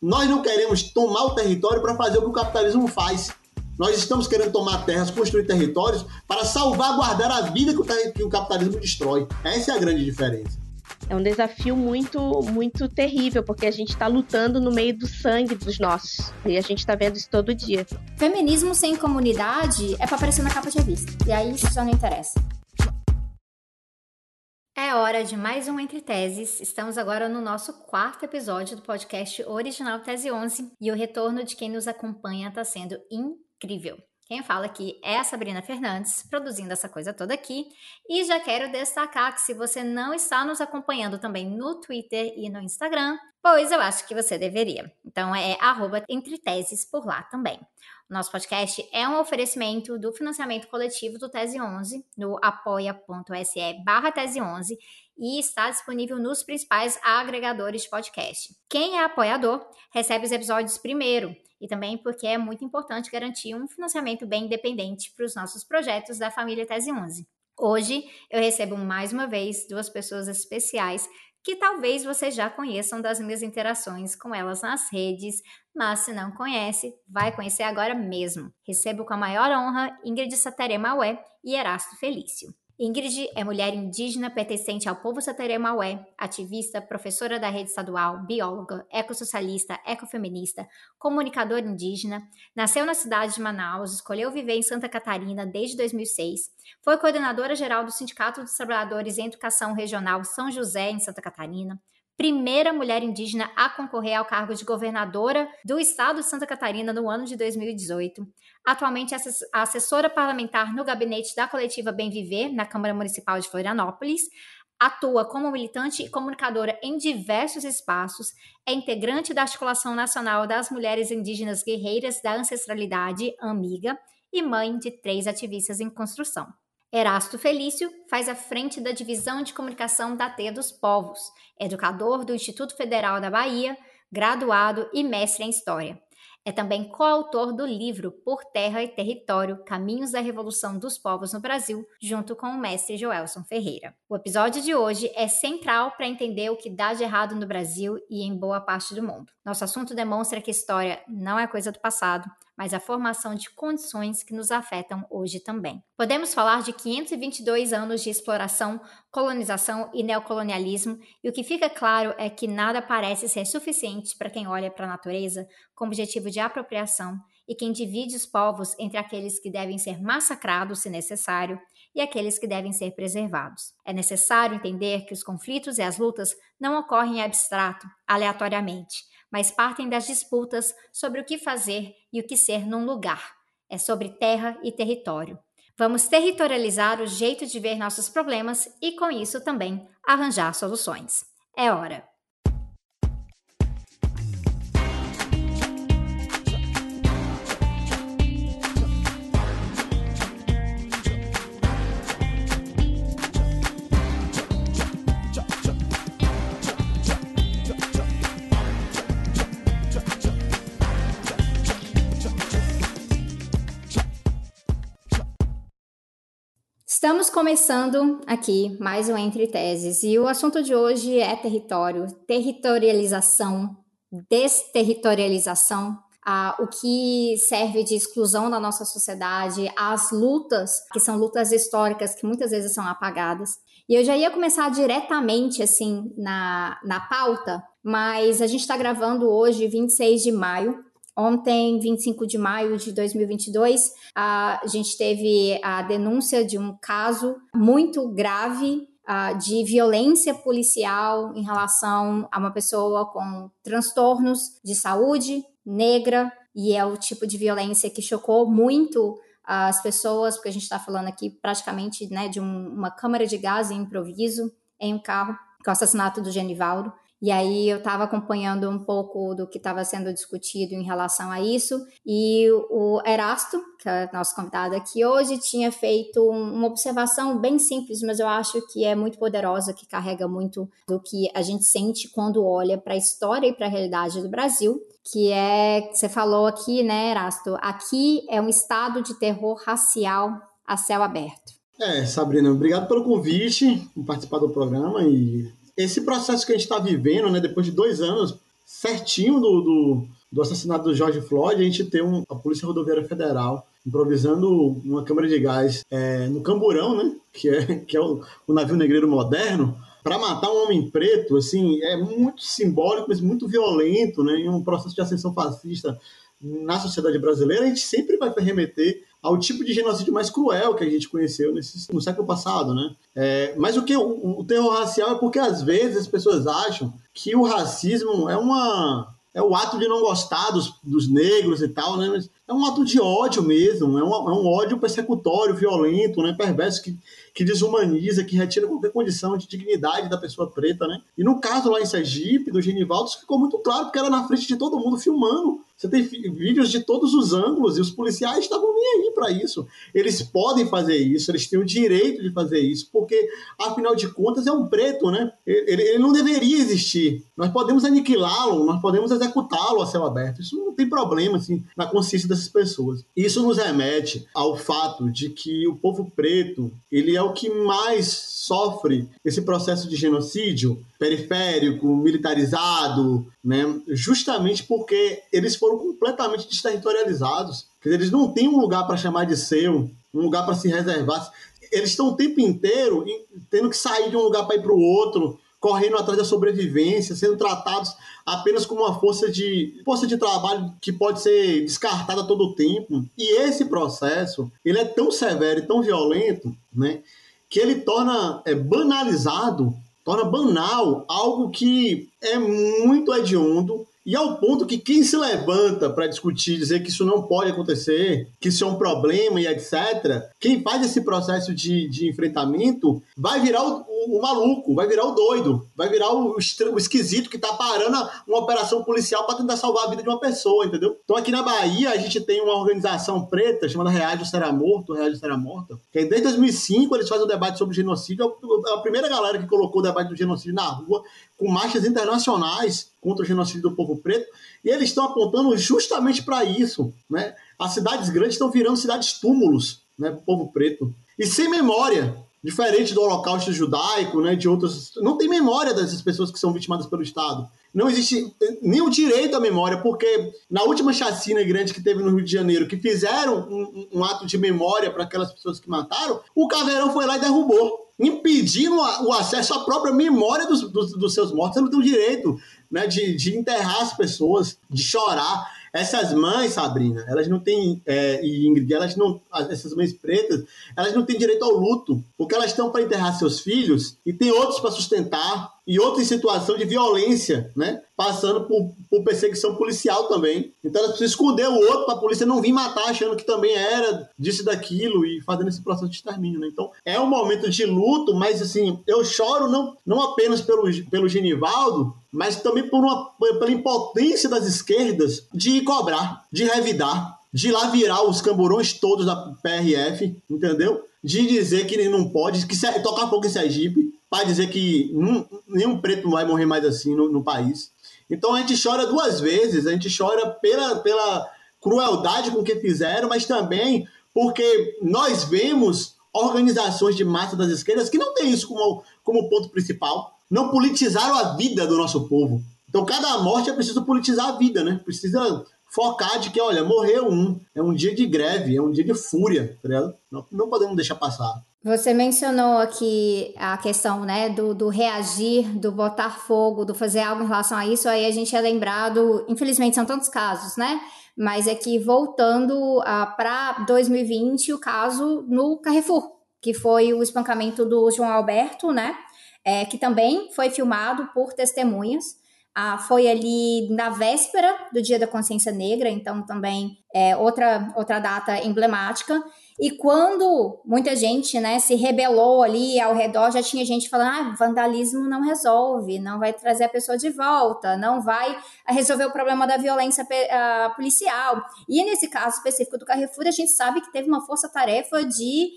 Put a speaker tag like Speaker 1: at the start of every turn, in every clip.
Speaker 1: Nós não queremos tomar o território para fazer o que o capitalismo faz. Nós estamos querendo tomar terras, construir territórios para salvaguardar a vida que o capitalismo destrói. Essa é a grande diferença.
Speaker 2: É um desafio muito, muito terrível, porque a gente está lutando no meio do sangue dos nossos. E a gente está vendo isso todo dia.
Speaker 3: Feminismo sem comunidade é para aparecer na capa de revista. E aí isso já não interessa. É hora de mais um Entre Teses. Estamos agora no nosso quarto episódio do podcast original Tese 11 e o retorno de quem nos acompanha está sendo incrível. Quem fala aqui é a Sabrina Fernandes, produzindo essa coisa toda aqui. E já quero destacar que se você não está nos acompanhando também no Twitter e no Instagram, pois eu acho que você deveria. Então é arroba Entre Teses por lá também. Nosso podcast é um oferecimento do financiamento coletivo do Tese 11 no apoia.se barra Tese 11 e está disponível nos principais agregadores de podcast. Quem é apoiador recebe os episódios primeiro e também porque é muito importante garantir um financiamento bem independente para os nossos projetos da família Tese 11. Hoje eu recebo mais uma vez duas pessoas especiais que talvez vocês já conheçam das minhas interações com elas nas redes, mas se não conhece, vai conhecer agora mesmo. Recebo com a maior honra Ingrid Satere Maué e Erasto Felício. Ingrid é mulher indígena pertencente ao povo sateré-maué, ativista, professora da rede estadual, bióloga, ecossocialista, ecofeminista, comunicadora indígena. Nasceu na cidade de Manaus, escolheu viver em Santa Catarina desde 2006. Foi coordenadora geral do Sindicato dos Trabalhadores em Educação Regional São José, em Santa Catarina primeira mulher indígena a concorrer ao cargo de governadora do estado de Santa Catarina no ano de 2018. Atualmente é assessora parlamentar no gabinete da coletiva Bem Viver, na Câmara Municipal de Florianópolis. Atua como militante e comunicadora em diversos espaços, é integrante da Articulação Nacional das Mulheres Indígenas Guerreiras da Ancestralidade, AMIGA, e mãe de três ativistas em construção. Erasto Felício faz a frente da divisão de comunicação da Teia dos Povos, educador do Instituto Federal da Bahia, graduado e mestre em História. É também coautor do livro Por Terra e Território: Caminhos da Revolução dos Povos no Brasil, junto com o mestre Joelson Ferreira. O episódio de hoje é central para entender o que dá de errado no Brasil e em boa parte do mundo. Nosso assunto demonstra que história não é coisa do passado, mas a formação de condições que nos afetam hoje também. Podemos falar de 522 anos de exploração, colonização e neocolonialismo, e o que fica claro é que nada parece ser suficiente para quem olha para a natureza com objetivo de apropriação e quem divide os povos entre aqueles que devem ser massacrados se necessário e aqueles que devem ser preservados. É necessário entender que os conflitos e as lutas não ocorrem em abstrato, aleatoriamente, mas partem das disputas sobre o que fazer e o que ser num lugar. É sobre terra e território. Vamos territorializar o jeito de ver nossos problemas e, com isso, também arranjar soluções. É hora! Estamos começando aqui mais um Entre Teses e o assunto de hoje é território, territorialização, desterritorialização, o que serve de exclusão da nossa sociedade, as lutas, que são lutas históricas que muitas vezes são apagadas. E eu já ia começar diretamente assim na, na pauta, mas a gente está gravando hoje, 26 de maio, Ontem, 25 de maio de 2022, a gente teve a denúncia de um caso muito grave de violência policial em relação a uma pessoa com transtornos de saúde negra, e é o tipo de violência que chocou muito as pessoas, porque a gente está falando aqui praticamente né, de um, uma câmara de gás em improviso em um carro, com o assassinato do Genivaldo. E aí eu estava acompanhando um pouco do que estava sendo discutido em relação a isso. E o Erasto, que é nosso convidado aqui hoje, tinha feito uma observação bem simples, mas eu acho que é muito poderosa, que carrega muito do que a gente sente quando olha para a história e para a realidade do Brasil. Que é, você falou aqui, né, Erasto? Aqui é um estado de terror racial a céu aberto.
Speaker 1: É, Sabrina, obrigado pelo convite, por participar do programa e esse processo que a gente está vivendo, né, depois de dois anos, certinho do, do, do assassinato do George Floyd, a gente tem um, a Polícia Rodoviária Federal improvisando uma câmara de gás é, no Camburão, né? Que é, que é o, o navio negreiro moderno, para matar um homem preto, assim, é muito simbólico, mas muito violento, né? Em um processo de ascensão fascista na sociedade brasileira, a gente sempre vai remeter ao tipo de genocídio mais cruel que a gente conheceu nesse, no século passado, né? É, mas o que o, o terror racial é porque às vezes as pessoas acham que o racismo é uma é o ato de não gostar dos, dos negros e tal, né? Mas é um ato de ódio mesmo, é um, é um ódio persecutório, violento, né? Perverso que, que desumaniza, que retira qualquer condição de dignidade da pessoa preta, né? E no caso lá em Sergipe, do Genivaldo, ficou muito claro, porque era na frente de todo mundo filmando. Você tem vídeos de todos os ângulos e os policiais estavam nem aí para isso. Eles podem fazer isso, eles têm o direito de fazer isso, porque afinal de contas é um preto, né? Ele, ele não deveria existir. Nós podemos aniquilá-lo, nós podemos executá-lo a céu aberto. Isso não tem problema assim na consciência dessas pessoas. Isso nos remete ao fato de que o povo preto ele é o que mais sofre esse processo de genocídio periférico, militarizado, né? justamente porque eles foram completamente desterritorializados. Eles não têm um lugar para chamar de seu, um lugar para se reservar. Eles estão o tempo inteiro tendo que sair de um lugar para ir para o outro, correndo atrás da sobrevivência, sendo tratados apenas como uma força de força de trabalho que pode ser descartada a todo tempo. E esse processo, ele é tão severo e tão violento, né, que ele torna é, banalizado, torna banal algo que é muito hediondo e ao ponto que quem se levanta para discutir, dizer que isso não pode acontecer, que isso é um problema e etc., quem faz esse processo de, de enfrentamento vai virar o, o, o maluco, vai virar o doido, vai virar o, o esquisito que está parando uma operação policial para tentar salvar a vida de uma pessoa, entendeu? Então aqui na Bahia a gente tem uma organização preta chamada Reage ou Será Morto, Reage ou Será Morta, que desde 2005 eles fazem um debate sobre genocídio, é a primeira galera que colocou o debate do genocídio na rua, com marchas internacionais contra o genocídio do povo preto, e eles estão apontando justamente para isso. Né? As cidades grandes estão virando cidades túmulos né, para o povo preto. E sem memória, diferente do holocausto judaico, né, de outros. Não tem memória dessas pessoas que são vitimadas pelo Estado. Não existe nem o direito à memória, porque na última chacina grande que teve no Rio de Janeiro, que fizeram um, um ato de memória para aquelas pessoas que mataram, o Caveirão foi lá e derrubou impedindo o acesso à própria memória dos, dos, dos seus mortos. Você não tem o direito né, de, de enterrar as pessoas, de chorar. Essas mães, Sabrina, elas não têm, é, e Ingrid, elas não, essas mães pretas, elas não têm direito ao luto, porque elas estão para enterrar seus filhos e tem outros para sustentar, e outros em situação de violência, né? Passando por, por perseguição policial também. Então elas precisam esconder o outro para a polícia não vir matar, achando que também era disso e daquilo e fazendo esse processo de extermínio, né? Então é um momento de luto, mas assim, eu choro não, não apenas pelo, pelo Genivaldo, mas também por uma, pela impotência das esquerdas de cobrar, de revidar, de lá virar os camburões todos da PRF, entendeu? De dizer que não pode, que tocar fogo em Sergipe, para dizer que nenhum preto vai morrer mais assim no, no, país. Então a gente chora duas vezes, a gente chora pela, pela crueldade com que fizeram, mas também porque nós vemos organizações de massa das esquerdas que não tem isso como, como ponto principal não politizaram a vida do nosso povo. Então, cada morte é preciso politizar a vida, né? Precisa focar de que, olha, morreu um, é um dia de greve, é um dia de fúria, tá ligado? Não, não podemos deixar passar.
Speaker 3: Você mencionou aqui a questão, né, do, do, reagir, do botar fogo, do fazer algo em relação a isso, aí a gente é lembrado, infelizmente são tantos casos, né? Mas é que voltando uh, para 2020, o caso no Carrefour, que foi o espancamento do João Alberto, né? É, que também foi filmado por testemunhas. Ah, foi ali na véspera do Dia da Consciência Negra, então também é outra, outra data emblemática. E quando muita gente né, se rebelou ali ao redor, já tinha gente falando: ah, vandalismo não resolve, não vai trazer a pessoa de volta, não vai resolver o problema da violência uh, policial. E nesse caso específico do Carrefour, a gente sabe que teve uma força-tarefa de,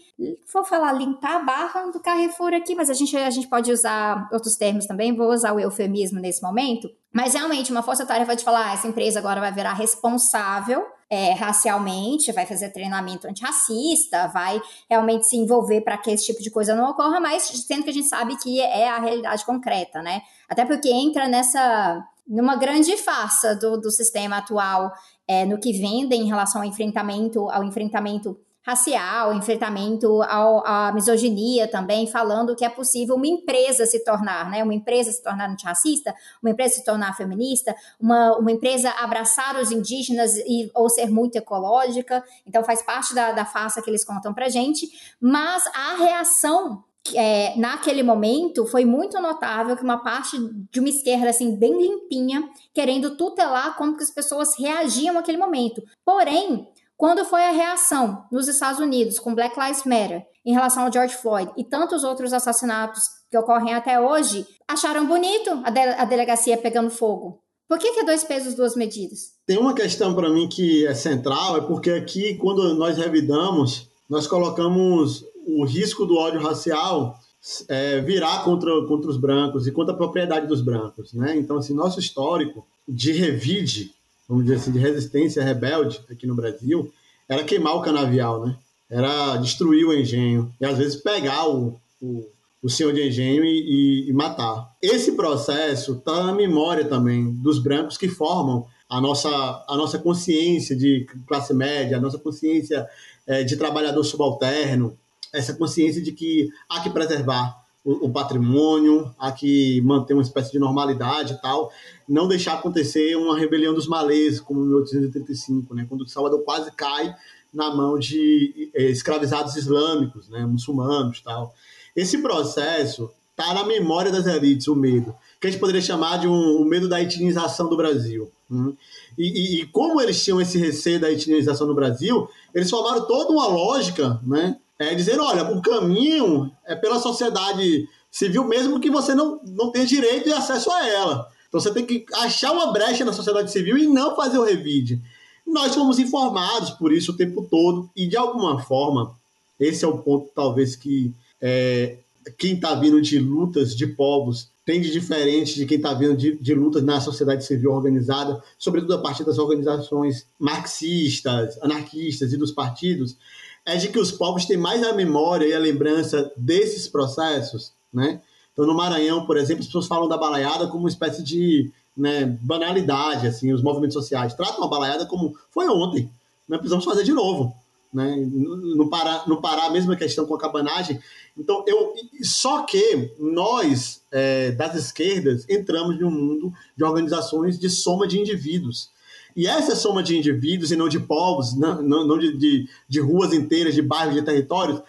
Speaker 3: vou falar, limpar a barra do Carrefour aqui, mas a gente, a gente pode usar outros termos também, vou usar o eufemismo nesse momento. Mas realmente, uma força-tarefa de falar: ah, essa empresa agora vai virar responsável é, racialmente, vai fazer treinamento antirracista, vai realmente se envolver para que esse tipo de coisa não ocorra, mas sendo que a gente sabe que é a realidade concreta, né? Até porque entra nessa numa grande farsa do, do sistema atual, é, no que vendem em relação ao enfrentamento, ao enfrentamento racial, enfrentamento ao, à misoginia também, falando que é possível uma empresa se tornar, né? Uma empresa se tornar antirracista, uma empresa se tornar feminista, uma, uma empresa abraçar os indígenas e, ou ser muito ecológica. Então faz parte da, da farsa que eles contam pra gente. Mas a reação é, naquele momento foi muito notável que uma parte de uma esquerda assim bem limpinha querendo tutelar como que as pessoas reagiam naquele momento. Porém, quando foi a reação nos Estados Unidos com Black Lives Matter em relação ao George Floyd e tantos outros assassinatos que ocorrem até hoje, acharam bonito a, de a delegacia pegando fogo. Por que, que é dois pesos, duas medidas?
Speaker 1: Tem uma questão para mim que é central, é porque aqui, quando nós revidamos, nós colocamos o risco do ódio racial é, virar contra, contra os brancos e contra a propriedade dos brancos. Né? Então, assim, nosso histórico de revide vamos dizer assim, de resistência rebelde aqui no Brasil, era queimar o canavial, né? Era destruir o engenho e às vezes pegar o, o, o senhor de engenho e, e, e matar. Esse processo está na memória também dos brancos que formam a nossa, a nossa consciência de classe média, a nossa consciência é, de trabalhador subalterno, essa consciência de que há que preservar o, patrimônio, há que manter uma espécie de normalidade e tal não deixar acontecer uma rebelião dos malês, como em 1835, né, quando Salvador quase cai na mão de eh, escravizados islâmicos, né, muçulmanos tal. Esse processo está na memória das elites, o medo, que a gente poderia chamar de um, o medo da etnização do Brasil. Né? E, e, e, como eles tinham esse receio da etnização no Brasil, eles formaram toda uma lógica, né, é, dizendo, olha, o caminho é pela sociedade civil mesmo que você não, não tenha direito e acesso a ela. Então você tem que achar uma brecha na sociedade civil e não fazer o revide. Nós fomos informados por isso o tempo todo e de alguma forma esse é o ponto talvez que é, quem está vindo de lutas de povos tem de diferente de quem está vindo de, de, lutas na sociedade civil organizada, sobretudo a partir das organizações marxistas, anarquistas e dos partidos, é de que os povos têm mais a memória e a lembrança desses processos, né? Então, no Maranhão, por exemplo, as pessoas falam da balaiada como uma espécie de né, banalidade, assim, os movimentos sociais tratam a balaiada como foi ontem, né, precisamos fazer de novo. Né? No Pará, no Pará, a mesma questão com a cabanagem. Então, eu, só que nós, é, das esquerdas, entramos no mundo de organizações de soma de indivíduos. E essa soma de indivíduos, e não de povos, não, não, de, de, de ruas inteiras, de bairros, de territórios,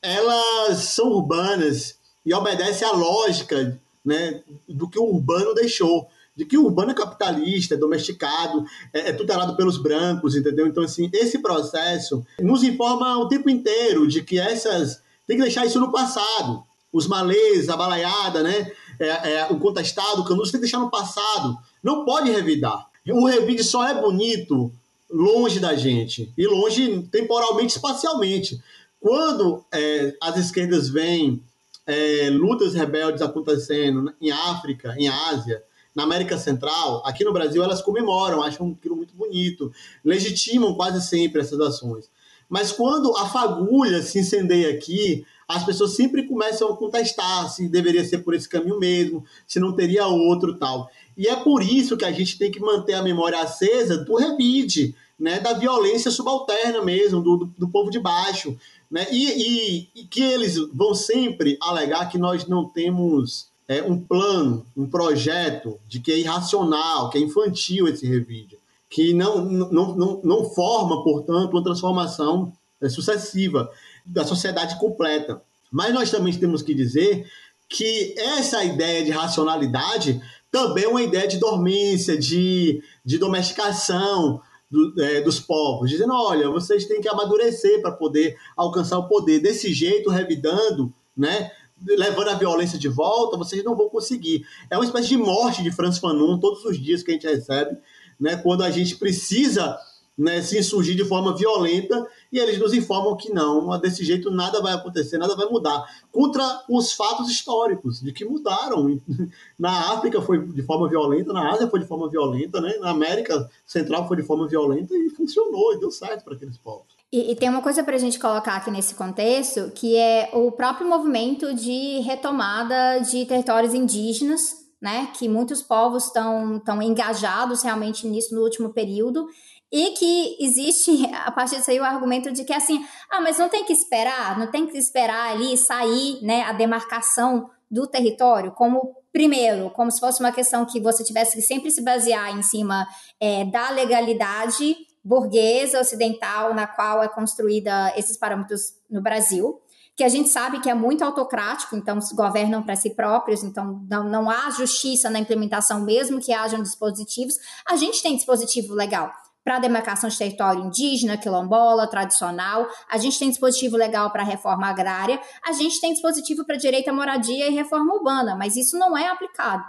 Speaker 1: elas são urbanas e obedece à lógica né, do que o urbano deixou. De que o urbano é capitalista, é domesticado, é, é tutelado pelos brancos, entendeu? Então, assim, esse processo nos informa o tempo inteiro de que essas. Tem que deixar isso no passado. Os malês, a balaiada, né? É, é, o contestado, o canudo, tem que deixar no passado. Não pode revidar. O revide só é bonito longe da gente e longe temporalmente, espacialmente. Quando é, as esquerdas vêm é, lutas rebeldes acontecendo em África, em Ásia, na América Central, aqui no Brasil, elas comemoram, acham aquilo muito bonito, legitimam quase sempre essas ações. Mas quando a fagulha se incendeia aqui, as pessoas sempre começam a contestar se deveria ser por esse caminho mesmo, se não teria outro tal. E é por isso que a gente tem que manter a memória acesa do revide, né, da violência subalterna mesmo, do, do, do povo de baixo, né? E, e, e, que eles vão sempre alegar que nós não temos é, um plano, um projeto de que é irracional, que é infantil esse revide, que não, não, não, não forma, portanto, uma transformação é, sucessiva da sociedade completa. Mas nós também temos que dizer que essa ideia de racionalidade também é uma ideia de dormência, de, de domesticação, do, é, dos povos, dizendo: olha, vocês têm que amadurecer para poder alcançar o poder. Desse jeito, revidando, né? levando a violência de volta, vocês não vão conseguir. É uma espécie de morte de Franz Fanon todos os dias que a gente recebe, né? quando a gente precisa né, se insurgir de forma violenta e eles nos informam que não, desse jeito nada vai acontecer, nada vai mudar. Contra os fatos históricos, de que mudaram. Na África foi de forma violenta, na Ásia foi de forma violenta, né? na América Central foi de forma violenta e funcionou e deu certo para aqueles povos.
Speaker 3: E, e, tem uma coisa para a gente colocar aqui nesse contexto, que é o próprio movimento de retomada de territórios indígenas né? Que muitos povos estão engajados realmente nisso no último período. E que existe, a partir disso aí, o argumento de que assim, ah, mas não tem que esperar, não tem que esperar ali sair né, a demarcação do território, como primeiro, como se fosse uma questão que você tivesse que sempre se basear em cima é, da legalidade burguesa ocidental na qual é construída esses parâmetros no Brasil que a gente sabe que é muito autocrático, então governam para si próprios, então não, não há justiça na implementação, mesmo que hajam dispositivos. A gente tem dispositivo legal para demarcação de território indígena, quilombola, tradicional, a gente tem dispositivo legal para reforma agrária, a gente tem dispositivo para direito à moradia e reforma urbana, mas isso não é aplicado.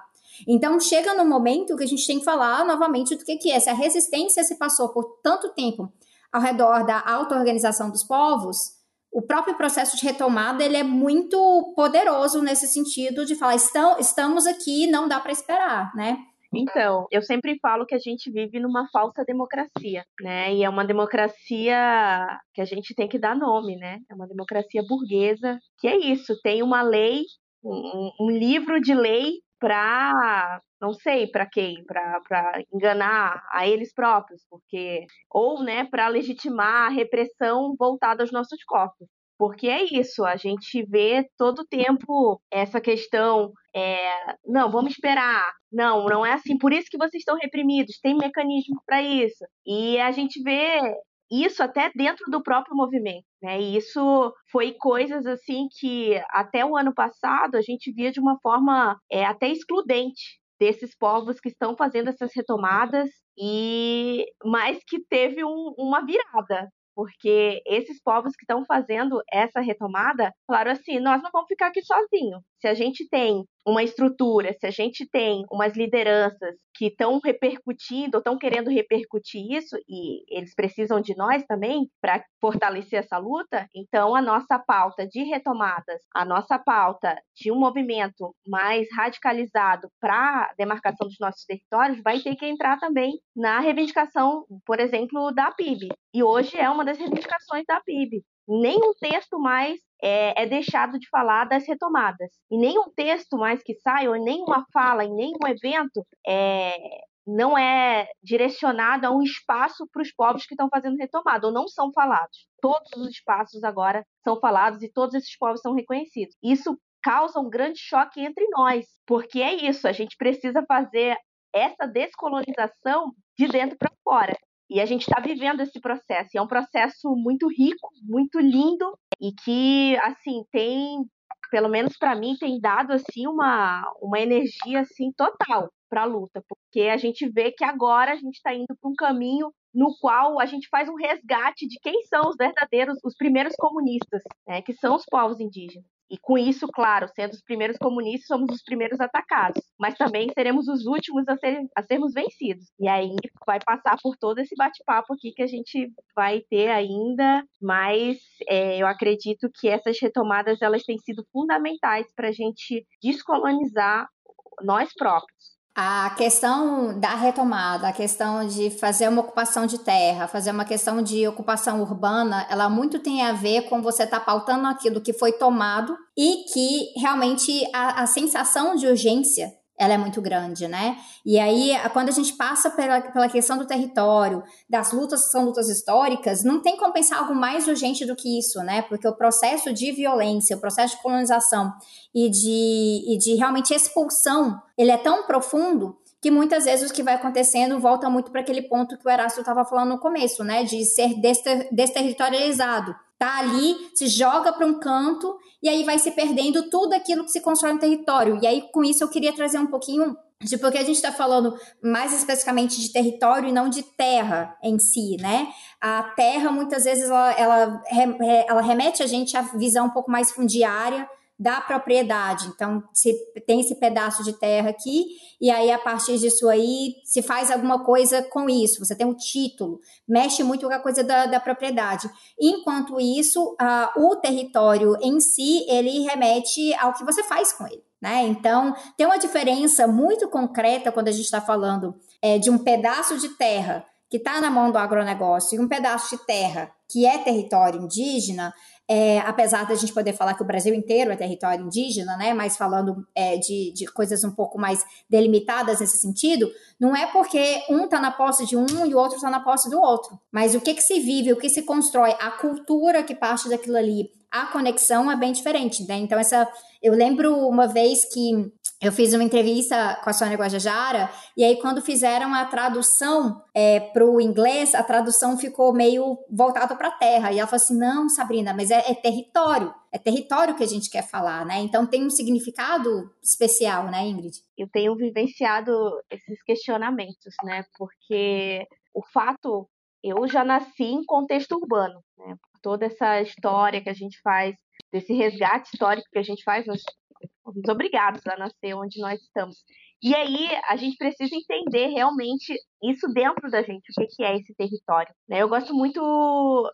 Speaker 3: Então chega no momento que a gente tem que falar novamente do que, que é. Se a resistência se passou por tanto tempo ao redor da auto-organização dos povos, o próprio processo de retomada ele é muito poderoso nesse sentido de falar estamos aqui, não dá para esperar, né?
Speaker 2: Então, eu sempre falo que a gente vive numa falsa democracia, né? E é uma democracia que a gente tem que dar nome, né? É uma democracia burguesa, que é isso, tem uma lei, um, um livro de lei para não sei para quem, para enganar a eles próprios, porque ou né, para legitimar a repressão voltada aos nossos corpos. Porque é isso, a gente vê todo tempo essa questão, é, não, vamos esperar, não, não é assim, por isso que vocês estão reprimidos, tem mecanismo para isso. E a gente vê isso até dentro do próprio movimento, né? E isso foi coisas assim que até o ano passado a gente via de uma forma é, até excludente desses povos que estão fazendo essas retomadas e mais que teve um, uma virada porque esses povos que estão fazendo essa retomada falaram assim: nós não vamos ficar aqui sozinhos. Se a gente tem uma estrutura, se a gente tem umas lideranças que estão repercutindo, estão querendo repercutir isso, e eles precisam de nós também para fortalecer essa luta, então a nossa pauta de retomadas, a nossa pauta de um movimento mais radicalizado para a demarcação dos nossos territórios vai ter que entrar também na reivindicação, por exemplo, da PIB. E hoje é uma das reivindicações da PIB nenhum texto mais é, é, deixado de falar das retomadas. E nenhum texto mais que sai, ou nenhuma fala, em nenhum evento, é, não é direcionado a um espaço para os povos que estão fazendo retomada, ou não são falados. Todos os espaços agora são falados e todos esses povos são reconhecidos. Isso causa um grande choque entre nós, porque é isso, a gente precisa fazer essa descolonização de dentro para fora. E a gente está vivendo esse processo. E é um processo muito rico, muito lindo e que, assim, tem, pelo menos para mim, tem dado assim uma, uma energia assim total para a luta, porque a gente vê que agora a gente está indo para um caminho no qual a gente faz um resgate de quem são os verdadeiros, os primeiros comunistas, né, que são os povos indígenas. E com isso, claro, sendo os primeiros comunistas, somos os primeiros atacados. Mas também seremos os últimos a, ser, a sermos vencidos. E aí vai passar por todo esse bate-papo aqui que a gente vai ter ainda. Mas é, eu acredito que essas retomadas elas têm sido fundamentais para a gente descolonizar nós próprios.
Speaker 3: A questão da retomada, a questão de fazer uma ocupação de terra, fazer uma questão de ocupação urbana, ela muito tem a ver com você estar tá pautando aquilo que foi tomado e que realmente a, a sensação de urgência ela é muito grande, né? E aí, quando a gente passa pela, pela questão do território, das lutas que são lutas históricas, não tem como pensar algo mais urgente do que isso, né? Porque o processo de violência, o processo de colonização e de, e de realmente expulsão, ele é tão profundo que muitas vezes o que vai acontecendo volta muito para aquele ponto que o Erasto estava falando no começo, né? De ser desterritorializado tá ali, se joga para um canto e aí vai se perdendo tudo aquilo que se constrói no território. E aí, com isso, eu queria trazer um pouquinho de porque a gente está falando mais especificamente de território e não de terra em si, né? A terra, muitas vezes, ela, ela, ela remete a gente à visão um pouco mais fundiária da propriedade. Então, se tem esse pedaço de terra aqui, e aí a partir disso aí se faz alguma coisa com isso. Você tem um título, mexe muito com a coisa da, da propriedade. Enquanto isso, uh, o território em si, ele remete ao que você faz com ele. Né? Então, tem uma diferença muito concreta quando a gente está falando é, de um pedaço de terra que está na mão do agronegócio e um pedaço de terra que é território indígena, é, apesar da gente poder falar que o Brasil inteiro é território indígena, né? Mas falando é, de, de coisas um pouco mais delimitadas nesse sentido, não é porque um está na posse de um e o outro está na posse do outro. Mas o que, que se vive, o que se constrói, a cultura que parte daquilo ali, a conexão é bem diferente, né? Então, essa. Eu lembro uma vez que eu fiz uma entrevista com a Sônia Guajajara, e aí quando fizeram a tradução é, para o inglês, a tradução ficou meio voltada para a terra. E ela falou assim: não, Sabrina, mas é, é, território, é território que a gente quer falar, né? Então tem um significado especial, né, Ingrid?
Speaker 2: Eu tenho vivenciado esses questionamentos, né? Porque o fato, eu já nasci em contexto urbano, né? Toda essa história que a gente faz, desse resgate histórico que a gente faz, nós fomos obrigados a nascer onde nós estamos. E aí a gente precisa entender realmente isso dentro da gente, o que, é esse território. Né? Eu gosto muito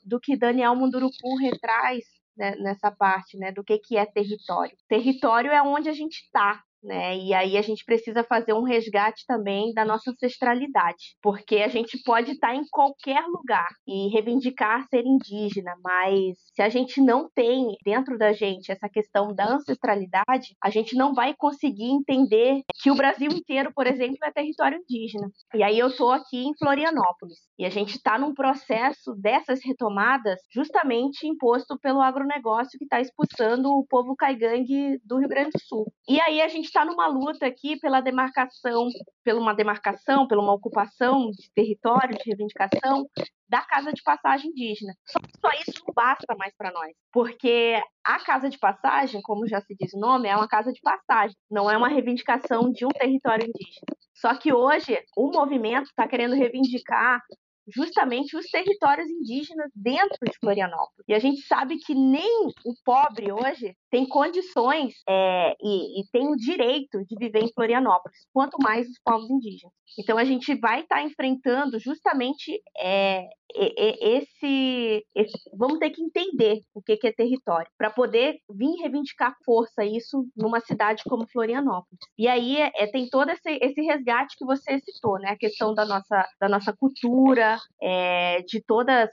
Speaker 2: do que Daniel Munduruku retraz né, nessa parte, né, do que, que é território. Território é onde a gente está, né? E aí a gente precisa fazer um resgate também da nossa ancestralidade, porque a gente pode estar em qualquer lugar e reivindicar ser indígena, mas se a gente não tem dentro da gente essa questão da ancestralidade, a gente não vai conseguir entender que o Brasil inteiro, por exemplo, é território indígena. E aí eu estou aqui em Florianópolis e a gente está num processo dessas retomadas justamente imposto pelo agronegócio que está expulsando o povo caigangue do Rio Grande do Sul. E aí a gente está numa luta aqui pela demarcação, pela uma demarcação, pela uma ocupação de território, de reivindicação da casa de passagem indígena. Só só isso não basta mais para nós, porque a casa de passagem, como já se diz o nome, é uma casa de passagem, não é uma reivindicação de um território indígena. Só que hoje o movimento está querendo reivindicar justamente os territórios indígenas dentro de Florianópolis. E a gente sabe que nem o pobre hoje tem condições é, e, e, tem o direito de viver em Florianópolis, quanto mais os povos indígenas. Então a gente vai estar tá enfrentando justamente é, esse, esse, Vamos ter que entender o que, que é território, para poder vir reivindicar força isso numa cidade como Florianópolis. E aí é, tem todo esse, esse resgate que você citou, né? A questão da nossa, da nossa cultura, é, de toda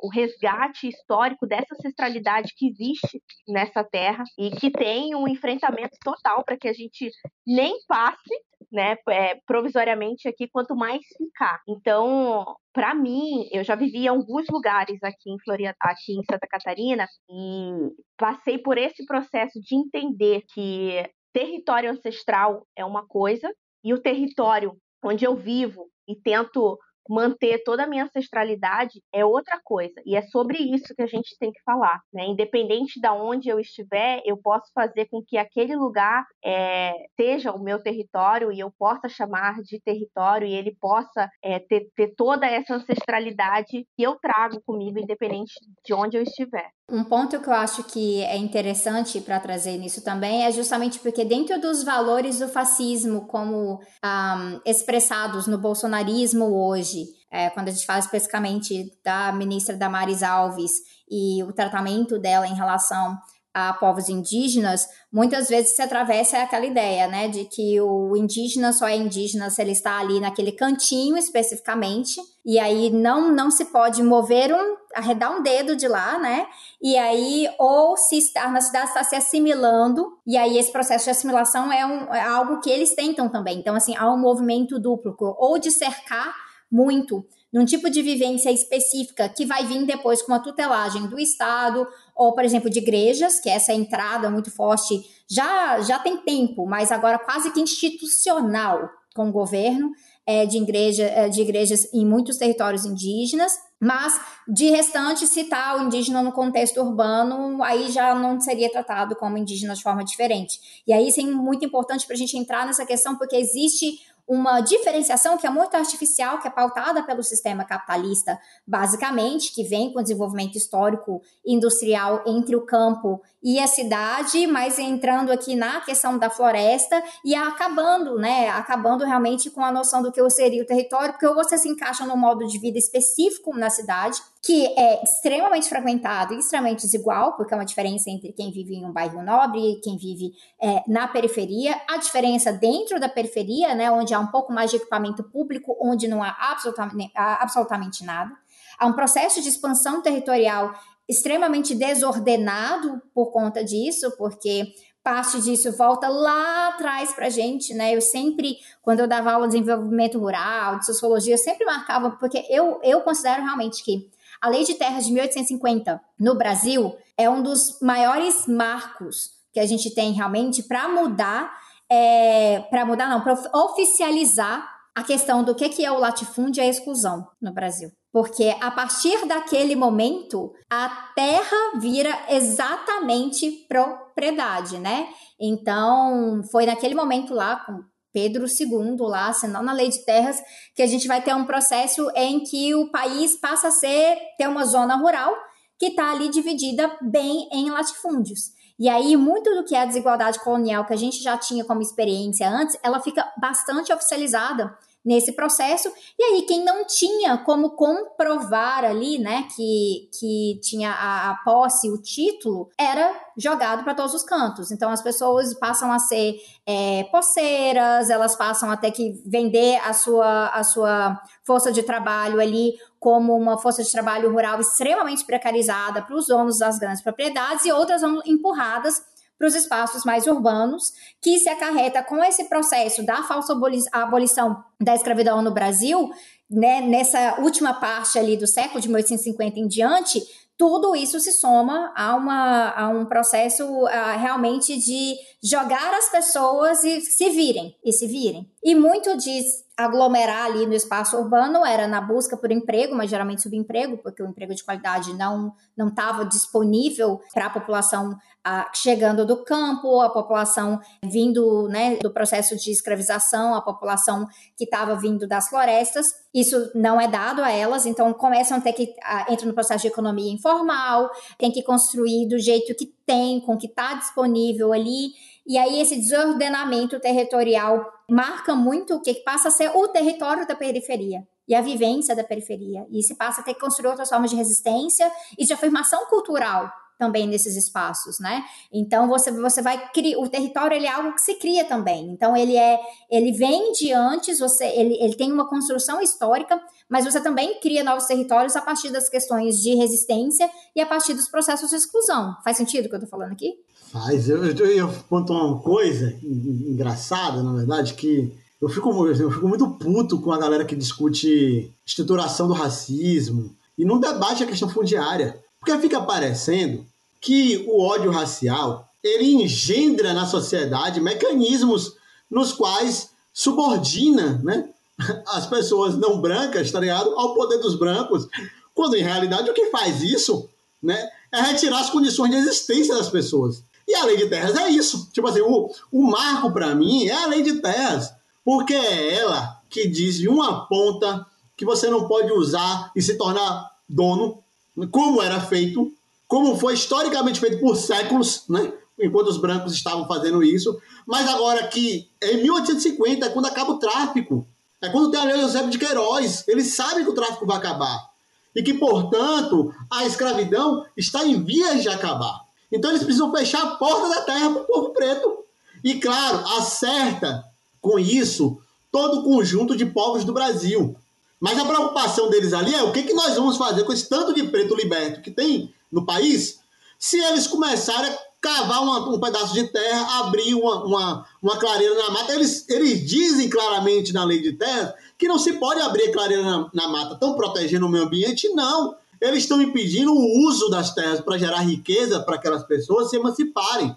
Speaker 2: o resgate histórico dessa ancestralidade que existe nessa terra e que tem um enfrentamento total para que a gente nem passe né, é, provisoriamente aqui, quanto mais ficar. Então, para mim, eu já vivi em alguns lugares aqui em Florian... aqui em Santa Catarina e passei por esse processo de entender que território ancestral é uma coisa e o território onde eu vivo e tento manter toda a minha ancestralidade é outra coisa. E é sobre isso que a gente tem que falar. Né? Independente de onde eu estiver, eu posso fazer com que aquele lugar é, seja o meu território e eu possa chamar de território e ele possa é, ter, ter toda essa ancestralidade que eu trago comigo, independente de onde eu estiver.
Speaker 3: Um ponto que eu acho que é interessante para trazer nisso também é justamente porque dentro dos valores do fascismo como um, expressados no bolsonarismo hoje, é, quando a gente fala especificamente da ministra Damares Alves e o tratamento dela em relação a povos indígenas, muitas vezes se atravessa aquela ideia, né, de que o indígena só é indígena se ele está ali naquele cantinho especificamente, e aí não não se pode mover um, arredar um dedo de lá, né, e aí ou se estar na cidade está se assimilando, e aí esse processo de assimilação é, um, é algo que eles tentam também, então assim, há um movimento duplo, ou de cercar muito num tipo de vivência específica que vai vir depois com a tutelagem do Estado ou, por exemplo, de igrejas, que essa entrada muito forte já, já tem tempo, mas agora quase que institucional com o governo é, de, igreja, é, de igrejas em muitos territórios indígenas, mas de restante, citar o indígena no contexto urbano, aí já não seria tratado como indígena de forma diferente. E aí, isso é muito importante para a gente entrar nessa questão, porque existe uma diferenciação que é muito artificial, que é pautada pelo sistema capitalista, basicamente, que vem com o desenvolvimento histórico industrial entre o campo e a cidade, mas entrando aqui na questão da floresta e acabando, né, acabando realmente com a noção do que seria o território, porque ou você se encaixa num modo de vida específico na cidade, que é extremamente fragmentado e extremamente desigual, porque é uma diferença entre quem vive em um bairro nobre e quem vive é, na periferia, a diferença dentro da periferia, né, onde há um pouco mais de equipamento público, onde não há absolutamente, há absolutamente nada, há um processo de expansão territorial extremamente desordenado por conta disso, porque parte disso volta lá atrás para a gente, né? Eu sempre, quando eu dava aula de desenvolvimento rural, de sociologia, eu sempre marcava, porque eu, eu considero realmente que a Lei de Terras de 1850 no Brasil é um dos maiores marcos que a gente tem realmente para mudar, é, para mudar não, para oficializar a questão do que, que é o latifúndio e a exclusão no Brasil. Porque a partir daquele momento, a terra vira exatamente propriedade, né? Então, foi naquele momento lá, com Pedro II, lá, assinando na lei de terras, que a gente vai ter um processo em que o país passa a ser, ter uma zona rural que está ali dividida bem em latifúndios. E aí, muito do que é a desigualdade colonial que a gente já tinha como experiência antes, ela fica bastante oficializada nesse processo. E aí, quem não tinha como comprovar ali, né, que, que tinha a, a posse, o título, era jogado para todos os cantos. Então, as pessoas passam a ser é, poceiras, elas passam a ter que vender a sua, a sua força de trabalho ali como uma força de trabalho rural extremamente precarizada para os donos das grandes propriedades e outras vão empurradas para os espaços mais urbanos, que se acarreta com esse processo da falsa abolição da escravidão no Brasil, né, nessa última parte ali do século de 1850 em diante, tudo isso se soma a, uma, a um processo realmente de jogar as pessoas e se virem, e se virem. E muito de aglomerar ali no espaço urbano era na busca por emprego, mas geralmente subemprego, porque o emprego de qualidade não não estava disponível para a população uh, chegando do campo, a população vindo né, do processo de escravização, a população que estava vindo das florestas. Isso não é dado a elas, então começam a ter que uh, entrar no processo de economia informal, tem que construir do jeito que tem, com o que está disponível ali. E aí esse desordenamento territorial marca muito o que passa a ser o território da periferia e a vivência da periferia. E se passa a ter que construir outras formas de resistência e de afirmação cultural também nesses espaços, né? Então você você vai criar o território ele é algo que se cria também. Então ele é ele vem de antes, você ele, ele tem uma construção histórica, mas você também cria novos territórios a partir das questões de resistência e a partir dos processos de exclusão. Faz sentido o que eu estou falando aqui?
Speaker 1: Faz. Eu, eu, eu conto uma coisa engraçada, na verdade, que eu fico, eu fico muito puto com a galera que discute estruturação do racismo e não debate a questão fundiária. Porque fica parecendo que o ódio racial ele engendra na sociedade mecanismos nos quais subordina né, as pessoas não brancas, tá ligado? Ao poder dos brancos, quando em realidade o que faz isso né, é retirar as condições de existência das pessoas. E a lei de terras é isso. Tipo assim, o, o marco para mim é a lei de terras, porque é ela que diz de uma ponta que você não pode usar e se tornar dono, como era feito, como foi historicamente feito por séculos, né? enquanto os brancos estavam fazendo isso, mas agora que em 1850 é quando acaba o tráfico, é quando tem a lei José de Queiroz, eles sabem que o tráfico vai acabar e que, portanto, a escravidão está em vias de acabar. Então eles precisam fechar a porta da terra para o povo preto. E, claro, acerta com isso todo o conjunto de povos do Brasil. Mas a preocupação deles ali é o que, que nós vamos fazer com esse tanto de preto liberto que tem no país se eles começarem a cavar uma, um pedaço de terra, abrir uma, uma, uma, clareira na mata. Eles, eles dizem claramente na lei de terra que não se pode abrir clareira na, na mata. Estão protegendo o meio ambiente? Não. Eles estão impedindo o uso das terras para gerar riqueza para aquelas pessoas se emanciparem.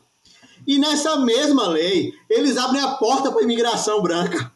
Speaker 1: E nessa mesma lei, eles abrem a porta para a imigração branca,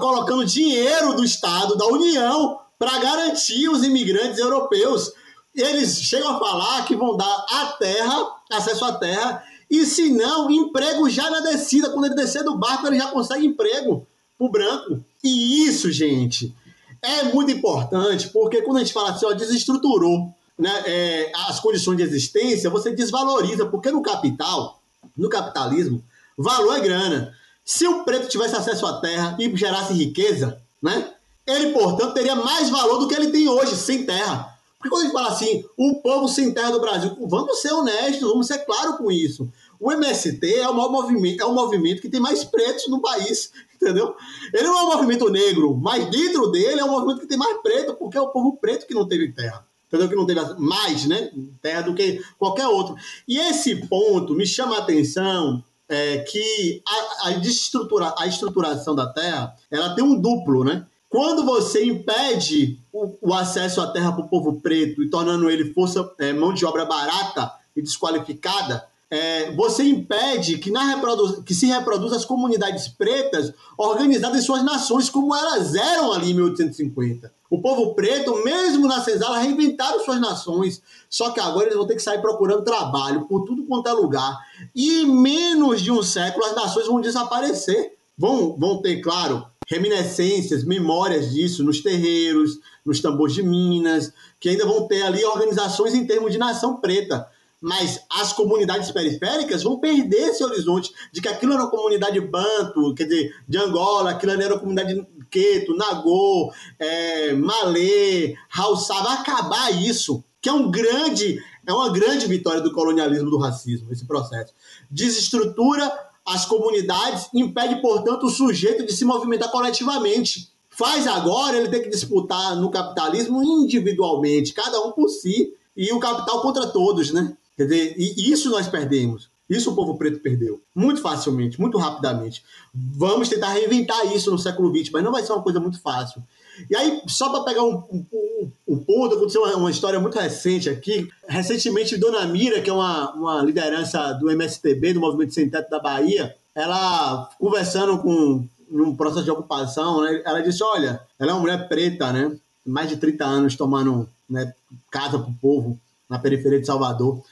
Speaker 1: colocando dinheiro do Estado, da União, para garantir os imigrantes europeus. Eles chegam a falar que vão dar a terra, acesso à terra, e se não, emprego já na descida. Quando ele descer do barco, ele já consegue emprego para o branco. E isso, gente, é muito importante, porque quando a gente fala assim, ó, desestruturou né, é, as condições de existência, você desvaloriza, porque no capital, no capitalismo, valor é grana. Se o preto tivesse acesso à terra e gerasse riqueza, né, ele, portanto, teria mais valor do que ele tem hoje, sem terra. Porque quando a gente fala assim, o povo sem terra do Brasil, vamos ser honestos, vamos ser claros com isso. O MST é o maior movimento, é o movimento que tem mais pretos no país, entendeu? Ele não é um movimento negro, mas dentro dele é um movimento que tem mais preto, porque é o povo preto que não teve terra. entendeu? Que não teve mais, né? Terra do que qualquer outro. E esse ponto me chama a atenção é, que a, a, a estruturação da terra ela tem um duplo, né? Quando você impede o, o acesso à terra para o povo preto e tornando ele força é, mão de obra barata e desqualificada, é, você impede que, que se reproduza as comunidades pretas organizadas em suas nações, como elas eram ali em 1850. O povo preto, mesmo na senzala, reinventaram suas nações. Só que agora eles vão ter que sair procurando trabalho por tudo quanto é lugar. E em menos de um século as nações vão desaparecer. Vão, vão ter, claro, reminiscências, memórias disso nos terreiros, nos tambores de Minas, que ainda vão ter ali organizações em termos de nação preta mas as comunidades periféricas vão perder esse horizonte de que aquilo era uma comunidade banto, quer dizer, de Angola, aquilo era uma comunidade Queto, Nagô, é, Malê, Haussá, vai acabar isso, que é um grande, é uma grande vitória do colonialismo, do racismo, esse processo. Desestrutura as comunidades, impede, portanto, o sujeito de se movimentar coletivamente. Faz agora ele ter que disputar no capitalismo individualmente, cada um por si, e o capital contra todos, né? Quer dizer, e isso nós perdemos. Isso o povo preto perdeu. Muito facilmente, muito rapidamente. Vamos tentar reinventar isso no século XX, mas não vai ser uma coisa muito fácil. E aí, só para pegar um, um, um, ponto, aconteceu uma, uma, história muito recente aqui. Recentemente, Dona Mira, que é uma, uma liderança do MSTB, do Movimento Sem Teto da Bahia, ela, conversando com um processo de ocupação, né, ela disse: Olha, ela é uma mulher preta, né? Mais de 30 anos tomando né, casa para o povo na periferia de Salvador.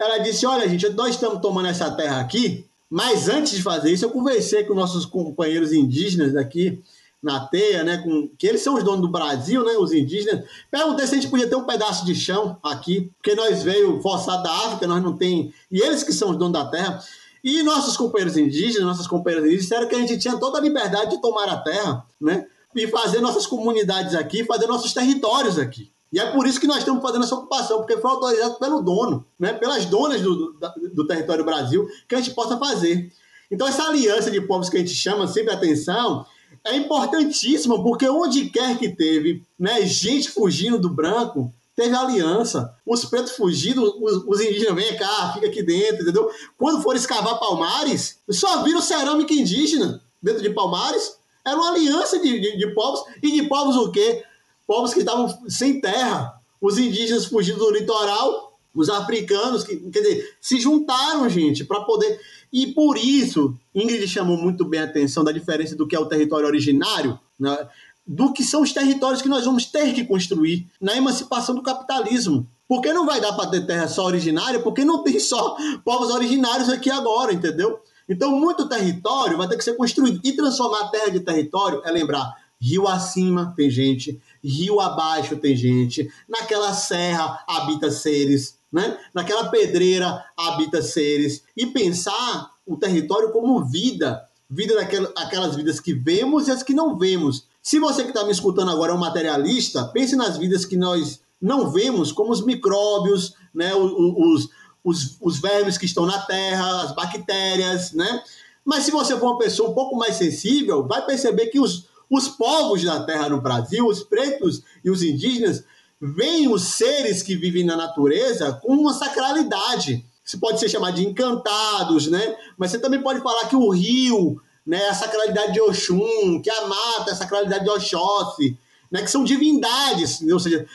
Speaker 1: Ela disse: Olha, gente, nós estamos tomando essa terra aqui, mas antes de fazer isso, eu conversei com nossos companheiros indígenas aqui na teia, né? Com, que eles são os donos do Brasil, né? Os indígenas. Perguntei se a gente podia ter um pedaço de chão aqui, porque nós veio forçado da África, nós não tem. E eles que são os donos da terra. E nossos companheiros indígenas, nossas companheiras indígenas, disseram que a gente tinha toda a liberdade de tomar a terra, né? E fazer nossas comunidades aqui, fazer nossos territórios aqui. E é por isso que nós estamos fazendo essa ocupação, porque foi autorizado pelo dono, né, pelas donas do, do, do território Brasil, que a gente possa fazer. Então, essa aliança de povos que a gente chama sempre atenção é importantíssima, porque onde quer que teve né, gente fugindo do branco, teve aliança. Os pretos fugindo, os, os indígenas, vem cá, fica aqui dentro, entendeu? Quando for escavar Palmares, só viram cerâmica indígena dentro de Palmares. Era uma aliança de, de, de povos, e de povos o quê? Povos que estavam sem terra, os indígenas fugindo do litoral, os africanos, que, quer dizer, se juntaram, gente, para poder. E por isso, Ingrid chamou muito bem a atenção da diferença do que é o território originário, né, do que são os territórios que nós vamos ter que construir na emancipação do capitalismo. Porque não vai dar para ter terra só originária, porque não tem só povos originários aqui agora, entendeu? Então, muito território vai ter que ser construído. E transformar a terra de território é lembrar: rio acima tem gente, rio abaixo tem gente, naquela serra habita seres, né? naquela pedreira habita seres, e pensar o território como vida, vida daquelas vidas que vemos e as que não vemos. Se você que está me escutando agora é um materialista, pense nas vidas que nós não vemos, como os micróbios, né? os, os, os vermes que estão na terra, as bactérias, né? Mas se você for uma pessoa um pouco mais sensível, vai perceber que os, os povos da terra no Brasil, os pretos e os indígenas, veem os seres que vivem na natureza com uma sacralidade. Isso pode ser chamado de encantados, né? Mas você também pode falar que o rio, né, a sacralidade de Oxum, que a mata, a sacralidade de Oxóssi, né, que são divindades, ou seja,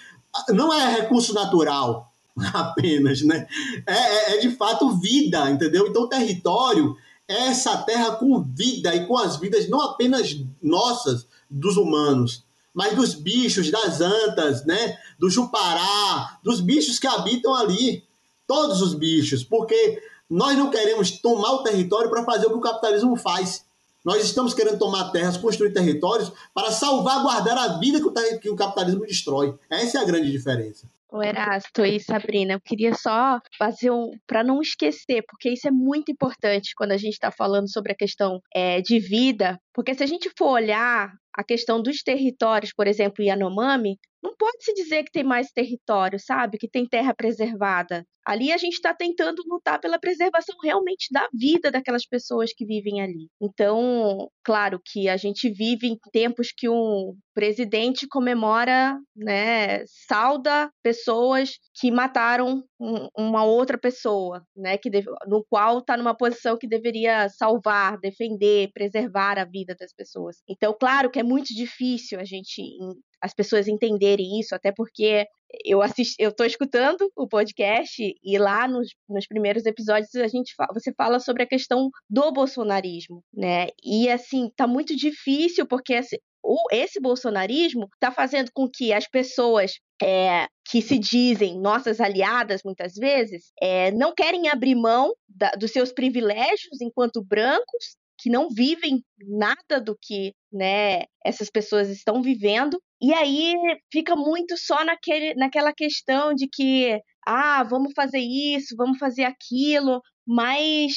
Speaker 1: não é recurso natural apenas, né? É, é, é de fato vida, entendeu? Então território essa terra com vida e com as vidas não apenas nossas, dos humanos, mas dos bichos, das antas, né? do jupará, dos bichos que habitam ali. Todos os bichos, porque nós não queremos tomar o território para fazer o que o capitalismo faz. Nós estamos querendo tomar terras, construir territórios para salvaguardar a vida que o, que o capitalismo destrói. Essa é a grande diferença.
Speaker 2: O Erasto e Sabrina, eu queria só fazer um. para não esquecer, porque isso é muito importante quando a gente está falando sobre a questão é, de vida, porque se a gente for olhar a questão dos territórios, por exemplo, Yanomami, não pode se dizer que tem mais território, sabe? Que tem terra preservada. Ali a gente está tentando lutar pela preservação realmente da vida daquelas pessoas que vivem ali. Então, claro que a gente vive em tempos que um presidente comemora, né, sauda pessoas que mataram um, uma outra pessoa, né, que deve, no qual está numa posição que deveria salvar, defender, preservar a vida das pessoas. Então, claro que é muito difícil a gente as pessoas entenderem isso, até porque eu assisti, eu estou escutando o podcast e lá nos, nos primeiros episódios a gente você fala sobre a questão do bolsonarismo, né? E assim, tá muito difícil porque esse, o, esse bolsonarismo está fazendo com que as pessoas é, que se dizem nossas aliadas muitas vezes é, não querem abrir mão da, dos seus privilégios enquanto brancos que não vivem nada do que né, essas pessoas estão vivendo. E aí fica muito só naquele, naquela questão de que, ah, vamos fazer isso, vamos fazer aquilo, mas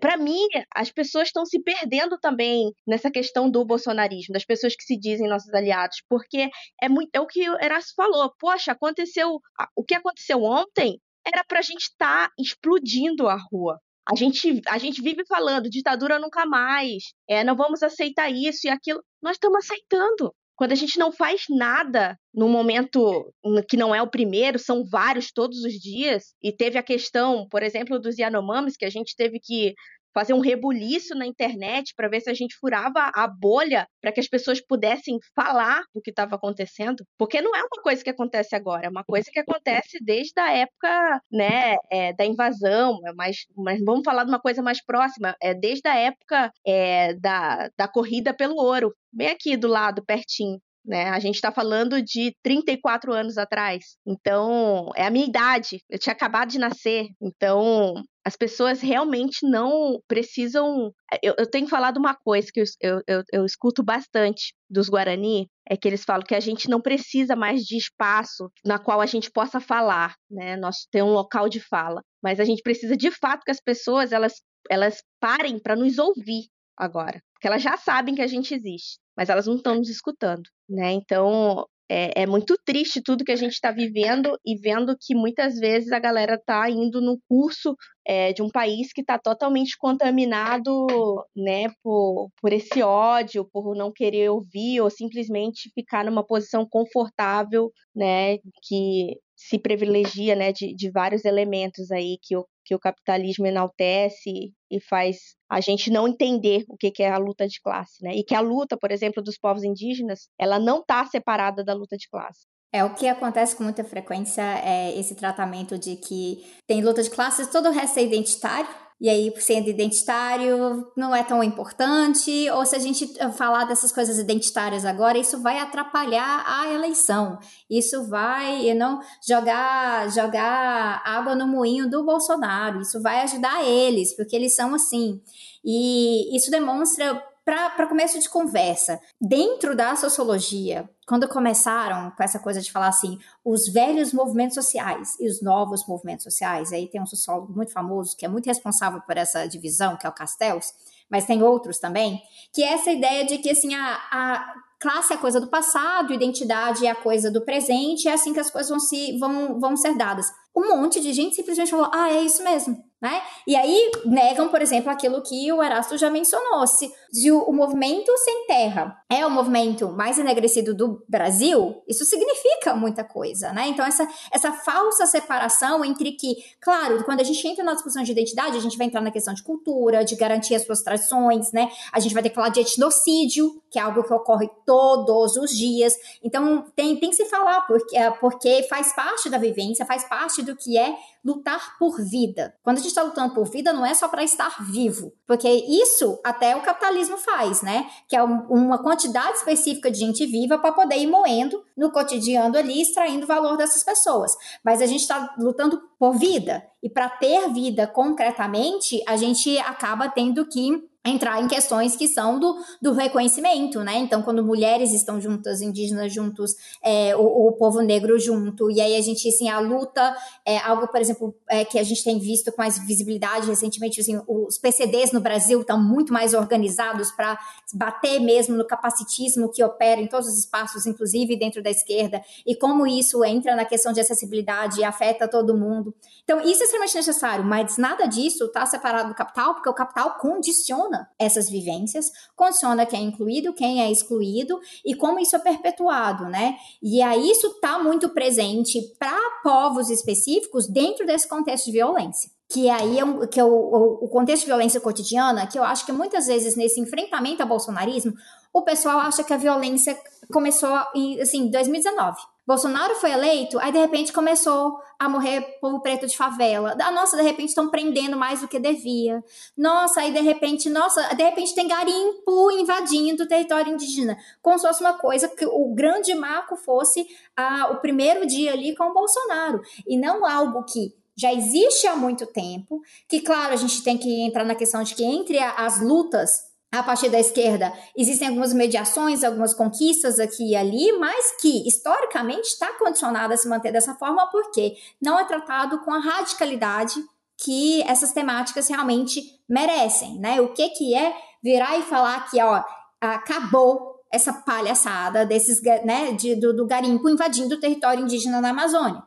Speaker 2: para mim as pessoas estão se perdendo também nessa questão do bolsonarismo, das pessoas que se dizem nossos aliados, porque é muito é o que o Erasto falou. Poxa, aconteceu o que aconteceu ontem era para a gente estar tá explodindo a rua. A gente, a gente vive falando ditadura nunca mais, é, não vamos aceitar isso e aquilo. Nós estamos aceitando. Quando a gente não faz nada no momento que não é o primeiro, são vários todos os dias, e teve a questão, por exemplo, dos Yanomamis, que a gente teve que fazer um rebuliço na internet para ver se a gente furava a bolha para que as pessoas pudessem falar do que estava acontecendo, porque não é uma coisa que acontece agora, é uma coisa que acontece desde a época, né, é, da invasão, é mas, mas vamos falar de uma coisa mais próxima, é desde a época é, da, da corrida pelo ouro, bem aqui do lado, pertinho. Né? A gente está falando de 34 anos atrás. Então, é a minha idade. Eu tinha acabado de nascer. Então, as pessoas realmente não precisam. Eu, eu tenho falado uma coisa que eu, eu, eu, escuto bastante dos Guarani, é que eles falam que a gente não precisa mais de espaço na qual a gente possa falar, né? Nós temos um local de fala. Mas a gente precisa de fato que as pessoas elas, elas parem para nos ouvir agora. Elas já sabem que a gente existe mas elas não estão nos escutando, né? Então é, é, muito triste tudo que a gente está vivendo e vendo que muitas vezes a galera está indo no curso é, de um país que está totalmente contaminado, né, por, por esse ódio, por não querer ouvir ou simplesmente ficar numa posição confortável, né, que se privilegia, né, de, de vários elementos aí que que o capitalismo enaltece e faz a gente não entender o que, é a luta de classe, né? E que a luta, por exemplo, dos povos indígenas, ela não está separada da luta de classe.
Speaker 3: É o que acontece com muita frequência é esse tratamento de que tem luta de classes, todo o resto é identitário, e aí, sendo identitário, não é tão importante, ou se a gente falar dessas coisas identitárias agora, isso vai atrapalhar a eleição. Isso vai não jogar jogar água no moinho do Bolsonaro. Isso vai ajudar eles, porque eles são assim. E isso demonstra para começo de conversa, dentro da sociologia, quando começaram com essa coisa de falar assim, os velhos movimentos sociais e os novos movimentos sociais, aí tem um sociólogo muito famoso que é muito responsável por essa divisão, que é o Castells, mas tem outros também, que é essa ideia de que assim, a, a classe é coisa do passado, identidade é a coisa do presente, é assim que as coisas vão, se, vão, vão ser dadas. Um monte de gente simplesmente falou, ah, é isso mesmo. Né? E aí negam, por exemplo, aquilo que o Erasto já mencionou. Se, se o, o, movimento sem terra é o movimento mais enegrecido do Brasil, isso significa muita coisa, né? Então, essa, essa falsa separação entre que, claro, quando a gente entra na discussão de identidade, a gente vai entrar na questão de cultura, de garantir as suas tradições, né? A gente vai ter que falar de etnocídio, que é algo que ocorre todos os dias. Então, tem, tem que se falar, porque, porque faz parte da vivência, faz parte do que é lutar por vida. Quando a gente está lutando por vida, não é só para estar vivo, porque isso até o capitalismo faz, né? Que é uma quantidade específica de gente viva para poder ir moendo no cotidiano ali, extraindo valor dessas pessoas. Mas a gente está lutando por vida. E para ter vida concretamente, a gente acaba tendo que entrar em questões que são do, do reconhecimento, né? Então, quando mulheres estão juntas, indígenas juntos, é, o, o, povo negro junto, e aí a gente, assim, a luta é algo, por exemplo, é, que a gente tem visto com mais visibilidade recentemente, assim, os PCDs no Brasil estão muito mais organizados para bater mesmo no capacitismo que opera em todos os espaços, inclusive dentro da esquerda, e como isso entra na questão de acessibilidade e afeta todo mundo. Então, isso é extremamente necessário, mas nada disso está separado do capital, porque o capital condiciona essas vivências, condiciona quem é incluído, quem é excluído e como isso é perpetuado, né? E aí isso está muito presente para povos específicos dentro desse contexto de violência que aí é, um, que é o, o, contexto de violência cotidiana, que eu acho que muitas vezes nesse enfrentamento ao bolsonarismo, o pessoal acha que a violência começou em assim, 2019. Bolsonaro foi eleito, aí de repente começou a morrer povo preto de favela. Ah, nossa, de repente estão prendendo mais do que devia. Nossa, aí de repente, nossa, de repente tem garimpo invadindo o território indígena. Como se fosse uma coisa que o grande marco fosse ah, o primeiro dia ali com o Bolsonaro. E não algo que já existe há muito tempo, que claro, a gente tem que entrar na questão de que entre as lutas a partir da esquerda existem algumas mediações, algumas conquistas aqui e ali, mas que historicamente está condicionada a se manter dessa forma porque não é tratado com a radicalidade que essas temáticas realmente merecem, né? O que que é virar e falar que, ó, acabou essa palhaçada desses, né, de, do, do garimpo invadindo o território indígena na Amazônia.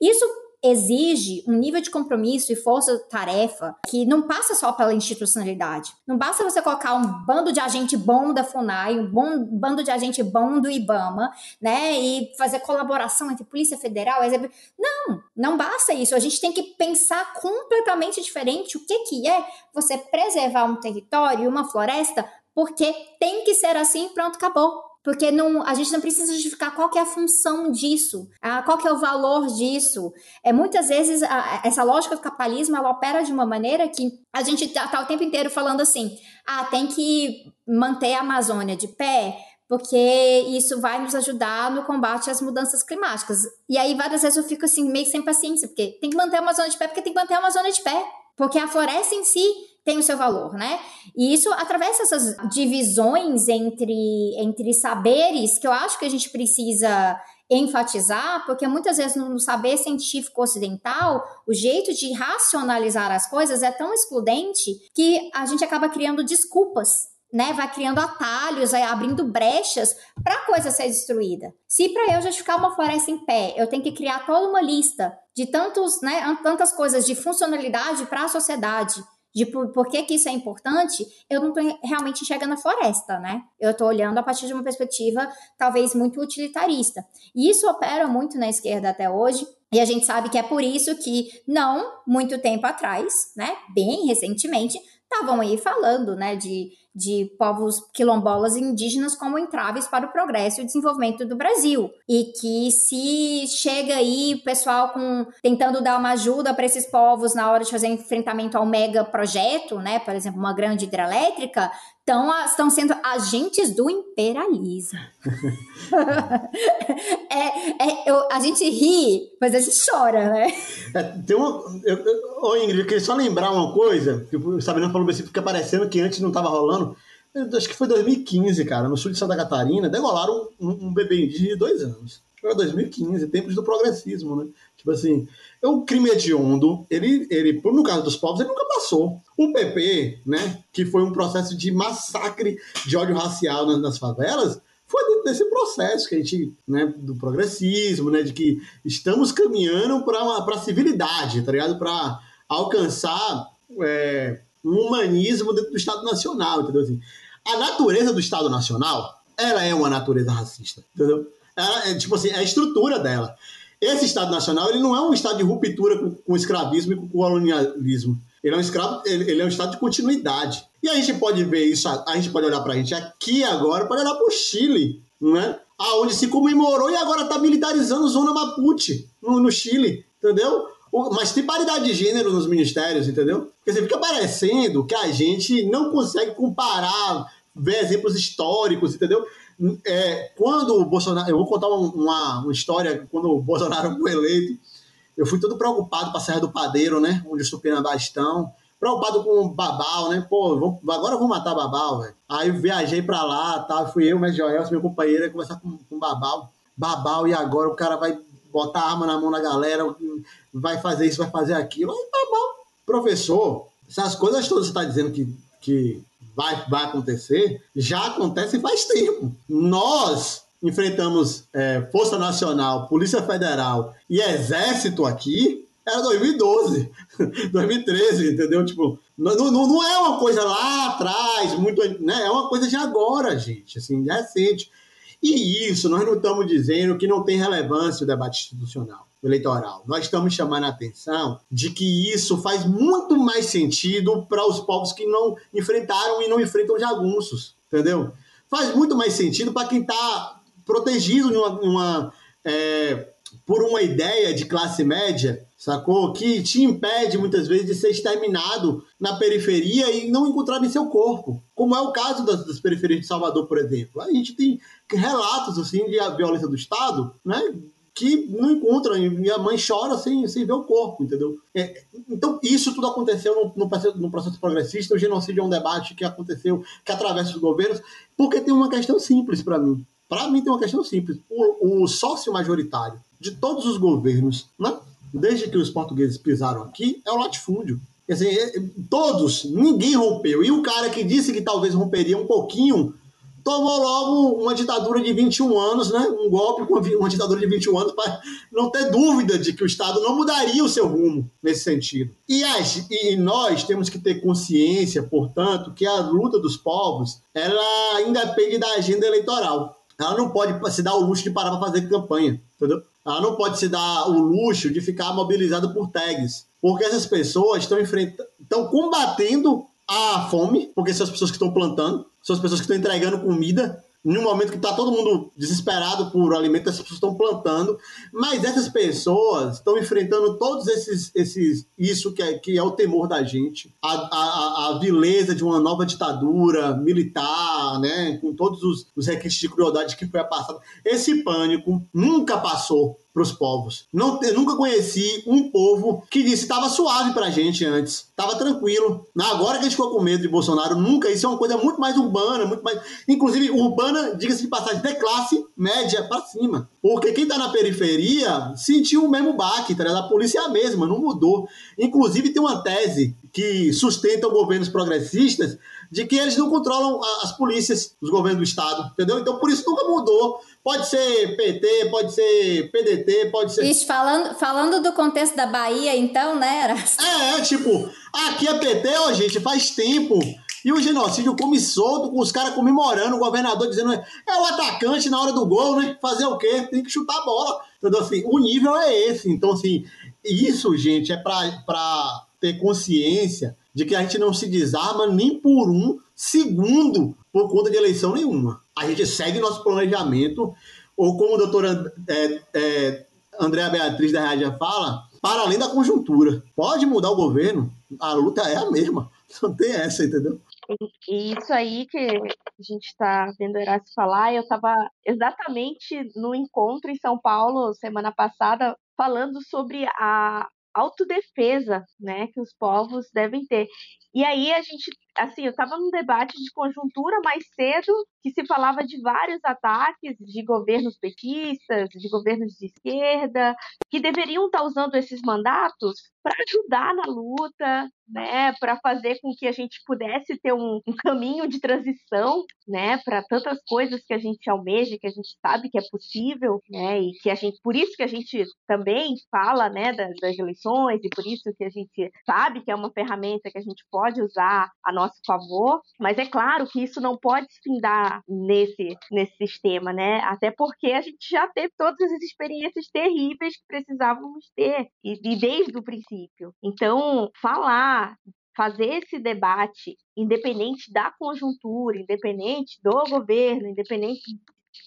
Speaker 3: Isso exige um nível de compromisso e força-tarefa que não passa só pela institucionalidade. Não basta você colocar um bando de agente bom da FUNAI, um bom bando de agente bom do IBAMA, né, e fazer colaboração entre Polícia Federal, não, não basta isso. A gente tem que pensar completamente diferente o que que é você preservar um território, uma floresta, porque tem que ser assim, pronto, acabou. Porque não, a gente não precisa justificar qual é a função disso, a, qual é o valor disso. É, muitas vezes, a, essa lógica do capitalismo, ela opera de uma maneira que a gente está tá o tempo inteiro falando assim, ah, tem que manter a Amazônia de pé, porque isso vai nos ajudar no combate às mudanças climáticas. E aí, várias vezes eu fico assim, meio sem paciência, porque tem que manter a Amazônia de pé, porque tem que manter a Amazônia de pé. Porque a floresta em si tem o seu valor, né? E isso atravessa essas divisões entre, entre saberes que eu acho que a gente precisa enfatizar, porque muitas vezes no saber científico ocidental, o jeito de racionalizar as coisas é tão excludente que a gente acaba criando desculpas né, vai criando atalhos, vai abrindo brechas para a coisa ser destruída. Se para eu justificar uma floresta em pé, eu tenho que criar toda uma lista de tantos, né, tantas coisas de funcionalidade para a sociedade, de por, por, que, que isso é importante, eu não estou realmente enxergando a floresta, né? Eu estou olhando a partir de uma perspectiva talvez muito utilitarista. E isso opera muito na esquerda até hoje, e a gente sabe que é por isso que, não muito tempo atrás, né, bem recentemente, estavam aí falando, né, de de povos quilombolas e indígenas como entraves para o progresso e desenvolvimento do Brasil. E que se chega aí o pessoal com tentando dar uma ajuda para esses povos na hora de fazer enfrentamento ao mega projeto, né, por exemplo, uma grande hidrelétrica, estão, estão sendo agentes do imperialismo. é, é, eu, a gente ri, mas a gente chora, né?
Speaker 1: É, tem uma, eu, eu, ô Ingrid, eu queria só lembrar uma coisa, que o Sabrina falou assim, fica parecendo que antes não estava rolando. Eu, acho que foi 2015, cara, no sul de Santa Catarina, degolaram um, um bebê de dois anos. Foi 2015, tempos do progressismo, né? Tipo assim, o crime hediondo, ele, ele, no caso dos povos, ele nunca passou. O PP, né, que foi um processo de massacre de ódio racial nas, nas favelas, foi dentro desse processo que a gente, né, do progressismo, né, de que estamos caminhando para a civilidade, tá ligado? Para alcançar é, um humanismo dentro do Estado Nacional, entendeu? Assim, a natureza do Estado Nacional, ela é uma natureza racista, entendeu? Ela, é, tipo assim, é a estrutura dela. Esse Estado Nacional ele não é um Estado de ruptura com, com o escravismo e com o colonialismo. Ele é um escravo, ele, ele, é um estado de continuidade. E a gente pode ver isso, a gente pode olhar para a gente aqui agora, pode olhar para o Chile, né? Aonde se comemorou e agora está militarizando Zona Mapuche, no, no Chile, entendeu? Mas tem paridade de gênero nos ministérios, entendeu? Porque você fica parecendo que a gente não consegue comparar, ver exemplos históricos, entendeu? É, quando o Bolsonaro. Eu vou contar uma, uma história. Quando o Bolsonaro foi eleito, eu fui todo preocupado para a Serra do Padeiro, né? Onde os Tupinambás estão. preocupado com Babal, né? Pô, vou, agora eu vou matar Babal, velho. Aí viajei pra lá, tá? Fui eu, mas Joel, meu companheiro, conversar com, com Babal. Babal, e agora o cara vai botar arma na mão da galera, vai fazer isso, vai fazer aquilo. Aí Babal, professor, essas coisas todas você tá dizendo que, que vai, vai acontecer, já acontece faz tempo. Nós enfrentamos é, Força Nacional, Polícia Federal e Exército aqui, era 2012, 2013, entendeu? Tipo, não, não, não é uma coisa lá atrás, muito, né? É uma coisa de agora, gente, assim, recente. E isso, nós não estamos dizendo que não tem relevância o debate institucional, eleitoral. Nós estamos chamando a atenção de que isso faz muito mais sentido para os povos que não enfrentaram e não enfrentam jagunços, entendeu? Faz muito mais sentido para quem está protegido numa, é, por uma ideia de classe média, sacou? Que te impede muitas vezes de ser exterminado na periferia e não encontrar em seu corpo. Como é o caso das, das periferias de Salvador, por exemplo. A gente tem relatos assim de violência do Estado, né? Que não encontram, e a mãe chora sem, sem ver o corpo, entendeu? É, então, isso tudo aconteceu no, no, processo, no, processo, progressista, o genocídio é um debate que aconteceu, que atravessa os governos, porque tem uma questão simples para mim. Para mim tem uma questão simples. O, o, sócio majoritário de todos os governos, né, desde que os portugueses pisaram aqui, é o latifúndio. Assim, todos, ninguém rompeu. E o cara que disse que talvez romperia um pouquinho tomou logo uma ditadura de 21 anos, né? um golpe com uma ditadura de 21 anos, para não ter dúvida de que o Estado não mudaria o seu rumo nesse sentido. E, as, e nós temos que ter consciência, portanto, que a luta dos povos ela independe da agenda eleitoral. Ela não pode se dar o luxo de parar para fazer campanha, entendeu? Ela não pode se dar o luxo de ficar mobilizada por tags, porque essas pessoas estão enfrentando, estão combatendo a fome, porque são as pessoas que estão plantando, são as pessoas que estão entregando comida. Num momento que está todo mundo desesperado por alimento, as pessoas estão plantando, mas essas pessoas estão enfrentando todos esses, esses isso que é, que é o temor da gente, a, a, a vileza de uma nova ditadura militar, né, com todos os, os requisitos de crueldade que foi passado. Esse pânico nunca passou para os povos. Não, eu nunca conheci um povo que disse estava suave para a gente antes, estava tranquilo. Agora que a gente ficou com medo de Bolsonaro, nunca. Isso é uma coisa muito mais urbana, muito mais. Inclusive, urbana, diga-se de passagem, de classe média para cima. Porque quem está na periferia sentiu o mesmo baque, tá? a polícia é a mesma, não mudou. Inclusive, tem uma tese que sustenta governos progressistas de que eles não controlam as polícias, os governos do Estado, entendeu? Então, por isso nunca mudou. Pode ser PT, pode ser PDT, pode ser.
Speaker 3: Isso, falando, falando do contexto da Bahia, então, né, Erasmo?
Speaker 1: É, é, tipo, aqui é PT, ó, gente, faz tempo. E o genocídio come solto, com os caras comemorando, o governador dizendo é o atacante na hora do gol, né? Fazer o quê? Tem que chutar a bola. Então, assim, o nível é esse. Então, assim, isso, gente, é para ter consciência de que a gente não se desarma nem por um segundo por conta de eleição nenhuma. A gente segue nosso planejamento, ou como a doutora é, é, Andréa Beatriz da Rádio fala, para além da conjuntura. Pode mudar o governo, a luta é a mesma. Não tem essa, entendeu?
Speaker 2: E isso aí que a gente está vendo o Erasmo falar, eu estava exatamente no encontro em São Paulo semana passada falando sobre a autodefesa, né, que os povos devem ter. E aí a gente, assim, eu estava num debate de conjuntura mais cedo, que se falava de vários ataques de governos petistas, de governos de esquerda, que deveriam estar usando esses mandatos para ajudar na luta, né, para fazer com que a gente pudesse ter um, um caminho de transição, né, para tantas coisas que a gente almeja, que a gente sabe que é possível, né, e que a gente, por isso que a gente também fala, né, das, das eleições e por isso que a gente sabe que é uma ferramenta que a gente pode usar a nosso favor, mas é claro que isso não pode se findar nesse nesse sistema, né, até porque a gente já teve todas as experiências terríveis que precisávamos ter e, e desde o princípio. Então, falar, fazer esse debate, independente da conjuntura, independente do governo, independente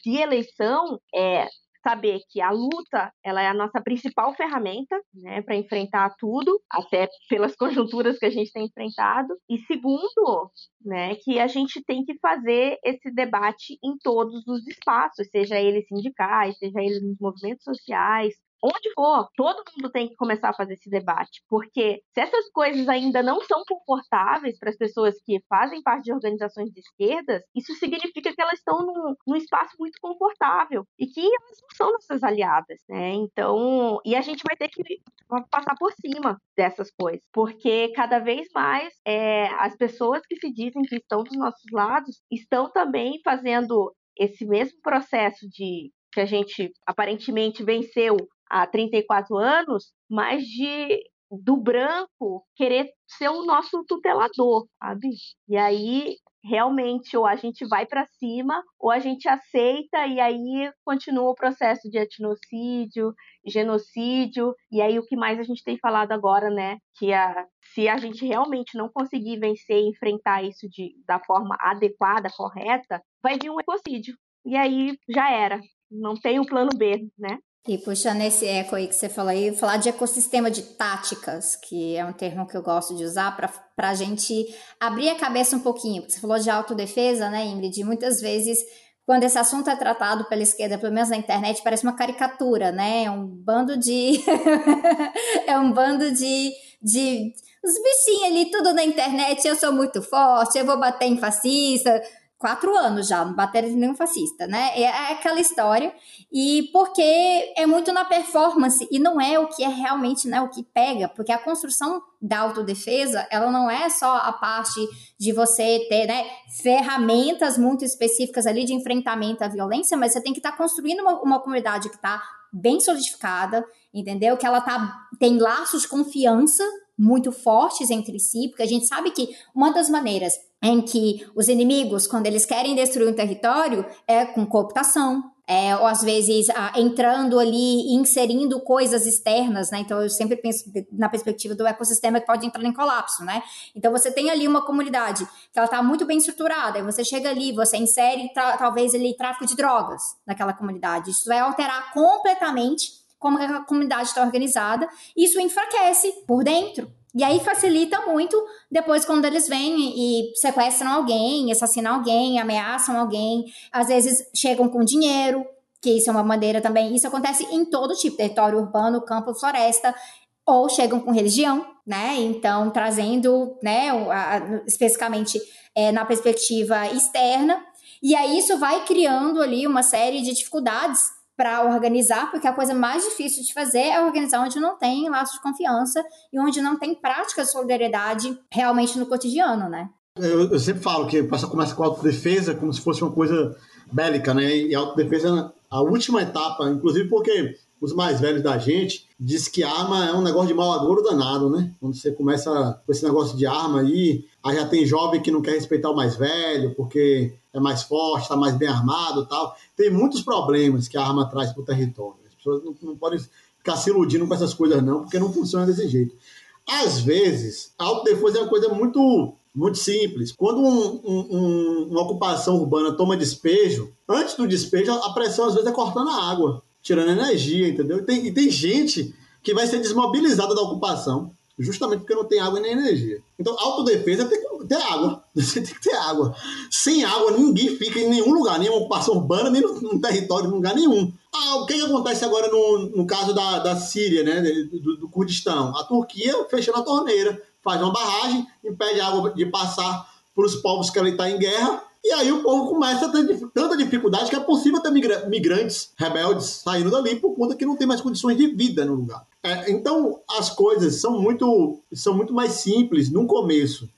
Speaker 2: de eleição, é saber que a luta ela é a nossa principal ferramenta né, para enfrentar tudo, até pelas conjunturas que a gente tem enfrentado. E segundo, né, que a gente tem que fazer esse debate em todos os espaços, seja eles sindicais, seja eles nos movimentos sociais, onde for, todo mundo tem que começar a fazer esse debate, porque se essas coisas ainda não são confortáveis para as pessoas que fazem parte de organizações de esquerdas, isso significa que elas estão num, num espaço muito confortável e que elas não são nossas aliadas, né? Então, e a gente vai ter que passar por cima dessas coisas, porque cada vez mais é, as pessoas que se dizem que estão dos nossos lados estão também fazendo esse mesmo processo de que a gente aparentemente venceu há 34 anos, mas de do branco querer ser o nosso tutelador, sabe? E aí realmente ou a gente vai para cima ou a gente aceita e aí continua o processo de etnocídio, genocídio e aí o que mais a gente tem falado agora, né? Que a, se a gente realmente não conseguir vencer e enfrentar isso de, da forma adequada, correta, vai vir um ecocídio. E aí já era. Não tem o plano B, né?
Speaker 3: E puxando esse eco aí que você falou aí, falar de ecossistema de táticas, que é um termo que eu gosto de usar para a gente abrir a cabeça um pouquinho. Porque você falou de autodefesa, né, Ingrid? muitas vezes, quando esse assunto é tratado pela esquerda, pelo menos na internet, parece uma caricatura, né? É um bando de. é um bando de. de os bichinhos ali, tudo na internet, eu sou muito forte, eu vou bater em fascista quatro anos já, não bateram nenhum fascista, né? É, é aquela história. E porque é muito na performance e não é o que é realmente né, o que pega, porque a construção da autodefesa, ela não é só a parte de você ter né, ferramentas muito específicas ali de enfrentamento à violência, mas você tem que estar tá construindo uma, uma comunidade que está bem solidificada, entendeu? Que ela tá, tem laços de confiança muito fortes entre si, porque a gente sabe que uma das maneiras em que os inimigos, quando eles querem destruir um território, é com cooptação, é, ou às vezes ah, entrando ali, inserindo coisas externas, né? Então eu sempre penso na perspectiva do ecossistema que pode entrar em colapso, né? Então você tem ali uma comunidade que ela está muito bem estruturada, e você chega ali, você insere talvez ali tráfico de drogas naquela comunidade. Isso vai alterar completamente como a comunidade está organizada, isso enfraquece por dentro. E aí facilita muito depois quando eles vêm e sequestram alguém, assassinam alguém, ameaçam alguém, às vezes chegam com dinheiro, que isso é uma maneira também. Isso acontece em todo tipo, território urbano, campo, floresta, ou chegam com religião, né? Então, trazendo, né, especificamente é, na perspectiva externa. E aí isso vai criando ali uma série de dificuldades para organizar, porque a coisa mais difícil de fazer é organizar onde não tem laço de confiança e onde não tem prática de solidariedade realmente no cotidiano, né?
Speaker 1: Eu, eu sempre falo que o pessoal começa com autodefesa como se fosse uma coisa bélica, né? E a autodefesa, a última etapa, inclusive porque os mais velhos da gente diz que arma é um negócio de mau agouro danado, né? Quando você começa com esse negócio de arma aí, aí já tem jovem que não quer respeitar o mais velho porque é mais forte, está mais bem armado tal. Tem muitos problemas que a arma traz para o território. As pessoas não, não, podem ficar se iludindo com essas coisas não, porque não funciona desse jeito. Às vezes, a autodefesa é uma coisa muito muito simples. Quando um, um, uma ocupação urbana toma despejo, antes do despejo, a pressão às vezes é cortando a água tirando energia, entendeu? E tem, e tem gente que vai ser desmobilizada da ocupação, justamente porque não tem água nem energia. Então, autodefesa tem que ter água. Você tem que ter água. Sem água, ninguém fica em nenhum lugar, nem uma ocupação urbana, nem no, no território, em lugar nenhum. Ah, o que, que acontece agora no, no caso da, da Síria, né, do, do Kurdistão? A Turquia fechando a torneira, faz uma barragem, impede a água de passar para os povos que ali está em guerra e aí o povo começa a ter tanta dificuldade que é possível ter migrantes rebeldes saindo dali por conta que não tem mais condições de vida no lugar. É, então as coisas são muito, são muito mais simples no começo.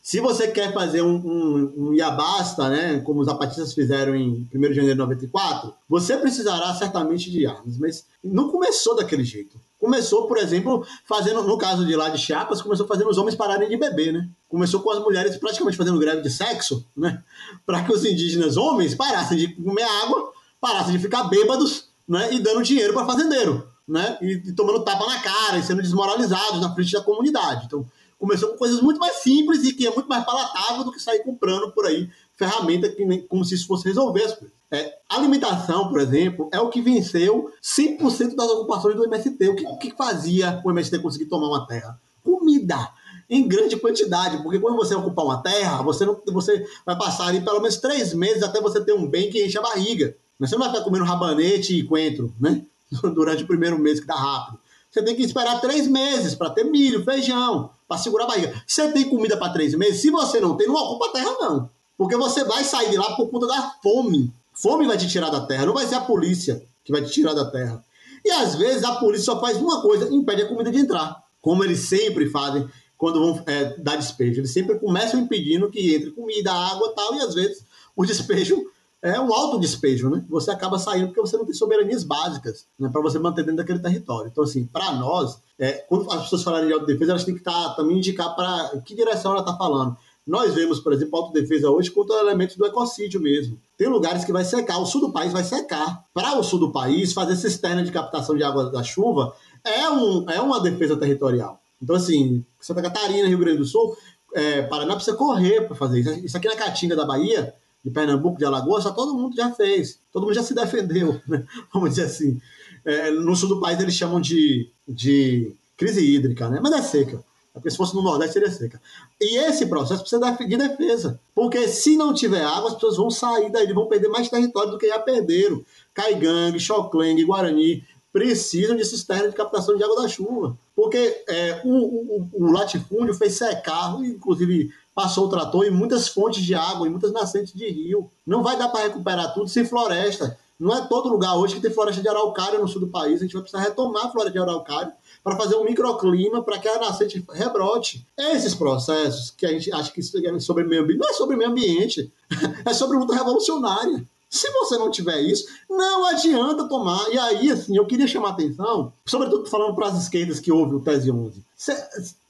Speaker 1: Se você quer fazer um, um, um Iabasta, né, como os zapatistas fizeram em 1 de janeiro de 94, você precisará certamente de armas, mas não começou daquele jeito. Começou, por exemplo, fazendo, no caso de lá de Chiapas, começou fazendo os homens pararem de beber, né? Começou com as mulheres praticamente fazendo greve de sexo, né? Para que os indígenas homens parassem de comer água, parassem de ficar bêbados, né? E dando dinheiro para fazendeiro, né? E, e, tomando tapa na cara e sendo desmoralizados na frente da comunidade. Então, começou com coisas muito mais simples e que é muito mais palatável do que sair comprando por aí ferramenta que nem, como se isso fosse resolver as coisas. É, alimentação, por exemplo, é o que venceu 100% das ocupações do MST. O que, o que fazia o MST conseguir tomar uma terra? Comida em grande quantidade, porque quando você ocupar uma terra, você, não, você vai passar ali pelo menos três meses até você ter um bem que enche a barriga. Você não vai ficar comendo rabanete e coentro, né? durante o primeiro mês, que dá rápido. Você tem que esperar três meses para ter milho, feijão, para segurar a barriga. Você tem comida para três meses? Se você não tem, não ocupa a terra, não. Porque você vai sair de lá por conta da fome. Fome vai te tirar da terra, não vai ser a polícia que vai te tirar da terra. E às vezes a polícia só faz uma coisa, impede a comida de entrar. Como eles sempre fazem quando vão é, dar despejo. Eles sempre começam impedindo que entre comida, água e tal, e às vezes o despejo é um alto despejo, né? Você acaba saindo porque você não tem soberanias básicas né, para você manter dentro daquele território. Então, assim, para nós, é, quando as pessoas falarem de autodefesa, elas têm que tá, também indicar para que direção ela está falando. Nós vemos, por exemplo, a autodefesa hoje contra elementos do ecocídio mesmo. Tem lugares que vai secar, o sul do país vai secar. Para o sul do país, fazer cisterna de captação de água da chuva é, um, é uma defesa territorial. Então, assim, Santa Catarina, Rio Grande do Sul, é, Paraná precisa correr para fazer isso. Isso aqui na Caatinga da Bahia, de Pernambuco, de Alagoas, todo mundo já fez. Todo mundo já se defendeu, né? vamos dizer assim. É, no sul do país eles chamam de, de crise hídrica, né? mas é seca. Porque se fosse no Nordeste seria seca. E esse processo precisa de defesa. Porque se não tiver água, as pessoas vão sair daí, vão perder mais território do que já perderam. Caigangue, Xoclengue, Guarani precisam de cisterna de captação de água da chuva. Porque é, o, o, o, latifúndio fez secar, inclusive passou o trator em muitas fontes de água, em muitas nascentes de rio. Não vai dar para recuperar tudo sem floresta. Não é todo lugar hoje que tem floresta de araucária no sul do país. A gente vai precisar retomar a floresta de araucária para fazer um microclima para que a nascente rebrote. Esses processos que a gente acha que é sobre meio ambiente, não é sobre meio ambiente, é sobre luta revolucionária. Se você não tiver isso, não adianta tomar. E aí, assim, eu queria chamar a atenção, sobretudo falando para as esquerdas que ouvem o Tese 11. Você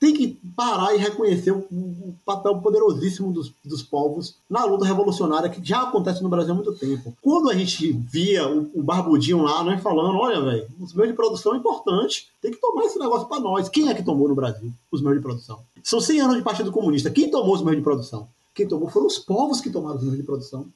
Speaker 1: tem que parar e reconhecer o, o papel poderosíssimo dos, dos, povos na luta revolucionária que já acontece no Brasil há muito tempo. Quando a gente via o, o Barbudinho lá, né, falando, olha, velho, os meios de produção é importante, tem que tomar esse negócio para nós. Quem é que tomou no Brasil os meios de produção? São 100 anos de Partido Comunista. Quem tomou os meios de produção? Quem tomou foram os povos que tomaram os meios de produção.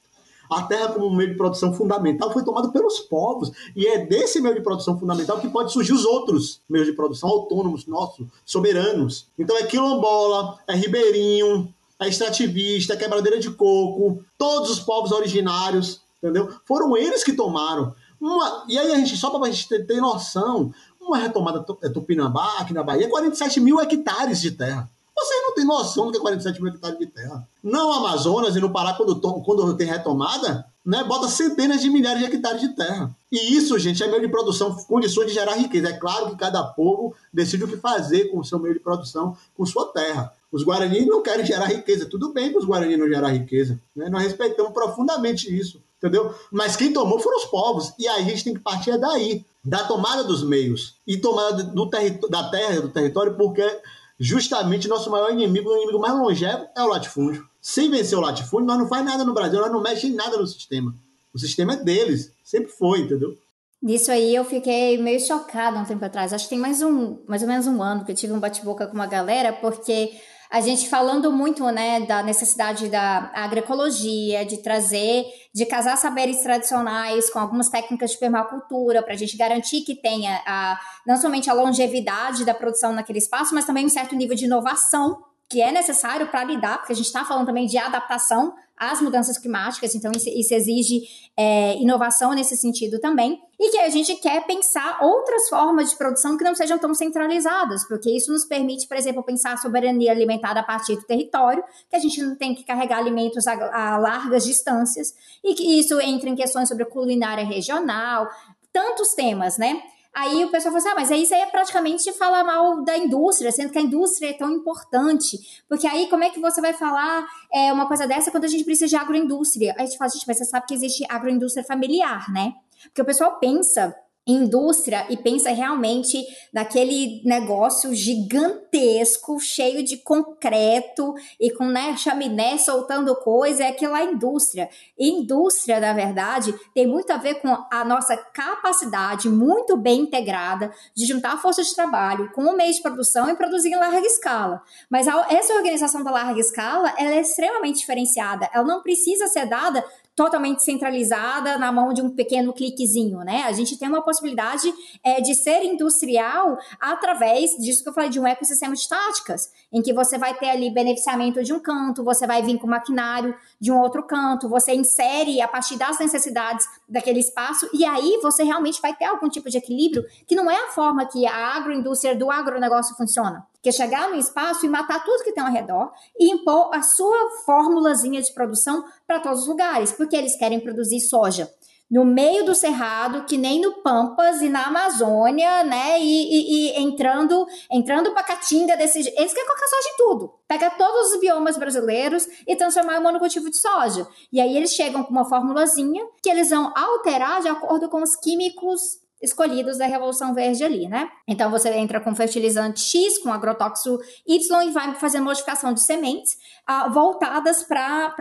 Speaker 1: A terra como meio de produção fundamental foi tomada pelos povos. E é desse meio de produção fundamental que pode surgir os outros meios de produção autônomos, nossos, soberanos. Então é quilombola, é ribeirinho, é extrativista, é quebradeira de coco, todos os povos originários, entendeu? Foram eles que tomaram. Uma, e aí a gente, só para a gente ter, ter noção, uma retomada é, Tupinambá, aqui na Bahia, 47 mil hectares de terra. Vocês não têm noção do que é 47 mil hectares de terra. Não Amazonas e no Pará, quando, quando tem retomada, né, bota centenas de milhares de hectares de terra. E isso, gente, é meio de produção, condições de gerar riqueza. É claro que cada povo decide o que fazer com o seu meio de produção, com sua terra. Os Guarani não querem gerar riqueza. Tudo bem para os Guarani não gerar riqueza. Né? Nós respeitamos profundamente isso, entendeu? Mas quem tomou foram os povos. E aí a gente tem que partir daí, da tomada dos meios e tomada do da terra, do território, porque justamente nosso maior inimigo, o inimigo mais longevo, é o latifúndio. Sem vencer o latifúndio, nós não faz nada no Brasil, nós não mexemos em nada no sistema. O sistema é deles, sempre foi, entendeu?
Speaker 3: Nisso aí eu fiquei meio chocada um tempo atrás. Acho que tem mais um, mais ou menos um ano que eu tive um bate-boca com uma galera, porque a gente falando muito né, da necessidade da agroecologia, de trazer, de casar saberes tradicionais com algumas técnicas de permacultura, para a gente garantir que tenha a, não somente a longevidade da produção naquele espaço, mas também um certo nível de inovação que é necessário para lidar, porque a gente está falando também de adaptação às mudanças climáticas, então isso, isso exige é, inovação nesse sentido também, e que a gente quer pensar outras formas de produção que não sejam tão centralizadas, porque isso nos permite, por exemplo, pensar a soberania alimentar a partir do território, que a gente não tem que carregar alimentos a, a largas distâncias, e que isso entra em questões sobre culinária regional, tantos temas, né? Aí o pessoal falou assim: ah, mas isso aí é praticamente falar mal da indústria, sendo que a indústria é tão importante. Porque aí como é que você vai falar é, uma coisa dessa quando a gente precisa de agroindústria? Aí a gente fala, gente, mas você sabe que existe agroindústria familiar, né? Porque o pessoal pensa indústria e pensa realmente naquele negócio gigantesco, cheio de concreto e com né, chaminé soltando coisa, é aquilo é indústria. Indústria, na verdade, tem muito a ver com a nossa capacidade muito bem integrada de juntar a força de trabalho com o meio de produção e produzir em larga escala. Mas essa organização da larga escala, ela é extremamente diferenciada. Ela não precisa ser dada totalmente centralizada na mão de um pequeno cliquezinho, né? A gente tem uma possibilidade é, de ser industrial através disso que eu falei, de um ecossistema de táticas, em que você vai ter ali beneficiamento de um canto, você vai vir com maquinário de um outro canto, você insere a partir das necessidades daquele espaço, e aí você realmente vai ter algum tipo de equilíbrio que não é a forma que a agroindústria do agronegócio funciona. Que é chegar no espaço e matar tudo que tem ao redor e impor a sua formulazinha de produção para todos os lugares, porque eles querem produzir soja no meio do cerrado, que nem no Pampas e na Amazônia, né? E, e, e entrando entrando para caatinga desse jeito. Eles querem colocar soja em tudo. Pega todos os biomas brasileiros e transformar em monocultivo de soja. E aí eles chegam com uma formulazinha que eles vão alterar de acordo com os químicos escolhidos da Revolução Verde ali, né? Então você entra com fertilizante X, com agrotóxico Y e vai fazer modificação de sementes uh, voltadas para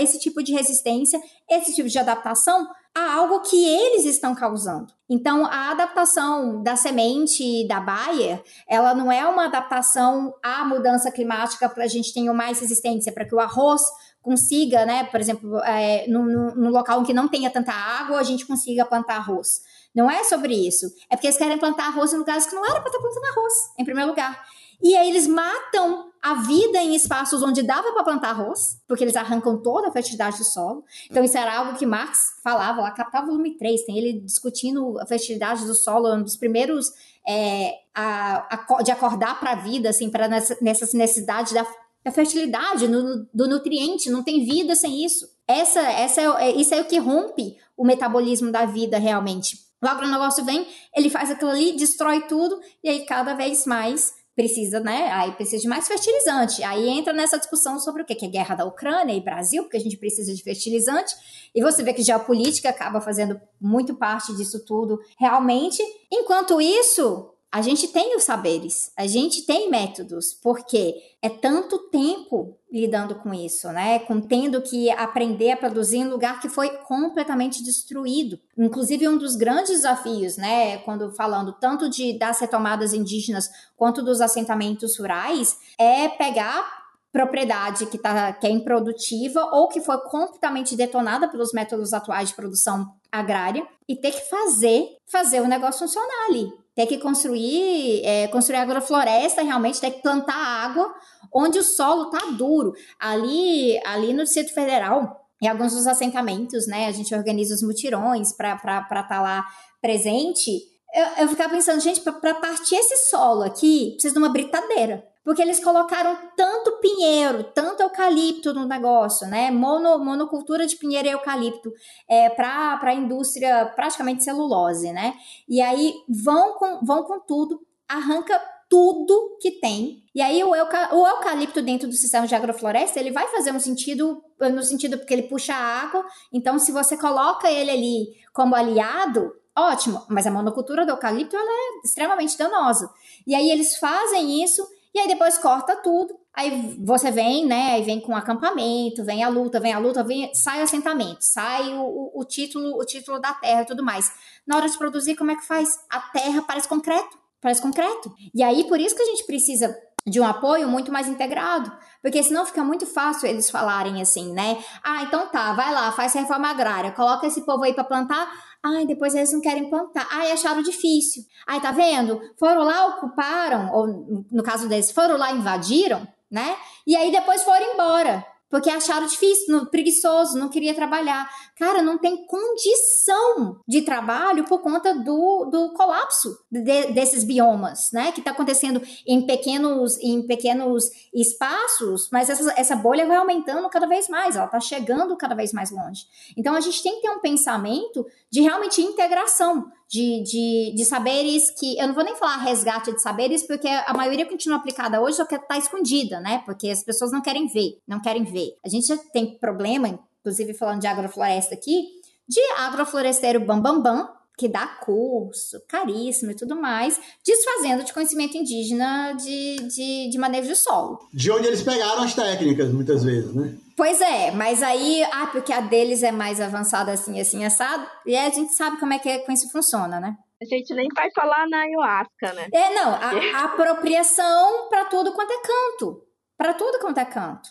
Speaker 3: esse tipo de resistência, esse tipo de adaptação a algo que eles estão causando. Então, a adaptação da semente da Bayer, ela não é uma adaptação à mudança climática para a gente ter mais resistência, para que o arroz consiga, né, por exemplo, é, no, no, local em que não tenha tanta água, a gente consiga plantar arroz. Não é sobre isso. É porque eles querem plantar arroz em lugares que não era para estar plantando arroz, em primeiro lugar. E aí eles matam a vida em espaços onde dava para plantar arroz, porque eles arrancam toda a fertilidade do solo. Então isso era algo que Marx falava lá, Capital Volume 3, tem ele discutindo a fertilidade do solo, um dos primeiros é, a, a, de acordar para a vida, assim, para nessa, nessa necessidade da, da fertilidade, no, do nutriente, não tem vida sem isso. Essa, essa é, é, isso é o que rompe o metabolismo da vida realmente. O agronegócio vem, ele faz aquilo ali, destrói tudo, e aí cada vez mais precisa, né? Aí precisa de mais fertilizante. Aí entra nessa discussão sobre o que, que é guerra da Ucrânia e Brasil, porque a gente precisa de fertilizante. E você vê que geopolítica acaba fazendo muito parte disso tudo realmente. Enquanto isso, a gente tem os saberes, a gente tem métodos, porque é tanto tempo lidando com isso, né? Com tendo que aprender a produzir em lugar que foi completamente destruído. Inclusive, um dos grandes desafios, né? Quando falando tanto de das retomadas indígenas quanto dos assentamentos rurais, é pegar propriedade que, tá, que é improdutiva ou que foi completamente detonada pelos métodos atuais de produção agrária e ter que fazer fazer o negócio funcionar ali ter que construir, é, construir agrofloresta realmente, ter que plantar água onde o solo tá duro. Ali, ali no Distrito Federal, em alguns dos assentamentos, né, a gente organiza os mutirões para estar tá lá presente. Eu, eu ficava pensando, gente, para partir esse solo aqui, precisa de uma britadeira porque eles colocaram tanto pinheiro, tanto eucalipto no negócio, né? Mono, monocultura de pinheiro e eucalipto é, para a indústria praticamente celulose, né? E aí vão com, vão com tudo, arranca tudo que tem. E aí o, euca, o eucalipto dentro do sistema de agrofloresta, ele vai fazer um sentido, no sentido porque ele puxa água, então se você coloca ele ali como aliado, ótimo, mas a monocultura do eucalipto ela é extremamente danosa. E aí eles fazem isso e aí depois corta tudo. Aí você vem, né? Aí vem com acampamento, vem a luta, vem a luta, vem, sai o assentamento, sai o, o, título, o título da terra e tudo mais. Na hora de produzir, como é que faz? A terra parece concreto, parece concreto. E aí por isso que a gente precisa de um apoio muito mais integrado, porque senão fica muito fácil eles falarem assim, né? Ah, então tá, vai lá, faz reforma agrária, coloca esse povo aí para plantar. Ai, depois eles não querem plantar. Ai, acharam difícil. Ai, tá vendo? Foram lá, ocuparam, ou no caso deles, foram lá, invadiram, né? E aí depois foram embora porque acharam difícil, preguiçoso, não queria trabalhar. Cara, não tem condição de trabalho por conta do, do colapso de, desses biomas, né? Que está acontecendo em pequenos, em pequenos espaços, mas essa, essa bolha vai aumentando cada vez mais, ela está chegando cada vez mais longe. Então a gente tem que ter um pensamento de realmente integração de, de, de saberes que. Eu não vou nem falar resgate de saberes, porque a maioria continua aplicada hoje, só que está escondida, né? Porque as pessoas não querem ver, não querem ver. A gente já tem problema, inclusive falando de agrofloresta aqui, de agrofloresteiro bambambam, bam, bam, que dá curso caríssimo e tudo mais, desfazendo de conhecimento indígena de, de, de manejo de solo.
Speaker 1: De onde eles pegaram as técnicas, muitas vezes, né?
Speaker 3: Pois é, mas aí, ah, porque a deles é mais avançada assim, assim, assado, e a gente sabe como é que é, isso funciona, né?
Speaker 2: A gente nem vai falar na ayahuasca, né?
Speaker 3: É, não, a, a apropriação para tudo quanto é canto. Para tudo quanto é canto.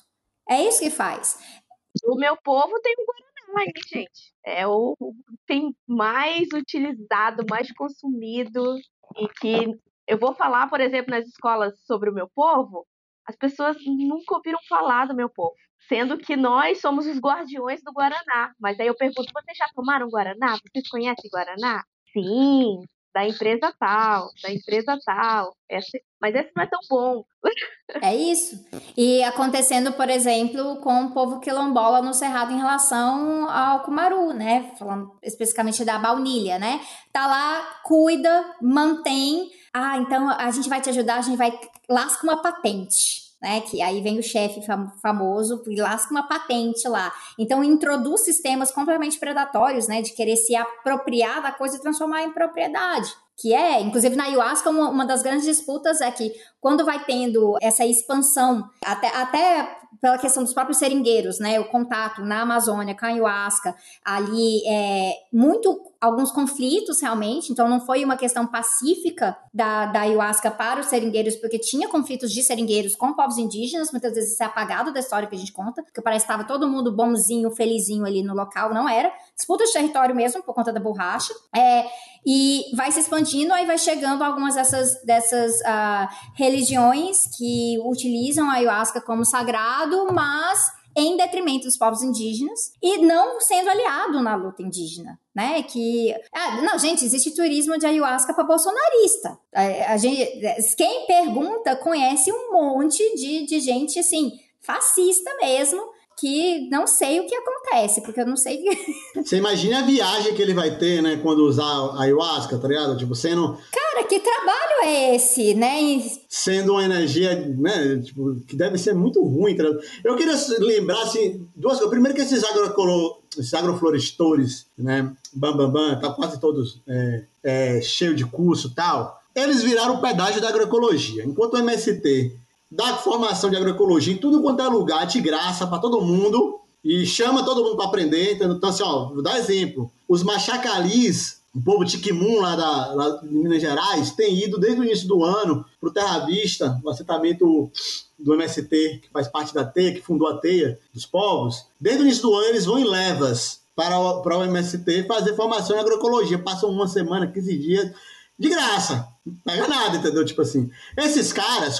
Speaker 3: É isso que faz.
Speaker 2: O meu povo tem um Guaraná aí, gente. É o tem mais utilizado, mais consumido e que eu vou falar, por exemplo, nas escolas sobre o meu povo, As pessoas nunca ouviram falar do meu povo. Sendo que nós somos os guardiões do Guaraná. Mas aí eu pergunto: vocês já tomaram Guaraná? Vocês conhecem Guaraná? Sim, da empresa tal, da empresa tal. Mas esse não é tão bom.
Speaker 3: É isso. E acontecendo, por exemplo, com o povo quilombola no Cerrado em relação ao Cumaru, né? Falando especificamente da baunilha, né? Tá lá, cuida, mantém. Ah, então a gente vai te ajudar, a gente vai. Lasca uma patente né? Que aí vem o chefe famoso e lasca uma patente lá. Então introduz sistemas completamente predatórios, né? De querer se apropriar da coisa e transformar em propriedade. Que é, inclusive na ayahuasca, uma, uma das grandes disputas é que quando vai tendo essa expansão, até, até pela questão dos próprios seringueiros, né? O contato na Amazônia com a ayahuasca, ali é muito alguns conflitos realmente, então não foi uma questão pacífica da, da ayahuasca para os seringueiros, porque tinha conflitos de seringueiros com povos indígenas, muitas vezes isso é apagado da história que a gente conta, porque parece que estava todo mundo bonzinho, felizinho ali no local, não era. Disputa de território mesmo, por conta da borracha. É, e vai se expandindo, aí vai chegando algumas dessas, dessas uh, religiões que utilizam a ayahuasca como sagrado, mas em detrimento dos povos indígenas e não sendo aliado na luta indígena, né? Que ah, não, gente, existe turismo de ayahuasca para bolsonarista. A, a, gente, quem pergunta conhece um monte de, de gente assim fascista mesmo que não sei o que acontece, porque eu não sei.
Speaker 1: Você imagina a viagem que ele vai ter, né, quando usar a ayahuasca, tá ligado? Tipo, sendo.
Speaker 3: Cara, que trabalho é esse, né?
Speaker 1: Sendo uma energia, né, tipo, que deve ser muito ruim, tá ligado? Eu queria lembrar, assim, duas coisas. Primeiro, que esses, agrocolo... esses agroflorestores, né, bam, bam, bam, tá quase todos é, é, cheio de curso e tal, eles viraram o pedágio da agroecologia. Enquanto o MST dá formação de agroecologia em tudo quanto é lugar, de graça para todo mundo, e chama todo mundo para aprender. Então, assim, ó, vou dar exemplo. Os machacalis, o povo Tiquimun lá, da, lá de Minas Gerais, tem ido desde o início do ano para o Terra Vista, o assentamento do MST, que faz parte da TEIA, que fundou a TEIA dos povos. Desde o início do ano, eles vão em levas para o, para o MST fazer formação em agroecologia. Passam uma semana, 15 dias, de graça. Não pega nada, entendeu? Tipo assim, esses caras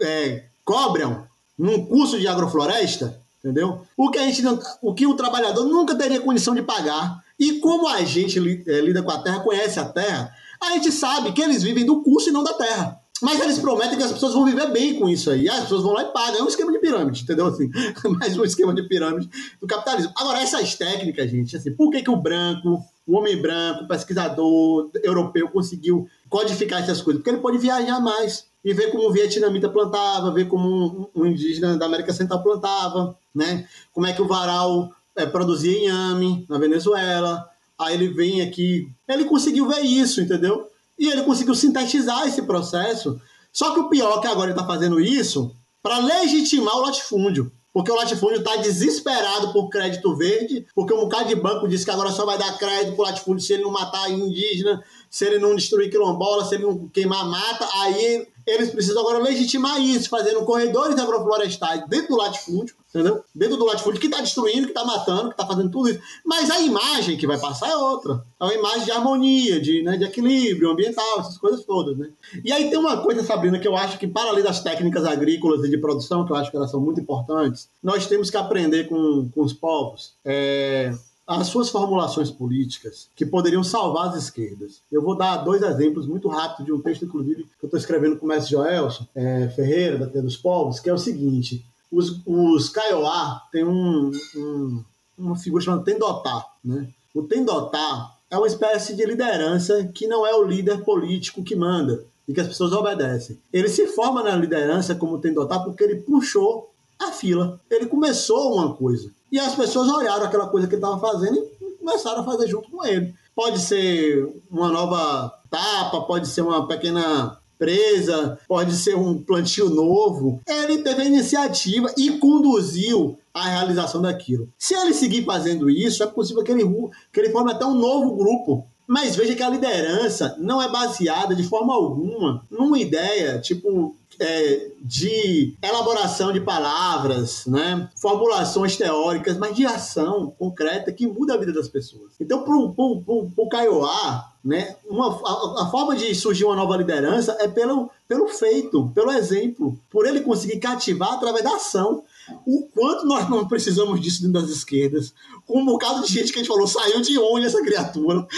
Speaker 1: é, cobram num curso de agrofloresta, entendeu? O que a gente não, o que o trabalhador nunca teria condição de pagar. E como a gente é, lida com a terra, conhece a terra, a gente sabe que eles vivem do curso e não da terra. Mas eles prometem que as pessoas vão viver bem com isso aí. As pessoas vão lá e pagam. É um esquema de pirâmide, entendeu? Assim, mais um esquema de pirâmide do capitalismo. Agora, essas técnicas, gente, assim, por que, que o branco, o homem branco, pesquisador europeu conseguiu codificar essas coisas? Porque ele pode viajar mais e ver como o vietnamita plantava, ver como um, indígena da América Central plantava, né? Como é que o varal é, produzia inhame na Venezuela. Aí ele vem aqui, ele conseguiu ver isso, entendeu? E ele conseguiu sintetizar esse processo. Só que o pior é que agora ele está fazendo isso para legitimar o latifúndio. Porque o latifúndio está desesperado por crédito verde, porque um bocado de banco disse que agora só vai dar crédito para o latifúndio se ele não matar indígena, se ele não destruir quilombola, se ele não queimar mata. Aí eles precisam agora legitimar isso, fazendo corredores agroflorestais dentro do latifúndio, entendeu? Dentro do latifúndio que está destruindo, que está matando, que está fazendo tudo isso. Mas a imagem que vai passar é outra. É uma imagem de harmonia, de, né, de equilíbrio ambiental, essas coisas todas, né? E aí tem uma coisa, Sabrina, que eu acho que para além das técnicas agrícolas e de produção, que eu acho que elas são muito importantes, nós temos que aprender com, com os povos. É, as suas formulações políticas que poderiam salvar as esquerdas. Eu vou dar dois exemplos muito rápidos de um texto, inclusive, que eu estou escrevendo com o mestre Joelson é, Ferreira, da Terra dos Povos, que é o seguinte: os, os Kaiowá têm um, um, uma figura chamada Tendotá. Né? O Tendotá é uma espécie de liderança que não é o líder político que manda e que as pessoas obedecem. Ele se forma na liderança como Tendotá porque ele puxou a fila. Ele começou uma coisa. E as pessoas olharam aquela coisa que ele estava fazendo e começaram a fazer junto com ele. Pode ser uma nova tapa, pode ser uma pequena presa, pode ser um plantio novo. Ele teve a iniciativa e conduziu a realização daquilo. Se ele seguir fazendo isso, é possível que ele, que ele forme até um novo grupo Mas veja que a liderança não é baseada de forma alguma numa ideia, tipo, é, de elaboração de palavras, né? formulações teóricas, mas de ação concreta que muda a vida das pessoas. Então, para o Kaiowá, né, uma, a, a, forma de surgir uma nova liderança é pelo, pelo feito, pelo exemplo, por ele conseguir cativar através da ação o quanto nós não precisamos disso dentro das esquerdas. Com um bocado de gente que a gente falou, saiu de onde essa criatura?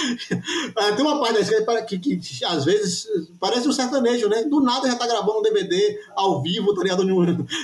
Speaker 1: Ah, tem uma parte da esquerda que, que, que, às vezes parece um sertanejo, né? Do nada já tá gravando um DVD ao vivo, tá ligado?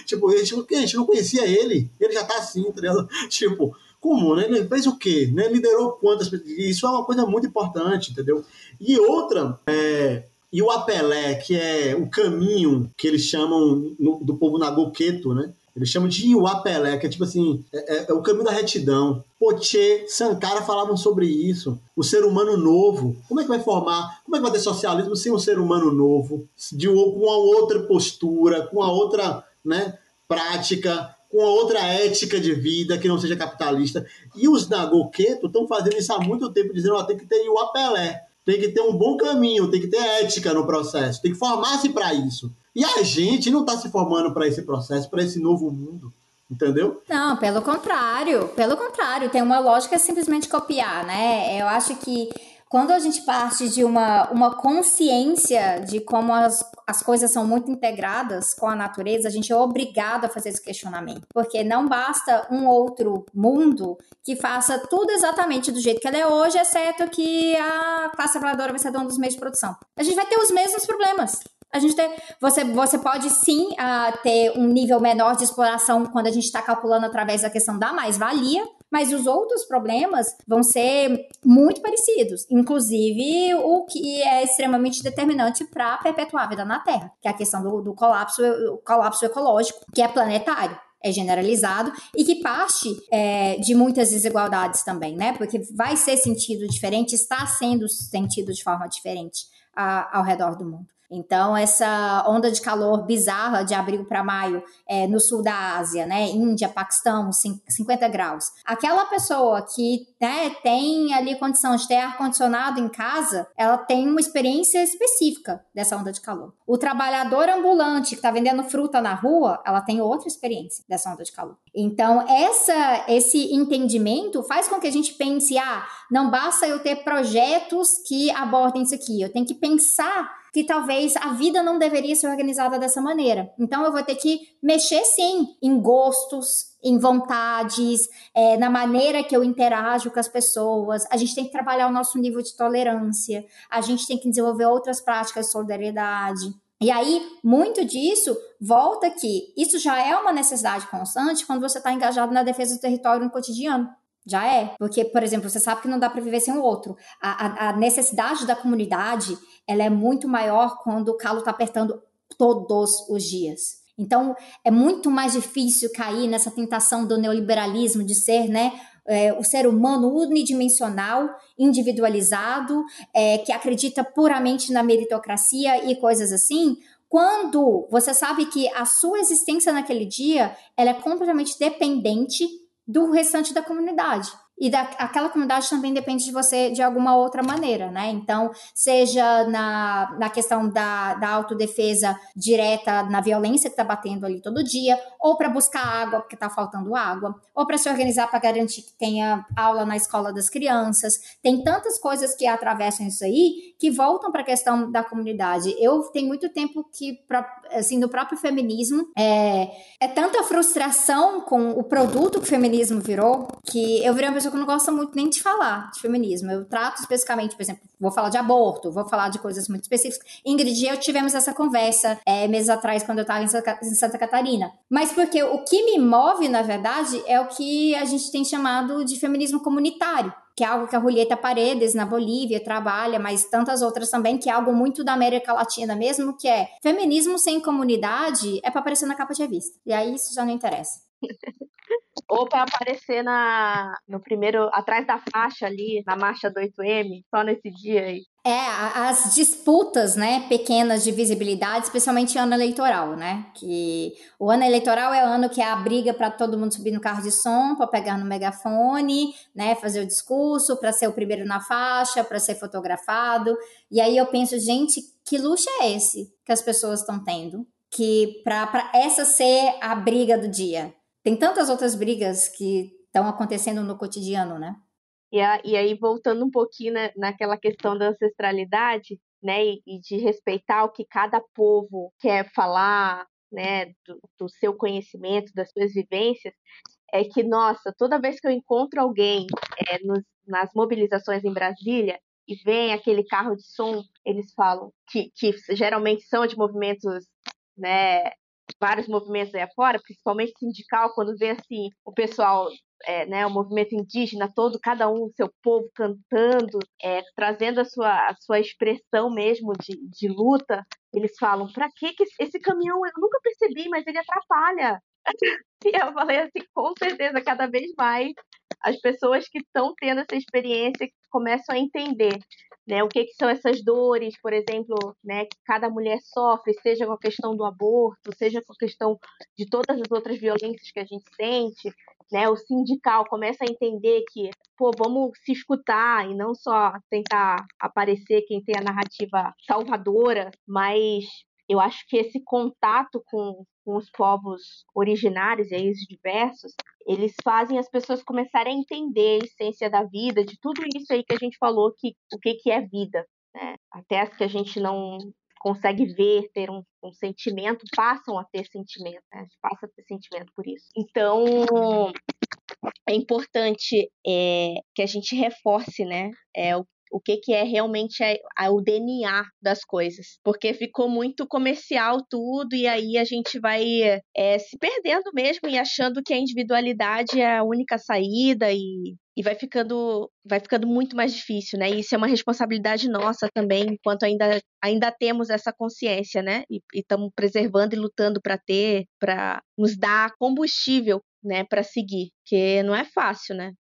Speaker 1: Tipo, a gente, a gente não conhecia ele, ele já tá assim, tá ligado? Tipo, como, né? Ele fez o quê? Né? Liderou quantas? Isso é uma coisa muito importante, entendeu? E outra, é, e o apelé, que é o caminho que eles chamam no, do povo nagoqueto, né? Eles chamam de Iwapelé, que é tipo assim, é, é, é, o caminho da retidão. Poche, Sankara falavam sobre isso. O ser humano novo. Como é que vai formar? Como é que vai ter socialismo sem um ser humano novo? De, com uma outra postura, com uma outra né, prática, com uma outra ética de vida que não seja capitalista. E os Nagoqueto estão fazendo isso há muito tempo, dizendo que tem que ter Iwapelé. Tem que ter um bom caminho, tem que ter ética no processo, tem que formar-se para isso. E a gente não está se formando para esse processo, para esse novo mundo. Entendeu?
Speaker 3: Não, pelo contrário. Pelo contrário, tem uma lógica simplesmente copiar, né? Eu acho que quando a gente parte de uma, uma consciência de como as, as coisas são muito integradas com a natureza, a gente é obrigado a fazer esse questionamento. Porque não basta um outro mundo que faça tudo exatamente do jeito que ele é hoje, exceto que a classe trabalhadora vai ser dona dos meios de produção. A gente vai ter os mesmos problemas. A gente tem, você, você pode sim uh, ter um nível menor de exploração quando a gente está calculando através da questão da mais-valia, mas os outros problemas vão ser muito parecidos, inclusive o que é extremamente determinante para perpetuar a vida na Terra, que é a questão do, do colapso, colapso ecológico, que é planetário é generalizado e que parte é, de muitas desigualdades também, né? Porque vai ser sentido diferente, está sendo sentido de forma diferente a, ao redor do mundo. Então, essa onda de calor bizarra de abril para maio é, no sul da Ásia, né? Índia, Paquistão, 50 graus. Aquela pessoa que né, tem ali condição de ter ar-condicionado em casa, ela tem uma experiência específica dessa onda de calor. O trabalhador ambulante que está vendendo fruta na rua, ela tem outra experiência dessa onda de calor. Então, essa, esse entendimento faz com que a gente pense: ah, não basta eu ter projetos que abordem isso aqui, eu tenho que pensar que talvez a vida não deveria ser organizada dessa maneira. Então eu vou ter que mexer sim em gostos, em vontades, é, na maneira que eu interajo com as pessoas. A gente tem que trabalhar o nosso nível de tolerância, a gente tem que desenvolver outras práticas de solidariedade. E aí, muito disso volta que isso já é uma necessidade constante quando você está engajado na defesa do território no cotidiano. Já é. Porque, por exemplo, você sabe que não dá para viver sem o outro. A, a, a, necessidade da comunidade ela é muito maior quando o calo está apertando todos os dias. Então, é muito mais difícil cair nessa tentação do neoliberalismo de ser, né, é, o ser humano unidimensional, individualizado, é, que acredita puramente na meritocracia e coisas assim, quando você sabe que a sua existência naquele dia ela é completamente dependente do restante da comunidade e da, aquela comunidade também depende de você de alguma outra maneira, né? Então, seja na, na questão da, da autodefesa direta na violência que está batendo ali todo dia, ou para buscar água porque está faltando água, ou para se organizar para garantir que tenha aula na escola das crianças. Tem tantas coisas que atravessam isso aí que voltam para a questão da comunidade. Eu tenho muito tempo que, pra, assim, no próprio feminismo, é, é tanta frustração com o produto que o feminismo virou que eu virei uma pessoa pessoa que não gosta muito nem de falar de feminismo. Eu trato especificamente, por exemplo, vou falar de aborto, vou falar de coisas muito específicas. Ingrid e eu tivemos essa conversa é, meses atrás, quando eu estava em Santa Catarina. Mas porque o que me move, na verdade, é o que a gente tem chamado de feminismo comunitário que é algo que a Julieta Paredes, na Bolívia, trabalha, mas tantas outras também, que é algo muito da América Latina mesmo, que é feminismo sem comunidade é para aparecer na capa de revista. E aí isso já não interessa.
Speaker 2: Ou para aparecer na, no primeiro, atrás da faixa ali, na marcha do 8M, só nesse dia aí.
Speaker 3: É, as disputas, né, pequenas de visibilidade, especialmente em ano eleitoral, né? Que o ano eleitoral é o ano que é a briga para todo mundo subir no carro de som, para pegar no megafone, né, fazer o discurso, para ser o primeiro na faixa, para ser fotografado. E aí eu penso, gente, que luxo é esse que as pessoas estão tendo? Que para essa ser a briga do dia. Tem tantas outras brigas que estão acontecendo no cotidiano, né?
Speaker 2: E, a, e aí, voltando um pouquinho na, naquela questão da ancestralidade, né, e, e, de respeitar o que cada povo quer falar, né, do, do, seu conhecimento, das suas vivências, é que, nossa, toda vez que eu encontro alguém é, nos, nas mobilizações em Brasília e vem aquele carro de som, eles falam que, que geralmente são de movimentos, né, vários movimentos aí afora, principalmente sindical, quando vê assim o pessoal é, né, o movimento indígena todo, cada um, seu povo cantando, é, trazendo a sua, a sua expressão mesmo de, de luta, eles falam, para que esse caminhão, eu nunca percebi, mas ele atrapalha. e eu falei assim, com certeza, cada vez mais as pessoas que estão tendo essa experiência começam a entender né, o que, que, são essas dores, por exemplo, né, que cada mulher sofre, seja com a questão do aborto, seja com a questão de todas as outras violências que a gente sente, né, o sindical começa a entender que, pô, vamos se escutar e não só tentar aparecer quem tem a narrativa salvadora, mas eu acho que esse contato com, com os povos originários e aí os diversos, eles fazem as pessoas começarem a entender a essência da vida, de tudo isso aí que a gente falou, que o que, que é vida. Né? Até as que a gente não consegue ver, ter um, um sentimento, passam a ter sentimento, né? passa a ter sentimento por isso. Então, é importante é, que a gente reforce né, é, o o que, que é realmente a, a, o DNA das coisas. Porque ficou muito comercial tudo, e aí a gente vai é, se perdendo mesmo e achando que a individualidade é a única saída e, e vai ficando vai ficando muito mais difícil, né? E isso é uma responsabilidade nossa também, enquanto ainda, ainda temos essa consciência, né? E estamos preservando e lutando para ter, para nos dar combustível, né, para seguir, que não é fácil, né?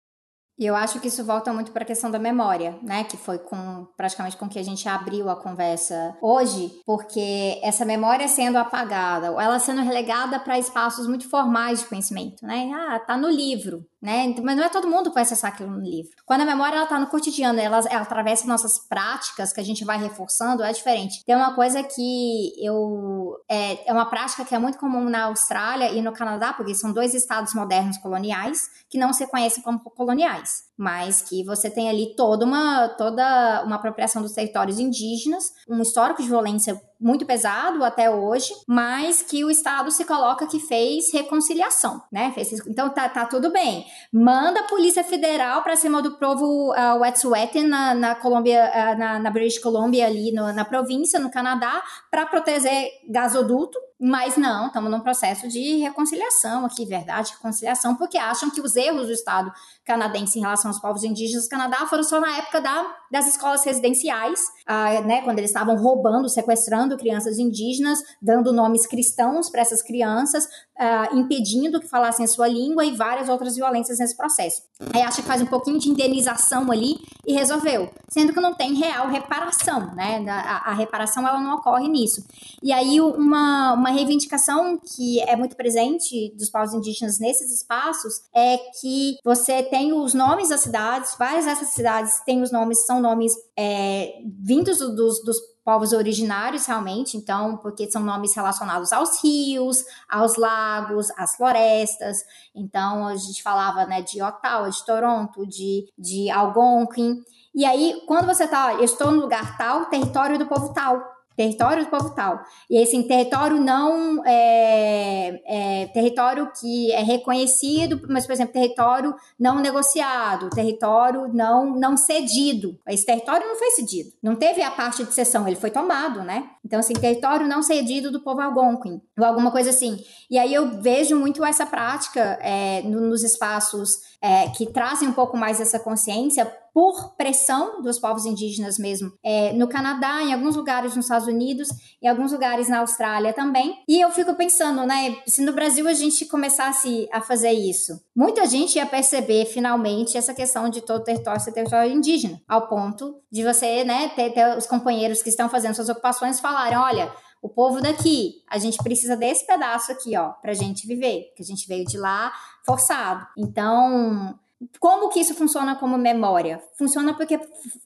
Speaker 3: E eu acho que isso volta muito para a questão da memória, né? Que foi com praticamente com que a gente abriu a conversa hoje, porque essa memória sendo apagada, ou ela sendo relegada para espaços muito formais de conhecimento, né? Ah, tá no livro, né? Mas não é todo mundo que vai acessar aquilo no livro. Quando a memória ela tá no cotidiano, ela, ela atravessa nossas práticas que a gente vai reforçando, é diferente. Tem uma coisa que eu é, é uma prática que é muito comum na Austrália e no Canadá, porque são dois estados modernos coloniais que não se conhecem como coloniais mas que você tem ali toda uma, toda uma apropriação dos territórios indígenas, um histórico de violência muito pesado até hoje, mas que o Estado se coloca que fez reconciliação, né? então tá, tá tudo bem. Manda a Polícia Federal para cima do povo uh, Wet'suwet'en na, na Colômbia, uh, na, na British Columbia ali no, na província, no Canadá, para proteger gasoduto, mas não, estamos num processo de reconciliação aqui, verdade, reconciliação, porque acham que os erros do Estado canadense em relação aos povos indígenas do Canadá foram só na época da, das escolas residenciais, ah, né, quando eles estavam roubando, sequestrando crianças indígenas, dando nomes cristãos para essas crianças, ah, impedindo que falassem a sua língua e várias outras violências nesse processo. Aí acha que faz um pouquinho de indenização ali e resolveu, sendo que não tem real reparação, né? A, a reparação ela não ocorre nisso. E aí uma, uma reivindicação que é muito presente dos povos indígenas nesses espaços é que você tem tem os nomes das cidades, várias dessas cidades têm os nomes, são nomes é, vindos dos, dos povos originários realmente, então, porque são nomes relacionados aos rios, aos lagos, às florestas. Então, a gente falava, né, de Ottawa, de Toronto, de, de Algonquin. E aí, quando você tá, eu estou no lugar tal, território do povo tal território do povo tal. E esse território não é, é, território que é reconhecido, mas por exemplo, território não negociado, território não não cedido. Esse território não foi cedido. Não teve a parte de cessão, ele foi tomado, né? Então assim, território não cedido do povo algonquin, ou alguma coisa assim. E aí eu vejo muito essa prática é, nos espaços é, que trazem um pouco mais essa consciência por pressão dos povos indígenas mesmo, é, no Canadá, em alguns lugares nos Estados Unidos, em alguns lugares na Austrália também. E eu fico pensando, né, se no Brasil a gente começasse a fazer isso, muita gente ia perceber finalmente essa questão de todo território ser território indígena, ao ponto de você, né, ter, ter os companheiros que estão fazendo suas ocupações falarem, olha, o povo daqui, a gente precisa desse pedaço aqui, ó, pra gente viver, que a gente veio de lá forçado. Então, como que isso funciona como memória? Funciona porque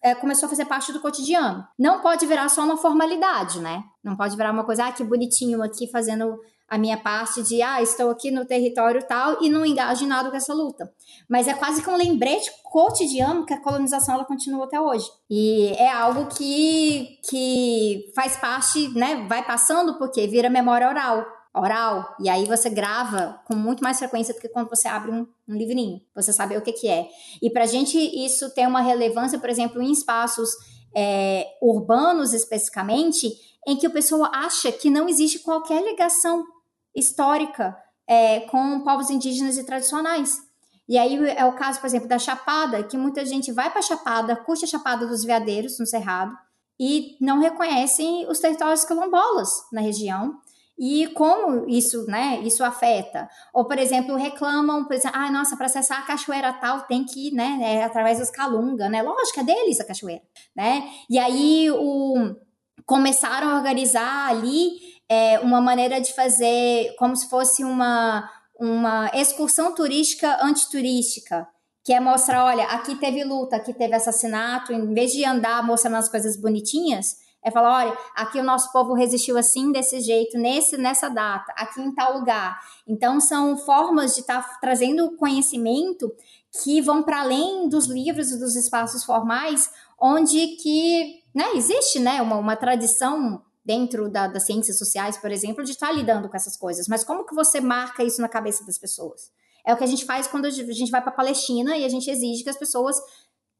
Speaker 3: é, começou a fazer parte do cotidiano. Não pode virar só uma formalidade, né? Não pode virar uma coisa, ah, que bonitinho aqui fazendo a minha parte de, ah, estou aqui no território tal e não engajo em nada com essa luta. Mas é quase que um lembrete cotidiano que a colonização ela continua até hoje. E é algo que, que faz parte, né, vai passando porque vira memória oral oral, e aí você grava com muito mais frequência do que quando você abre um, um livrinho, você sabe o que, que é. E para a gente isso tem uma relevância, por exemplo, em espaços é, urbanos especificamente, em que o pessoa acha que não existe qualquer ligação histórica é, com povos indígenas e tradicionais. E aí é o caso, por exemplo, da Chapada, que muita gente vai para a Chapada, curte a Chapada dos Veadeiros, no Cerrado, e não reconhecem os territórios quilombolas na região, e como isso, né, isso afeta. Ou, por exemplo, reclamam, por exemplo, ah, nossa, para acessar a cachoeira tal tem que ir, né, é através dos calunga, né? Lógico, é deles a cachoeira, né? E aí o começaram a organizar ali é, uma maneira de fazer como se fosse uma uma excursão turística antiturística, que é mostrar, olha, aqui teve luta, aqui teve assassinato, em vez de andar mostrando as coisas bonitinhas, é falar, olha, aqui o nosso povo resistiu assim, desse jeito, nesse, nessa data, aqui em tal lugar. Então, são formas de estar tá trazendo conhecimento que vão para além dos livros e dos espaços formais, onde que né, existe né, uma, uma tradição dentro da, das ciências sociais, por exemplo, de estar tá lidando com essas coisas. Mas como que você marca isso na cabeça das pessoas? É o que a gente faz quando a gente vai para a Palestina e a gente exige que as pessoas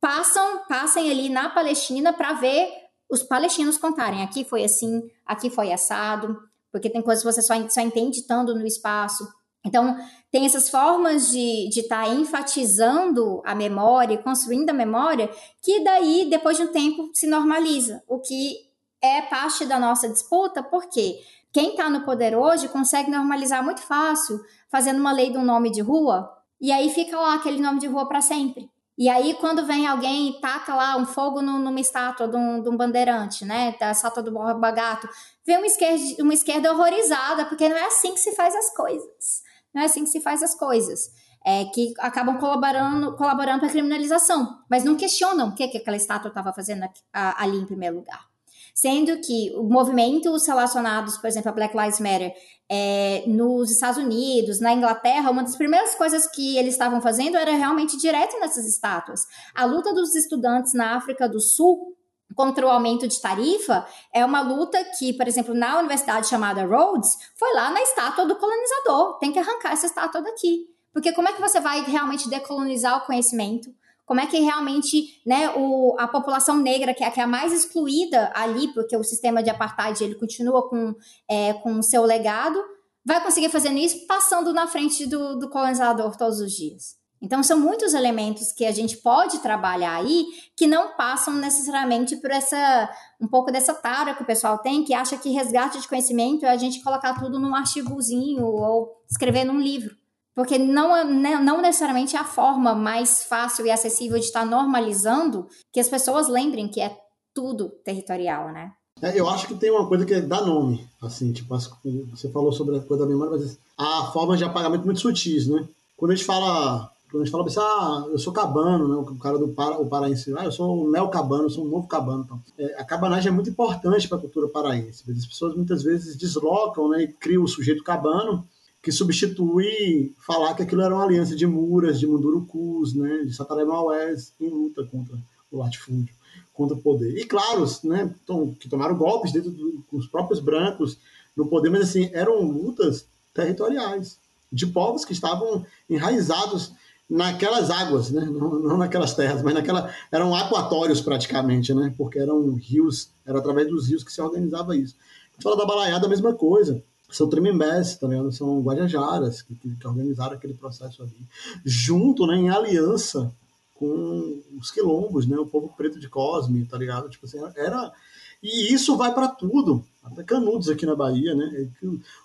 Speaker 3: passam, passem ali na Palestina para ver os palestinos contarem. Aqui foi assim, aqui foi assado, porque tem coisas que você só, só entende estando no espaço. Então, tem essas formas de estar tá enfatizando a memória, construindo a memória, que daí, depois de um tempo, se normaliza. O que é parte da nossa disputa, porque quem está no poder hoje consegue normalizar muito fácil, fazendo uma lei de um nome de rua, e aí fica lá aquele nome de rua para sempre. E aí, quando vem alguém e taca lá um fogo numa estátua de um, de um, bandeirante, né? Da estátua do Borba Gato, vem uma esquerda, uma esquerda horrorizada, porque não é assim que se faz as coisas. Não é assim que se faz as coisas. É, que acabam colaborando, colaborando para a criminalização, mas não questionam o que, que aquela estátua estava fazendo ali em primeiro lugar. Sendo que movimentos relacionados, por exemplo, a Black Lives Matter, é, nos Estados Unidos, na Inglaterra, uma das primeiras coisas que eles estavam fazendo era realmente direto nessas estátuas. A luta dos estudantes na África do Sul contra o aumento de tarifa é uma luta que, por exemplo, na universidade chamada Rhodes, foi lá na estátua do colonizador. Tem que arrancar essa estátua daqui. Porque como é que você vai realmente decolonizar o conhecimento? Como é que realmente né, o, a população negra, que é, que é a mais excluída ali, porque o sistema de apartheid ele continua com, é, com o seu legado, vai conseguir fazer isso passando na frente do, do colonizador todos os dias. Então, são muitos elementos que a gente pode trabalhar aí que não passam necessariamente por essa um pouco dessa tara que o pessoal tem, que acha que resgate de conhecimento é a gente colocar tudo num artigozinho ou escrever num livro. Porque não, é, né, não necessariamente é a forma mais fácil e acessível de estar normalizando que as pessoas lembrem que é tudo territorial, né?
Speaker 1: É, eu acho que tem uma coisa que é dar nome, assim, tipo, você falou sobre a coisa da memória, mas há formas de apagamento muito sutis, né? Quando a gente fala, quando a gente fala assim, ah, eu sou cabano, né? O cara do para, o paraense, ah, eu sou um neo-cabano, eu sou um novo cabano. Então. É, a cabanagem é muito importante para a cultura paraense. As pessoas muitas vezes deslocam, né, e criam o sujeito cabano que substitui falar que aquilo era uma aliança de Muras, de Mundurucus, né, de Sataré Maués, em luta contra o latifúndio, contra o poder. E claro, né, que tomaram golpes dentro dos próprios brancos no poder, mas assim, eram lutas territoriais, de povos que estavam enraizados naquelas águas, né? não, não, naquelas terras, mas naquela eram aquatórios praticamente, né? porque eram rios, era através dos rios que se organizava isso. Fala da balaiada, a mesma coisa são tremembés, tá vendo? São guajajaras que, que, organizaram aquele processo ali, junto, né, em aliança com os quilombos, né? O povo preto de Cosme, tá ligado? Tipo assim, era e isso vai para tudo, até Canudos aqui na Bahia, né?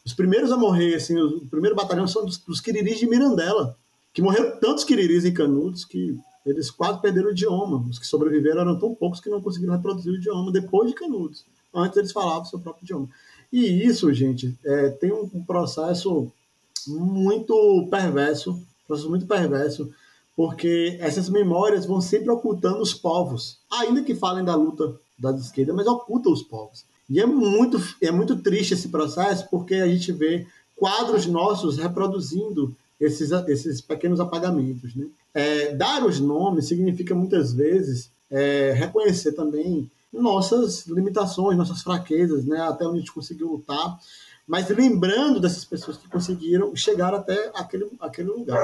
Speaker 1: Os primeiros a morrer, assim, o primeiro batalhão são dos, dos quiriris de Mirandela, que morreram tantos quiriris em Canudos que eles quase perderam o idioma. Os que sobreviveram eram tão poucos que não conseguiram reproduzir o idioma depois de Canudos. Antes eles falavam o seu próprio idioma. E isso, gente, é, tem um processo muito perverso, processo muito perverso, porque essas memórias vão sempre ocultando os povos, ainda que falem da luta da esquerda, mas ocultam os povos. E é muito, é muito triste esse processo, porque a gente vê quadros nossos reproduzindo esses, esses pequenos apagamentos. Né? É, dar os nomes significa muitas vezes é, reconhecer também nossas limitações, nossas fraquezas, né? até onde a gente conseguiu lutar, mas lembrando dessas pessoas que conseguiram chegar até aquele, aquele lugar.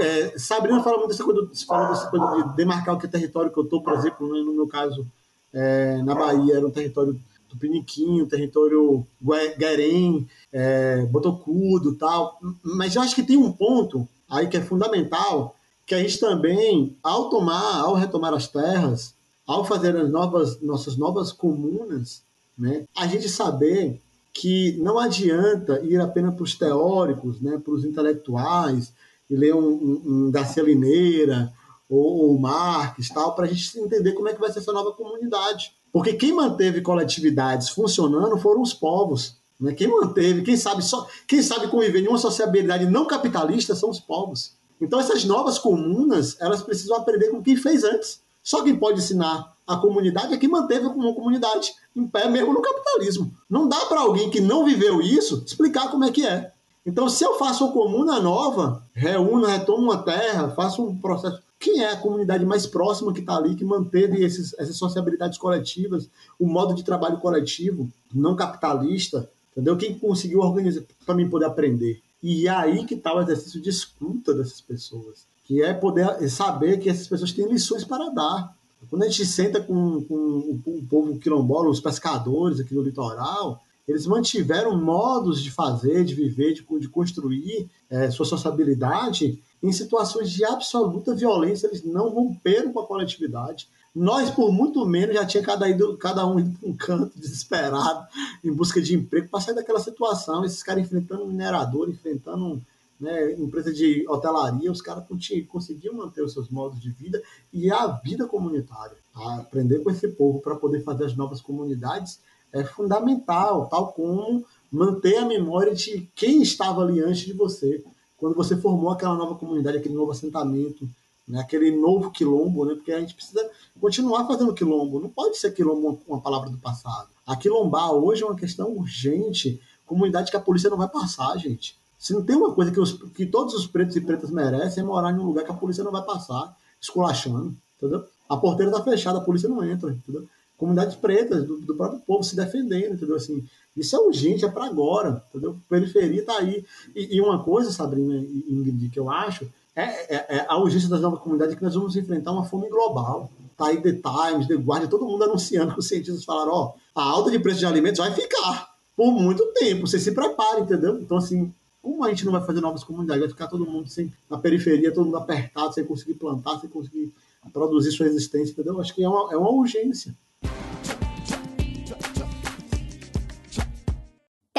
Speaker 1: É, Sabrina fala muito dessa coisa, fala dessa coisa de demarcar o que é território que eu estou, por exemplo, né? no meu caso, é, na Bahia, era um território Tupiniquim, território Guarém, é, Botocudo tal. Mas eu acho que tem um ponto aí que é fundamental, que a gente também, ao tomar, ao retomar as terras, ao fazer as novas, nossas novas comunas, né, a gente saber que não adianta ir apenas para os teóricos, né, para os intelectuais, e ler um, um, um Garcia Lineira ou, ou Marx, tal, para a gente entender como é que vai ser essa nova comunidade. Porque quem manteve coletividades funcionando foram os povos. Né? Quem manteve, quem sabe só, quem sabe conviver em uma sociabilidade não capitalista são os povos. Então essas novas comunas, elas precisam aprender com quem fez antes. Só quem pode ensinar a comunidade é quem manteve uma comunidade em pé mesmo no capitalismo. Não dá para alguém que não viveu isso explicar como é que é. Então, se eu faço uma comuna nova, reúno, retomo uma terra, faço um processo. Quem é a comunidade mais próxima que está ali, que manteve esses, essas sociabilidades coletivas, o modo de trabalho coletivo, não capitalista, entendeu? Quem conseguiu organizar para mim poder aprender? E é aí que está o exercício de escuta dessas pessoas, que é poder saber que essas pessoas têm lições para dar. Quando a gente senta com, com o povo quilombola, os pescadores aqui no litoral, eles mantiveram modos de fazer, de viver, de, de construir é, sua sociabilidade em situações de absoluta violência. Eles não romperam com a coletividade. Nós, por muito menos, já tinha cada, ido, cada um ido para um canto desesperado em busca de emprego para sair daquela situação. Esses caras enfrentando minerador, enfrentando né, empresa de hotelaria, os caras conseguiam manter os seus modos de vida e a vida comunitária. aprender com esse povo para poder fazer as novas comunidades é fundamental, tal como manter a memória de quem estava ali antes de você, quando você formou aquela nova comunidade, aquele novo assentamento, né, aquele novo quilombo, né, porque a gente precisa continuar fazendo quilombo, não pode ser quilombo uma, palavra do passado. A quilombar hoje é uma questão urgente, comunidade que a polícia não vai passar, gente. Se não tem uma coisa que, os, que todos os pretos e pretas merecem é morar em um lugar que a polícia não vai passar, esculachando, entendeu? A porteira está fechada, a polícia não entra, entendeu? comunidades pretas, do, do, próprio povo se defendendo, entendeu? Assim, isso é urgente, é para agora, entendeu? Periferia está aí. E, e, uma coisa, Sabrina e Ingrid, que eu acho, é, é, é, a urgência das novas comunidades que nós vamos enfrentar uma fome global. Tá aí The Times, The Guardian, todo mundo anunciando, os cientistas falaram, ó, a alta de preço de alimentos vai ficar por muito tempo, você se prepara, entendeu? Então, assim, como a gente não vai fazer novas comunidades? Vai ficar todo mundo sem, na periferia, todo mundo apertado, sem conseguir plantar, sem conseguir produzir sua existência, entendeu? Acho que é uma, é uma urgência.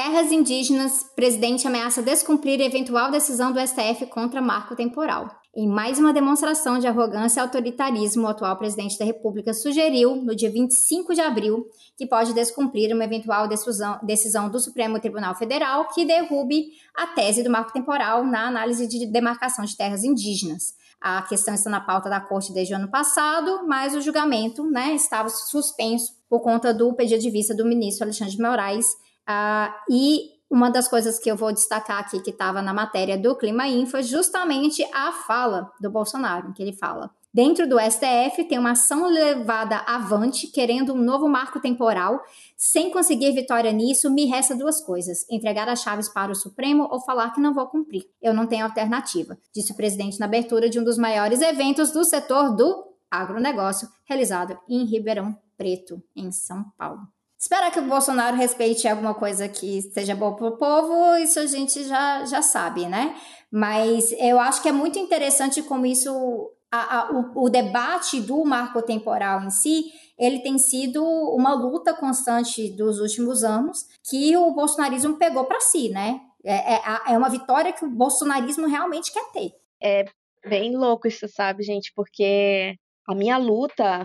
Speaker 3: Terras indígenas, presidente ameaça descumprir eventual decisão do STF contra marco temporal. Em mais uma demonstração de arrogância e autoritarismo, o atual presidente da República sugeriu, no dia 25 de abril, que pode descumprir uma eventual decisão, do Supremo Tribunal Federal que derrube a tese do marco temporal na análise de demarcação de terras indígenas. A questão está na pauta da corte desde o ano passado, mas o julgamento né, estava suspenso por conta do pedido de vista do ministro Alexandre de Moraes. Uh, e uma das coisas que eu vou destacar aqui, que estava na matéria do Clima Info, é justamente a fala do Bolsonaro, que ele fala. Dentro do STF, tem uma ação levada avante, querendo um novo marco temporal. Sem conseguir vitória nisso, me resta duas coisas: entregar as chaves para o Supremo ou falar que não vou cumprir. Eu não tenho alternativa, disse o presidente na abertura de um dos maiores eventos do setor do agronegócio, realizado em Ribeirão Preto, em São Paulo. Esperar que o Bolsonaro respeite alguma coisa que seja boa para o povo, isso a gente já, já sabe, né? Mas eu acho que é muito interessante como isso a, a, o, o, debate do marco temporal em si, ele tem sido uma luta constante dos últimos anos que o bolsonarismo pegou para si, né? É, é, é uma vitória que o bolsonarismo realmente quer ter.
Speaker 2: É bem louco isso, sabe, gente? Porque a minha luta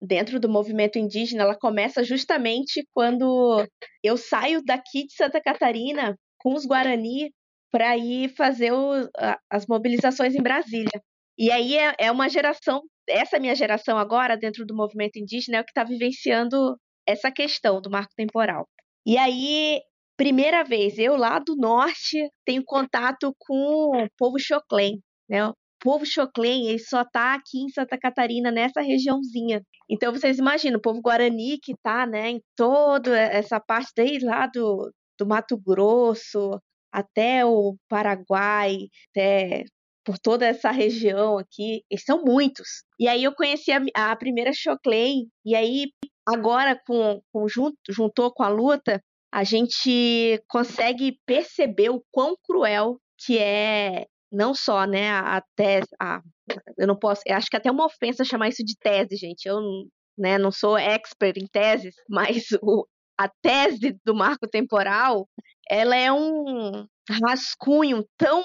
Speaker 2: dentro do movimento indígena, ela começa justamente quando eu saio daqui de Santa Catarina com os Guarani para ir fazer o, as mobilizações em Brasília. E aí é, é uma geração, essa minha geração agora, dentro do movimento indígena, é o que está vivenciando essa questão do marco temporal. E aí, primeira vez, eu lá do norte tenho contato com o povo Choclen, né? Povo Choclen, ele só está aqui em Santa Catarina, nessa regiãozinha. Então, vocês imaginam, o povo Guarani que está né, em toda essa parte desde lá do, do Mato Grosso até o Paraguai, até por toda essa região aqui, eles são muitos. E aí eu conheci a, a primeira Choclen, e aí agora com, com junto, juntou com a luta, a gente consegue perceber o quão cruel que é não só né a tese, a, eu não posso, eu acho que é até uma ofensa chamar isso de tese, gente. Eu né, não sou expert em teses, mas o, a tese do marco temporal, ela é um rascunho tão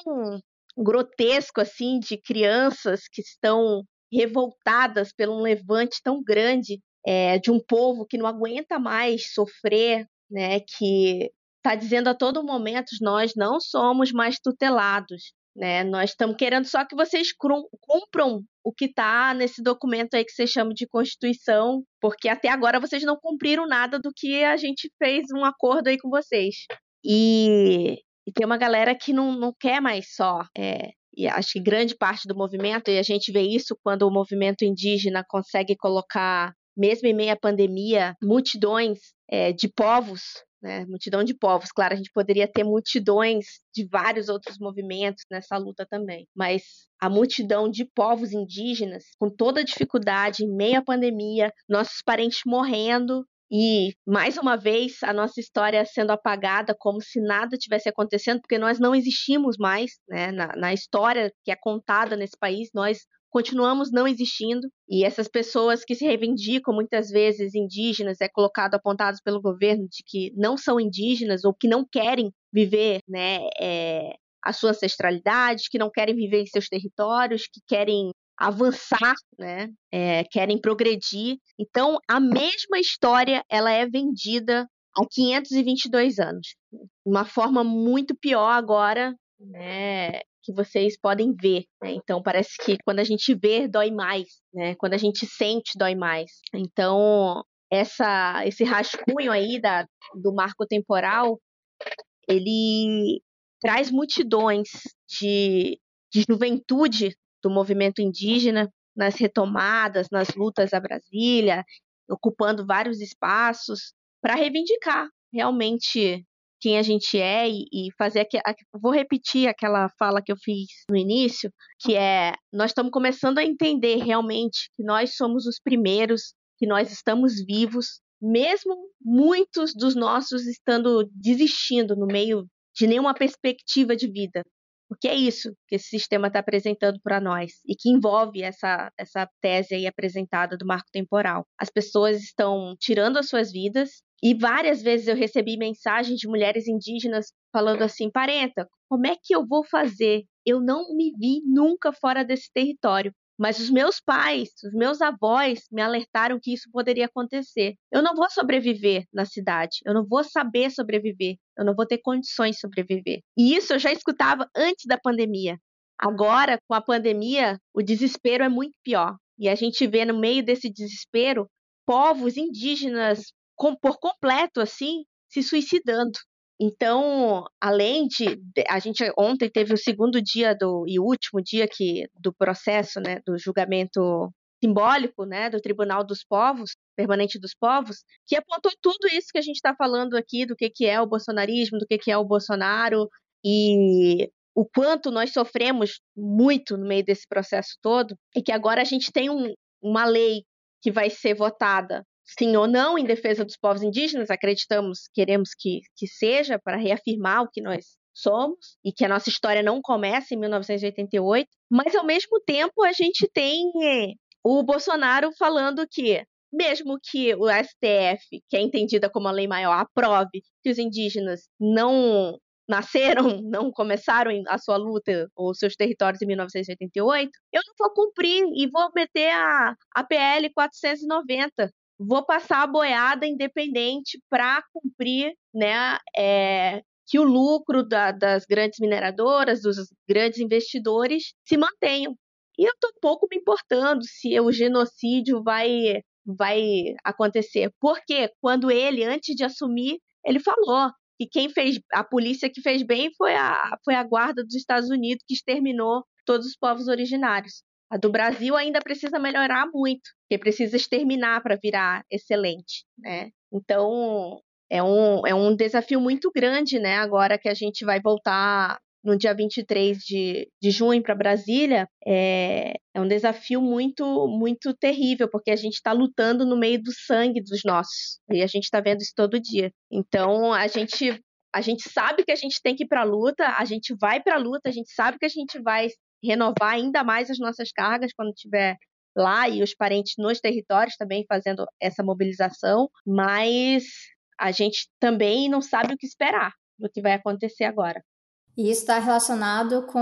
Speaker 2: grotesco assim de crianças que estão revoltadas pelo um levante tão grande é, de um povo que não aguenta mais sofrer, né, que está dizendo a todo momento nós não somos mais tutelados, né? Nós estamos querendo só que vocês cumpram o que está nesse documento aí que vocês chamam de Constituição, porque até agora vocês não cumpriram nada do que a gente fez um acordo aí com vocês. E e tem uma galera que não, não quer mais só. É, e acho que grande parte do movimento, e a gente vê isso quando o movimento indígena consegue colocar, mesmo em meio à pandemia, multidões é, de povos né, multidão de povos. Claro, a gente poderia ter multidões de vários outros movimentos nessa luta também, mas a multidão de povos indígenas, com toda a dificuldade, em meio à pandemia, nossos parentes morrendo, e, mais uma vez, a nossa história sendo apagada como se nada tivesse acontecendo, porque nós não existimos mais né? na, na história que é contada nesse país, nós continuamos não existindo e essas pessoas que se reivindicam muitas vezes indígenas é colocado apontados pelo governo de que não são indígenas ou que não querem viver né, é, a sua ancestralidade, que não querem viver em seus territórios, que querem avançar, né? É, querem progredir. Então, a mesma história ela é vendida há 522 anos. Uma forma muito pior agora, né? Que vocês podem ver. Né? Então, parece que quando a gente vê, dói mais, né? Quando a gente sente, dói mais. Então, essa, esse rascunho aí da, do marco temporal, ele traz multidões de, de juventude do movimento indígena nas retomadas, nas lutas a Brasília, ocupando vários espaços para reivindicar realmente quem a gente é e, e fazer aqui, vou repetir aquela fala que eu fiz no início, que é nós estamos começando a entender realmente que nós somos os primeiros, que nós estamos vivos, mesmo muitos dos nossos estando desistindo no meio de nenhuma perspectiva de vida. Porque é isso que esse sistema está apresentando para nós e que envolve essa, essa tese aí apresentada do marco temporal. As pessoas estão tirando as suas vidas e várias vezes eu recebi mensagens de mulheres indígenas falando assim: parenta, como é que eu vou fazer? Eu não me vi nunca fora desse território. Mas os meus pais, os meus avós me alertaram que isso poderia acontecer. Eu não vou sobreviver na cidade, eu não vou saber sobreviver, eu não vou ter condições de sobreviver. E isso eu já escutava antes da pandemia. Agora, com a pandemia, o desespero é muito pior. E a gente vê no meio desse desespero povos indígenas com, por completo assim se suicidando. Então, além de a gente ontem teve o segundo dia do e último dia que do processo, né, do julgamento simbólico, né, do Tribunal dos Povos, permanente dos povos, que apontou tudo isso que a gente está falando aqui do que que é o bolsonarismo, do que que é o Bolsonaro e o quanto nós sofremos muito no meio desse processo todo, e que agora a gente tem um, uma lei que vai ser votada sim ou não em defesa dos povos indígenas, acreditamos, queremos que, que seja, para reafirmar o que nós somos e que a nossa história não começa em 1988, mas ao mesmo tempo a gente tem eh, o Bolsonaro falando que mesmo que o STF, que é entendida como a lei maior, aprove que os indígenas não nasceram, não começaram a sua luta ou seus territórios em 1988, eu não vou cumprir e vou meter a, a PL 490. Vou passar a boiada independente para cumprir né, é, que o lucro da, das grandes mineradoras, dos grandes investidores se mantenham. E eu estou pouco me importando se o genocídio vai, vai acontecer. Porque quando ele, antes de assumir, ele falou que quem fez, a polícia que fez bem foi a, foi a guarda dos Estados Unidos que exterminou todos os povos originários. A do Brasil ainda precisa melhorar muito, porque precisa exterminar para virar excelente, né? Então, é um, é um desafio muito grande, né? Agora que a gente vai voltar no dia 23 de, de junho para Brasília, é, é um desafio muito, muito terrível, porque a gente está lutando no meio do sangue dos nossos. E a gente está vendo isso todo dia. Então, a gente, a gente sabe que a gente tem que ir para a luta, a gente vai para a luta, a gente sabe que a gente vai renovar ainda mais as nossas cargas quando tiver lá e os parentes nos territórios também fazendo essa mobilização, mas a gente também não sabe o que esperar do que vai acontecer agora.
Speaker 3: E isso está relacionado com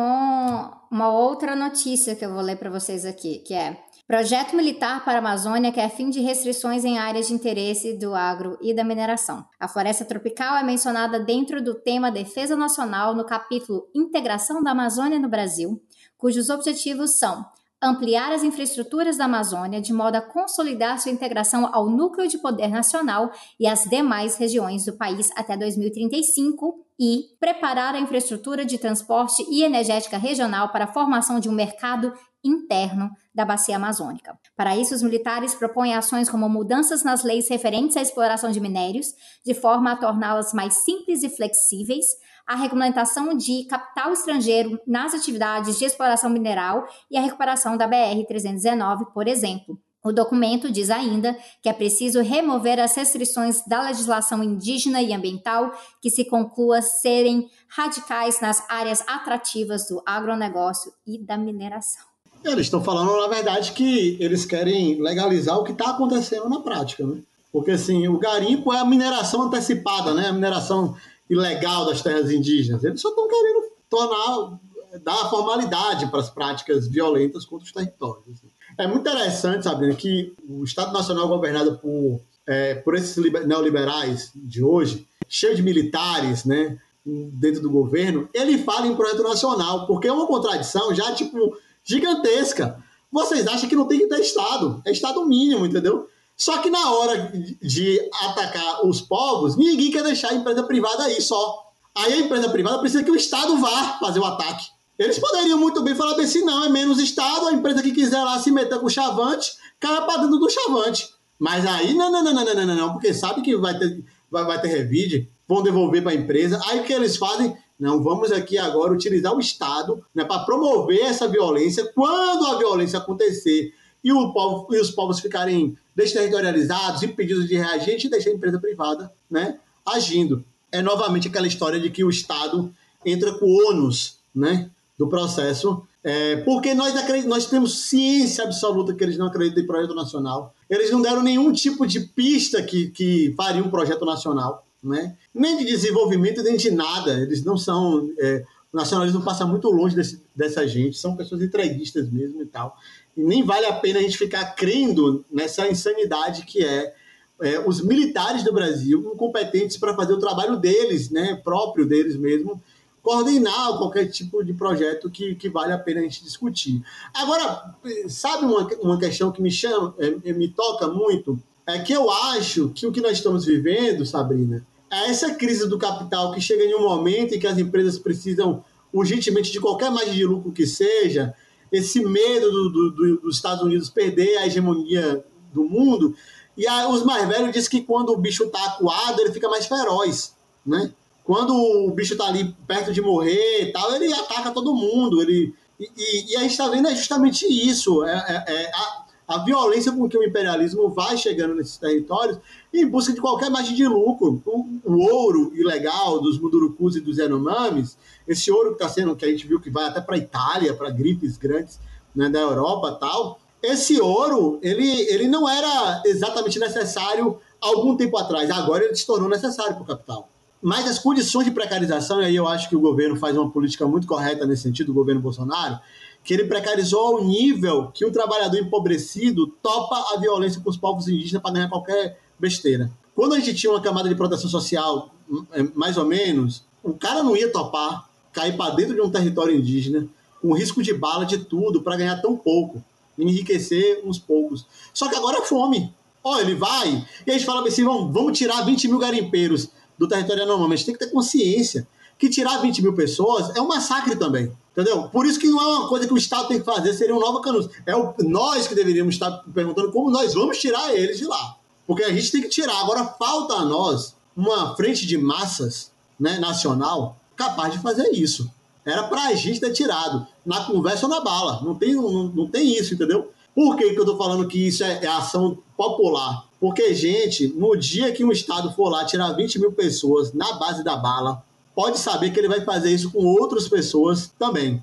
Speaker 3: uma outra notícia que eu vou ler para vocês aqui, que é Projeto militar para a Amazônia quer fim de restrições em áreas de interesse do agro e da mineração. A floresta tropical é mencionada dentro do tema Defesa Nacional no capítulo Integração da Amazônia no Brasil, cujos objetivos são ampliar as infraestruturas da Amazônia de modo a consolidar sua integração ao núcleo de poder nacional e às demais regiões do país até 2035 e preparar a infraestrutura de transporte e energética regional para a formação de um mercado interno da bacia amazônica. Para isso, os militares propõem ações como mudanças nas leis referentes à exploração de minérios, de forma a torná-las mais simples e flexíveis, a regulamentação de capital estrangeiro nas atividades de exploração mineral e a recuperação da BR-319, por exemplo. O documento diz ainda que é preciso remover as restrições da legislação indígena e ambiental que se conclua serem radicais nas áreas atrativas do agronegócio e da mineração.
Speaker 1: Eles estão falando, na verdade, que eles querem legalizar o que está acontecendo na prática, né? Porque, assim, o garimpo é a mineração antecipada, né? A mineração ilegal das terras indígenas. Eles só estão querendo tornar, dar formalidade para as práticas violentas contra os territórios. Assim. É muito interessante, sabe, que o Estado Nacional governado por, é, por esses neoliberais de hoje, cheio de militares, né, dentro do governo, ele fala em projeto nacional, porque é uma contradição já, tipo, gigantesca. Vocês acham que não tem que ter Estado, é Estado mínimo, entendeu? Só que na hora de atacar os povos, ninguém quer deixar a empresa privada aí só. Aí a empresa privada precisa que o Estado vá fazer o ataque. Eles poderiam muito bem falar bem assim, não, é menos Estado, a empresa que quiser lá se meter com o chavante, cai para dentro do chavante. Mas aí, não, não, não, não, não, não, não, porque sabe que vai ter, vai, vai ter revide, vão devolver para a empresa. Aí o que eles fazem? Não, vamos aqui agora utilizar o Estado né, para promover essa violência. Quando a violência acontecer e, povo, e os povos ficarem desterritorializados, impedidos de reagir, a gente deixa a empresa privada né, agindo. É novamente aquela história de que o Estado entra com o ônus né, do processo, é, porque nós, nós temos ciência absoluta que eles não acreditam em projeto nacional. Eles não deram nenhum tipo de pista que, que faria um projeto nacional, né? nem de desenvolvimento, nem de nada. Eles não são. É, o nacionalismo passa muito longe desse, dessa gente, são pessoas entreguistas mesmo e tal. Nem vale a pena a gente ficar crendo nessa insanidade que é, é os militares do Brasil incompetentes para fazer o trabalho deles, né, próprio deles mesmo, coordenar qualquer tipo de projeto que, que vale a pena a gente discutir. Agora, sabe uma, uma questão que me chama, é, me toca muito? É que eu acho que o que nós estamos vivendo, Sabrina, é essa crise do capital que chega em um momento em que as empresas precisam urgentemente de qualquer margem de lucro que seja, esse medo do, do, do, dos Estados Unidos perder a hegemonia do mundo. E a, os mais velhos dizem que quando o bicho está acuado, ele fica mais feroz, né? Quando o bicho está ali perto de morrer e tal, ele ataca todo mundo. Ele, e, e a gente está vendo é justamente isso. É, é, é a, a violência com que o imperialismo vai chegando nesses territórios em busca de qualquer margem de lucro. O, o ouro ilegal dos Mundurucus e dos Yanomamis, esse ouro que está sendo, que a gente viu que vai até para a Itália, para grifes grandes né, da Europa tal, esse ouro, ele, ele não era exatamente necessário algum tempo atrás. Agora ele se tornou necessário para o capital. Mas as condições de precarização, e aí eu acho que o governo faz uma política muito correta nesse sentido, o governo Bolsonaro, que ele precarizou ao nível que o trabalhador empobrecido topa a violência com os povos indígenas para ganhar qualquer besteira. Quando a gente tinha uma camada de proteção social, é, mais ou menos, o cara não ia topar cair para dentro de um território indígena, com risco de bala, de tudo, para ganhar tão pouco, enriquecer uns poucos. Só que agora é fome. Ó, ele vai, e a gente fala assim: vamos, vamos tirar 20 mil garimpeiros do território normal, mas tem que ter consciência que tirar 20 mil pessoas é um massacre também. Entendeu? Por isso que não é uma coisa que o Estado tem que fazer, seria um novo canudo. É o, nós que deveríamos estar perguntando como nós vamos tirar eles de lá. Porque a gente tem que tirar. Agora falta a nós uma frente de massas né, nacional capaz de fazer isso. Era para a gente ter tirado, na conversa ou na bala. Não tem, não, não tem isso, entendeu? Por que, que eu estou falando que isso é, é ação popular? Porque, gente, no dia que um Estado for lá tirar 20 mil pessoas na base da bala, pode saber que ele vai fazer isso com outras pessoas também.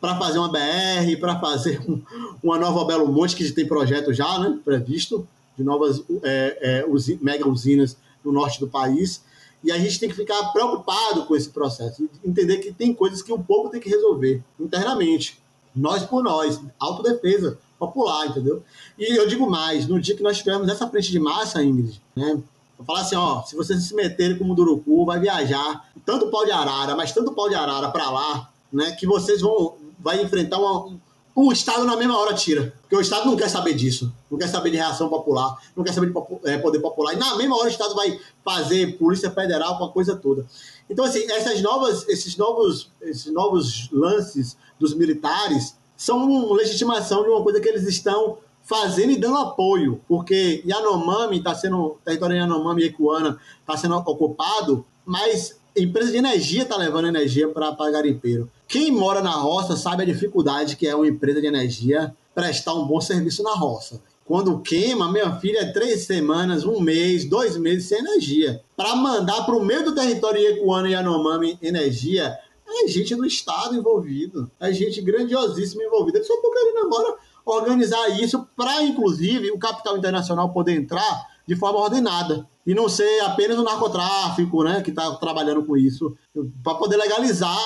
Speaker 1: Para fazer uma BR, para fazer um, uma nova Belo Monte, que tem projeto já né, previsto, de novas é, é, mega usinas no norte do país. E a gente tem que ficar preocupado com esse processo, entender que tem coisas que o povo tem que resolver internamente, nós por nós, autodefesa popular, entendeu? E eu digo mais, no dia que nós tivermos essa frente de massa, Ingrid, né, Vou falar assim, ó, se vocês se meterem com o Munduruku, vai viajar tanto pau de arara, mas tanto pau de arara para lá, né, que vocês vão vai enfrentar uma, o Estado na mesma hora tira. Porque o Estado não quer saber disso. Não quer saber de reação popular, não quer saber de é, poder popular. E na mesma hora o Estado vai fazer Polícia Federal com a coisa toda. Então, assim, essas novas, esses, novos, esses novos lances dos militares são uma legitimação de uma coisa que eles estão fazendo e dando apoio, porque Yanomami está sendo, território Yanomami e Ecuana está sendo ocupado, mas empresa de energia está levando energia para garimpeiro. Quem mora na roça sabe a dificuldade que é uma empresa de energia prestar um bom serviço na roça. Quando queima, minha filha, é três semanas, um mês, dois meses sem energia. Para mandar para o meio do território Ecuana e Yanomami energia, é gente do Estado envolvido, é gente grandiosíssima envolvida. Eles só estão querendo agora organizar isso para, inclusive, o capital internacional poder entrar de forma ordenada e não ser apenas o narcotráfico, né, que está trabalhando com isso, para poder legalizar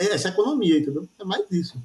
Speaker 1: essa economia, entendeu? É mais isso.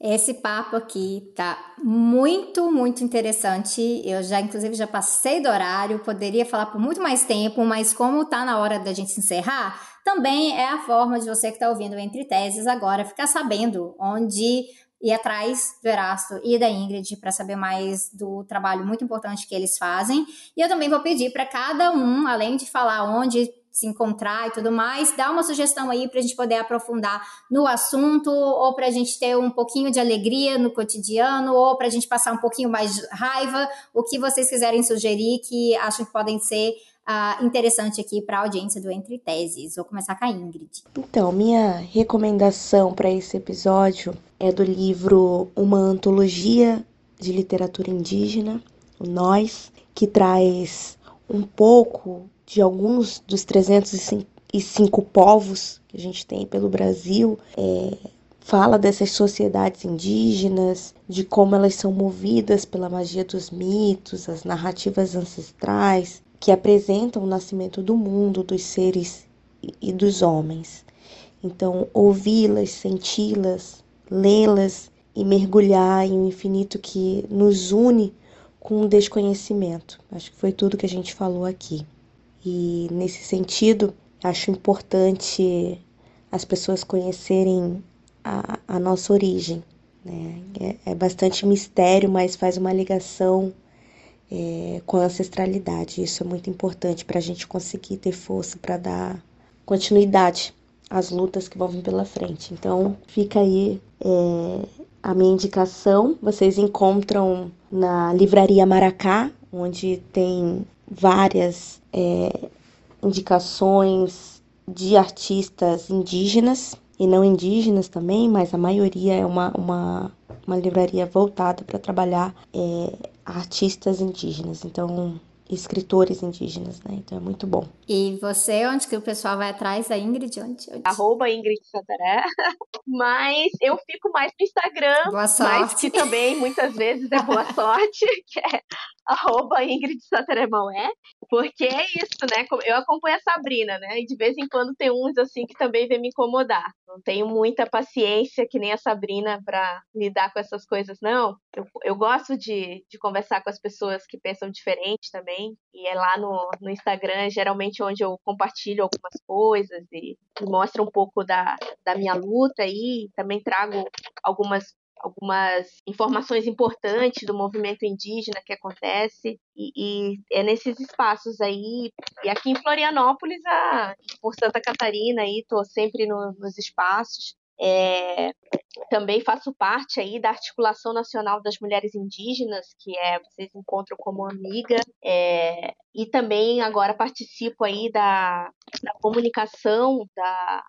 Speaker 3: Esse papo aqui tá muito, muito interessante. Eu já, inclusive, já passei do horário, poderia falar por muito mais tempo, mas como tá na hora da gente encerrar, também é a forma de você que está ouvindo Entre Teses agora ficar sabendo onde ir atrás do Erasto e da Ingrid para saber mais do trabalho muito importante que eles fazem. E eu também vou pedir para cada um, além de falar onde se encontrar e tudo mais, dá uma sugestão aí para a gente poder aprofundar no assunto, ou para a gente ter um pouquinho de alegria no cotidiano, ou para a gente passar um pouquinho mais raiva, o que vocês quiserem sugerir que acham que podem ser uh, interessante aqui para a audiência do Entre Teses. Vou começar com a Ingrid.
Speaker 4: Então, minha recomendação para esse episódio é do livro Uma Antologia de Literatura Indígena, o Nós, que traz um pouco de alguns dos 305 povos que a gente tem pelo Brasil, é, fala dessas sociedades indígenas, de como elas são movidas pela magia dos mitos, as narrativas ancestrais, que apresentam o nascimento do mundo, dos seres e dos homens. Então, ouvi-las, senti-las, lê-las e mergulhar em um infinito que nos une com o desconhecimento. Acho que foi tudo que a gente falou aqui. E nesse sentido, acho importante as pessoas conhecerem a, a nossa origem. Né? É, é, bastante mistério, mas faz uma ligação é, com a ancestralidade. Isso é muito importante para a gente conseguir ter força para dar continuidade às lutas que vão vir pela frente. Então, fica aí é, a minha indicação. Vocês encontram na Livraria Maracá, onde tem várias é, indicações de artistas indígenas. e não indígenas também, mas a maioria é uma, uma, uma livraria voltada para trabalhar é, artistas indígenas. Então, escritores indígenas, né? Então é muito bom.
Speaker 3: E você, onde que o pessoal vai atrás da Ingrid? Onde? onde?
Speaker 2: Arroba Ingrid Santaré. Mas eu fico mais no Instagram.
Speaker 3: Boa sorte.
Speaker 2: Mas que também, muitas vezes, é boa sorte, que é arroba Ingrid Santaré Maué. Porque é isso, né? Eu acompanho a Sabrina, né? E de vez em quando tem uns assim que também vem me incomodar. Não tenho muita paciência, que nem a Sabrina, para lidar com essas coisas, não. Eu, eu gosto de, de conversar com as pessoas que pensam diferente também. E é lá no, no Instagram, geralmente, onde eu compartilho algumas coisas e, e mostro um pouco da, da minha luta e também trago algumas algumas informações importantes do movimento indígena que acontece. E, e, é nesses espaços aí. E aqui em Florianópolis a, por Santa Catarina aí tô sempre no, nos espaços. É, também faço parte aí da Articulação Nacional das Mulheres Indígenas, que é vocês encontram como amiga, é, e também agora participo aí da, da comunicação, da,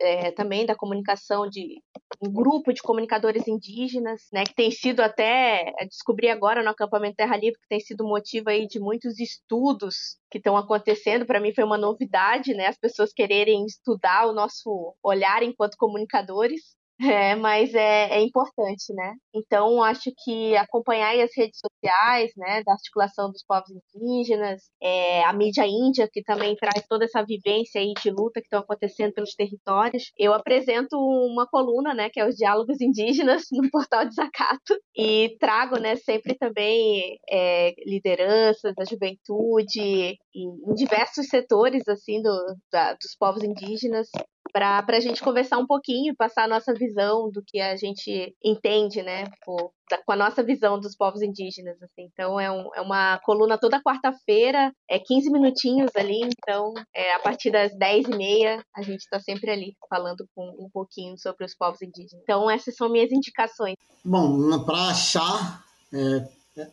Speaker 2: é, também da comunicação de um grupo de comunicadores indígenas, né, que tem sido até, descobri agora no acampamento Terra Livre, que tem sido motivo aí de muitos estudos que estão acontecendo. Para mim foi uma novidade, né, as pessoas quererem estudar o nosso olhar enquanto comunicadores. É, mas é, é, importante, né? Então, acho que acompanhar as redes sociais, né, da articulação dos povos indígenas, é, a mídia índia, que também traz toda essa vivência aí de luta que estão acontecendo pelos territórios. Eu apresento uma coluna, né, que é os Diálogos Indígenas, no portal Desacato, e trago, né, sempre também é, lideranças da juventude, em diversos setores, assim, do, da, dos povos indígenas, para a gente conversar um pouquinho, passar a nossa visão do que a gente entende, né, por, da, com a nossa visão dos povos indígenas, assim. Então é, um, é uma coluna toda quarta-feira, é 15 minutinhos ali, então é, a partir das 10 e meia a gente está sempre ali falando com, um pouquinho sobre os povos indígenas. Então essas são minhas indicações.
Speaker 1: Bom, para achar é,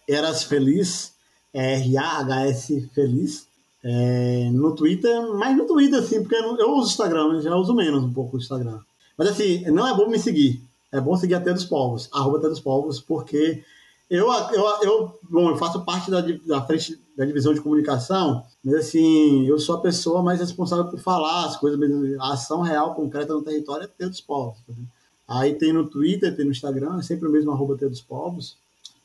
Speaker 1: Eras Feliz, é R-A-H-S Feliz, é, no Twitter, mas no Twitter, assim, porque eu, eu uso o Instagram, mas já uso menos um pouco o Instagram. Mas assim, não é bom me seguir. É bom seguir até dos povos, arroba até dos povos, porque eu, eu, eu, bom, eu faço parte da, da frente da divisão de comunicação, mas assim, eu sou a pessoa mais responsável por falar as coisas, a ação real, concreta no território é ter dos povos. Tá Aí tem no Twitter, tem no Instagram, é sempre o mesmo arroba ter dos povos.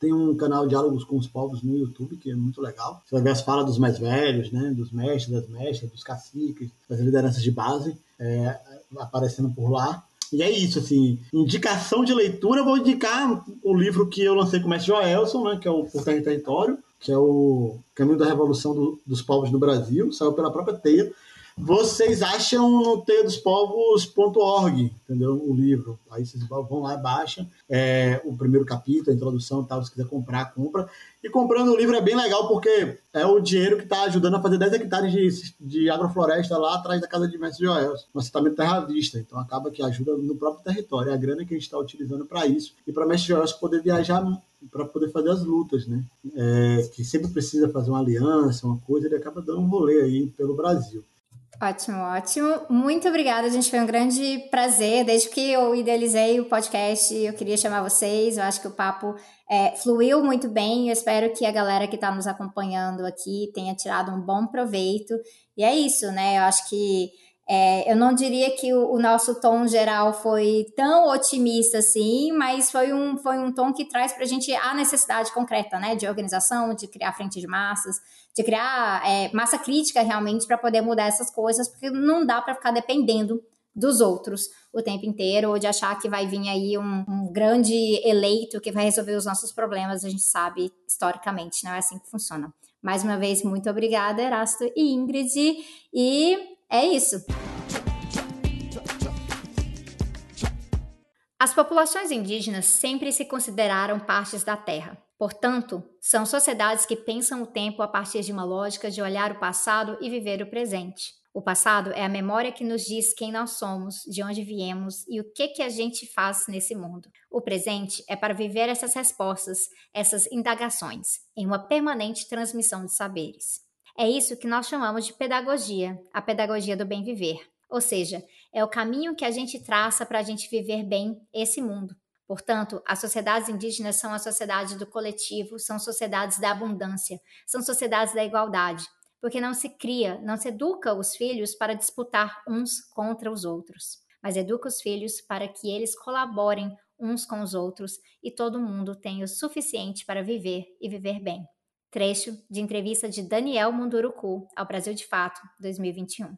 Speaker 1: Tem um canal Diálogos com os Povos no YouTube, que é muito legal. Você vai ver as falas dos mais velhos, né? Dos mestres, das mestras, dos caciques, das lideranças de base é, aparecendo por lá. E é isso, assim, indicação de leitura, eu vou indicar o livro que eu lancei com o mestre Joelson, né, que é o Por e Território, que é o Caminho da Revolução do, dos Povos no Brasil, saiu pela própria Teia vocês acham no teiadospovos.org, entendeu? O livro. Aí vocês vão lá baixam é, o primeiro capítulo, a introdução e tal. Se quiser comprar, compra. E comprando o livro é bem legal porque é o dinheiro que está ajudando a fazer 10 hectares de, de agrofloresta lá atrás da casa de Mestre Joel, um assentamento terra vista. Então acaba que ajuda no próprio território. É a grana que a gente está utilizando para isso. E para Mestre Joel poder viajar para poder fazer as lutas, né? É, que sempre precisa fazer uma aliança, uma coisa, ele acaba dando um rolê aí pelo Brasil.
Speaker 3: Ótimo, ótimo. Muito obrigada, gente. Foi um grande prazer. Desde que eu idealizei o podcast, eu queria chamar vocês. Eu acho que o papo é, fluiu muito bem. Eu espero que a galera que está nos acompanhando aqui tenha tirado um bom proveito. E é isso, né? Eu acho que é, eu não diria que o, o, nosso tom geral foi tão otimista assim, mas foi um, foi um tom que traz para a gente a necessidade concreta, né, de organização, de criar frente de massas, de criar é, massa crítica realmente para poder mudar essas coisas, porque não dá para ficar dependendo dos outros o tempo inteiro, ou de achar que vai vir aí um, um, grande eleito que vai resolver os nossos problemas, a gente sabe historicamente, não é assim que funciona. Mais uma vez, muito obrigada, Erasto e Ingrid, e é isso. As populações indígenas sempre se consideraram partes da Terra. Portanto, são sociedades que pensam o tempo a partir de uma lógica de olhar o passado e viver o presente. O passado é a memória que nos diz quem nós somos, de onde viemos e o que que a gente faz nesse mundo. O presente é para viver essas respostas, essas indagações, em uma permanente transmissão de saberes. É isso que nós chamamos de pedagogia, a pedagogia do bem viver. Ou seja, é o caminho que a gente traça para a gente viver bem esse mundo. Portanto, as sociedades indígenas são a sociedade do coletivo, são sociedades da abundância, são sociedades da igualdade, porque não se cria, não se educa os filhos para disputar uns contra os outros, mas educa os filhos para que eles colaborem uns com os outros e todo mundo tenha o suficiente para viver e viver bem. Trecho de entrevista de Daniel Munduruku ao Brasil de Fato, 2021.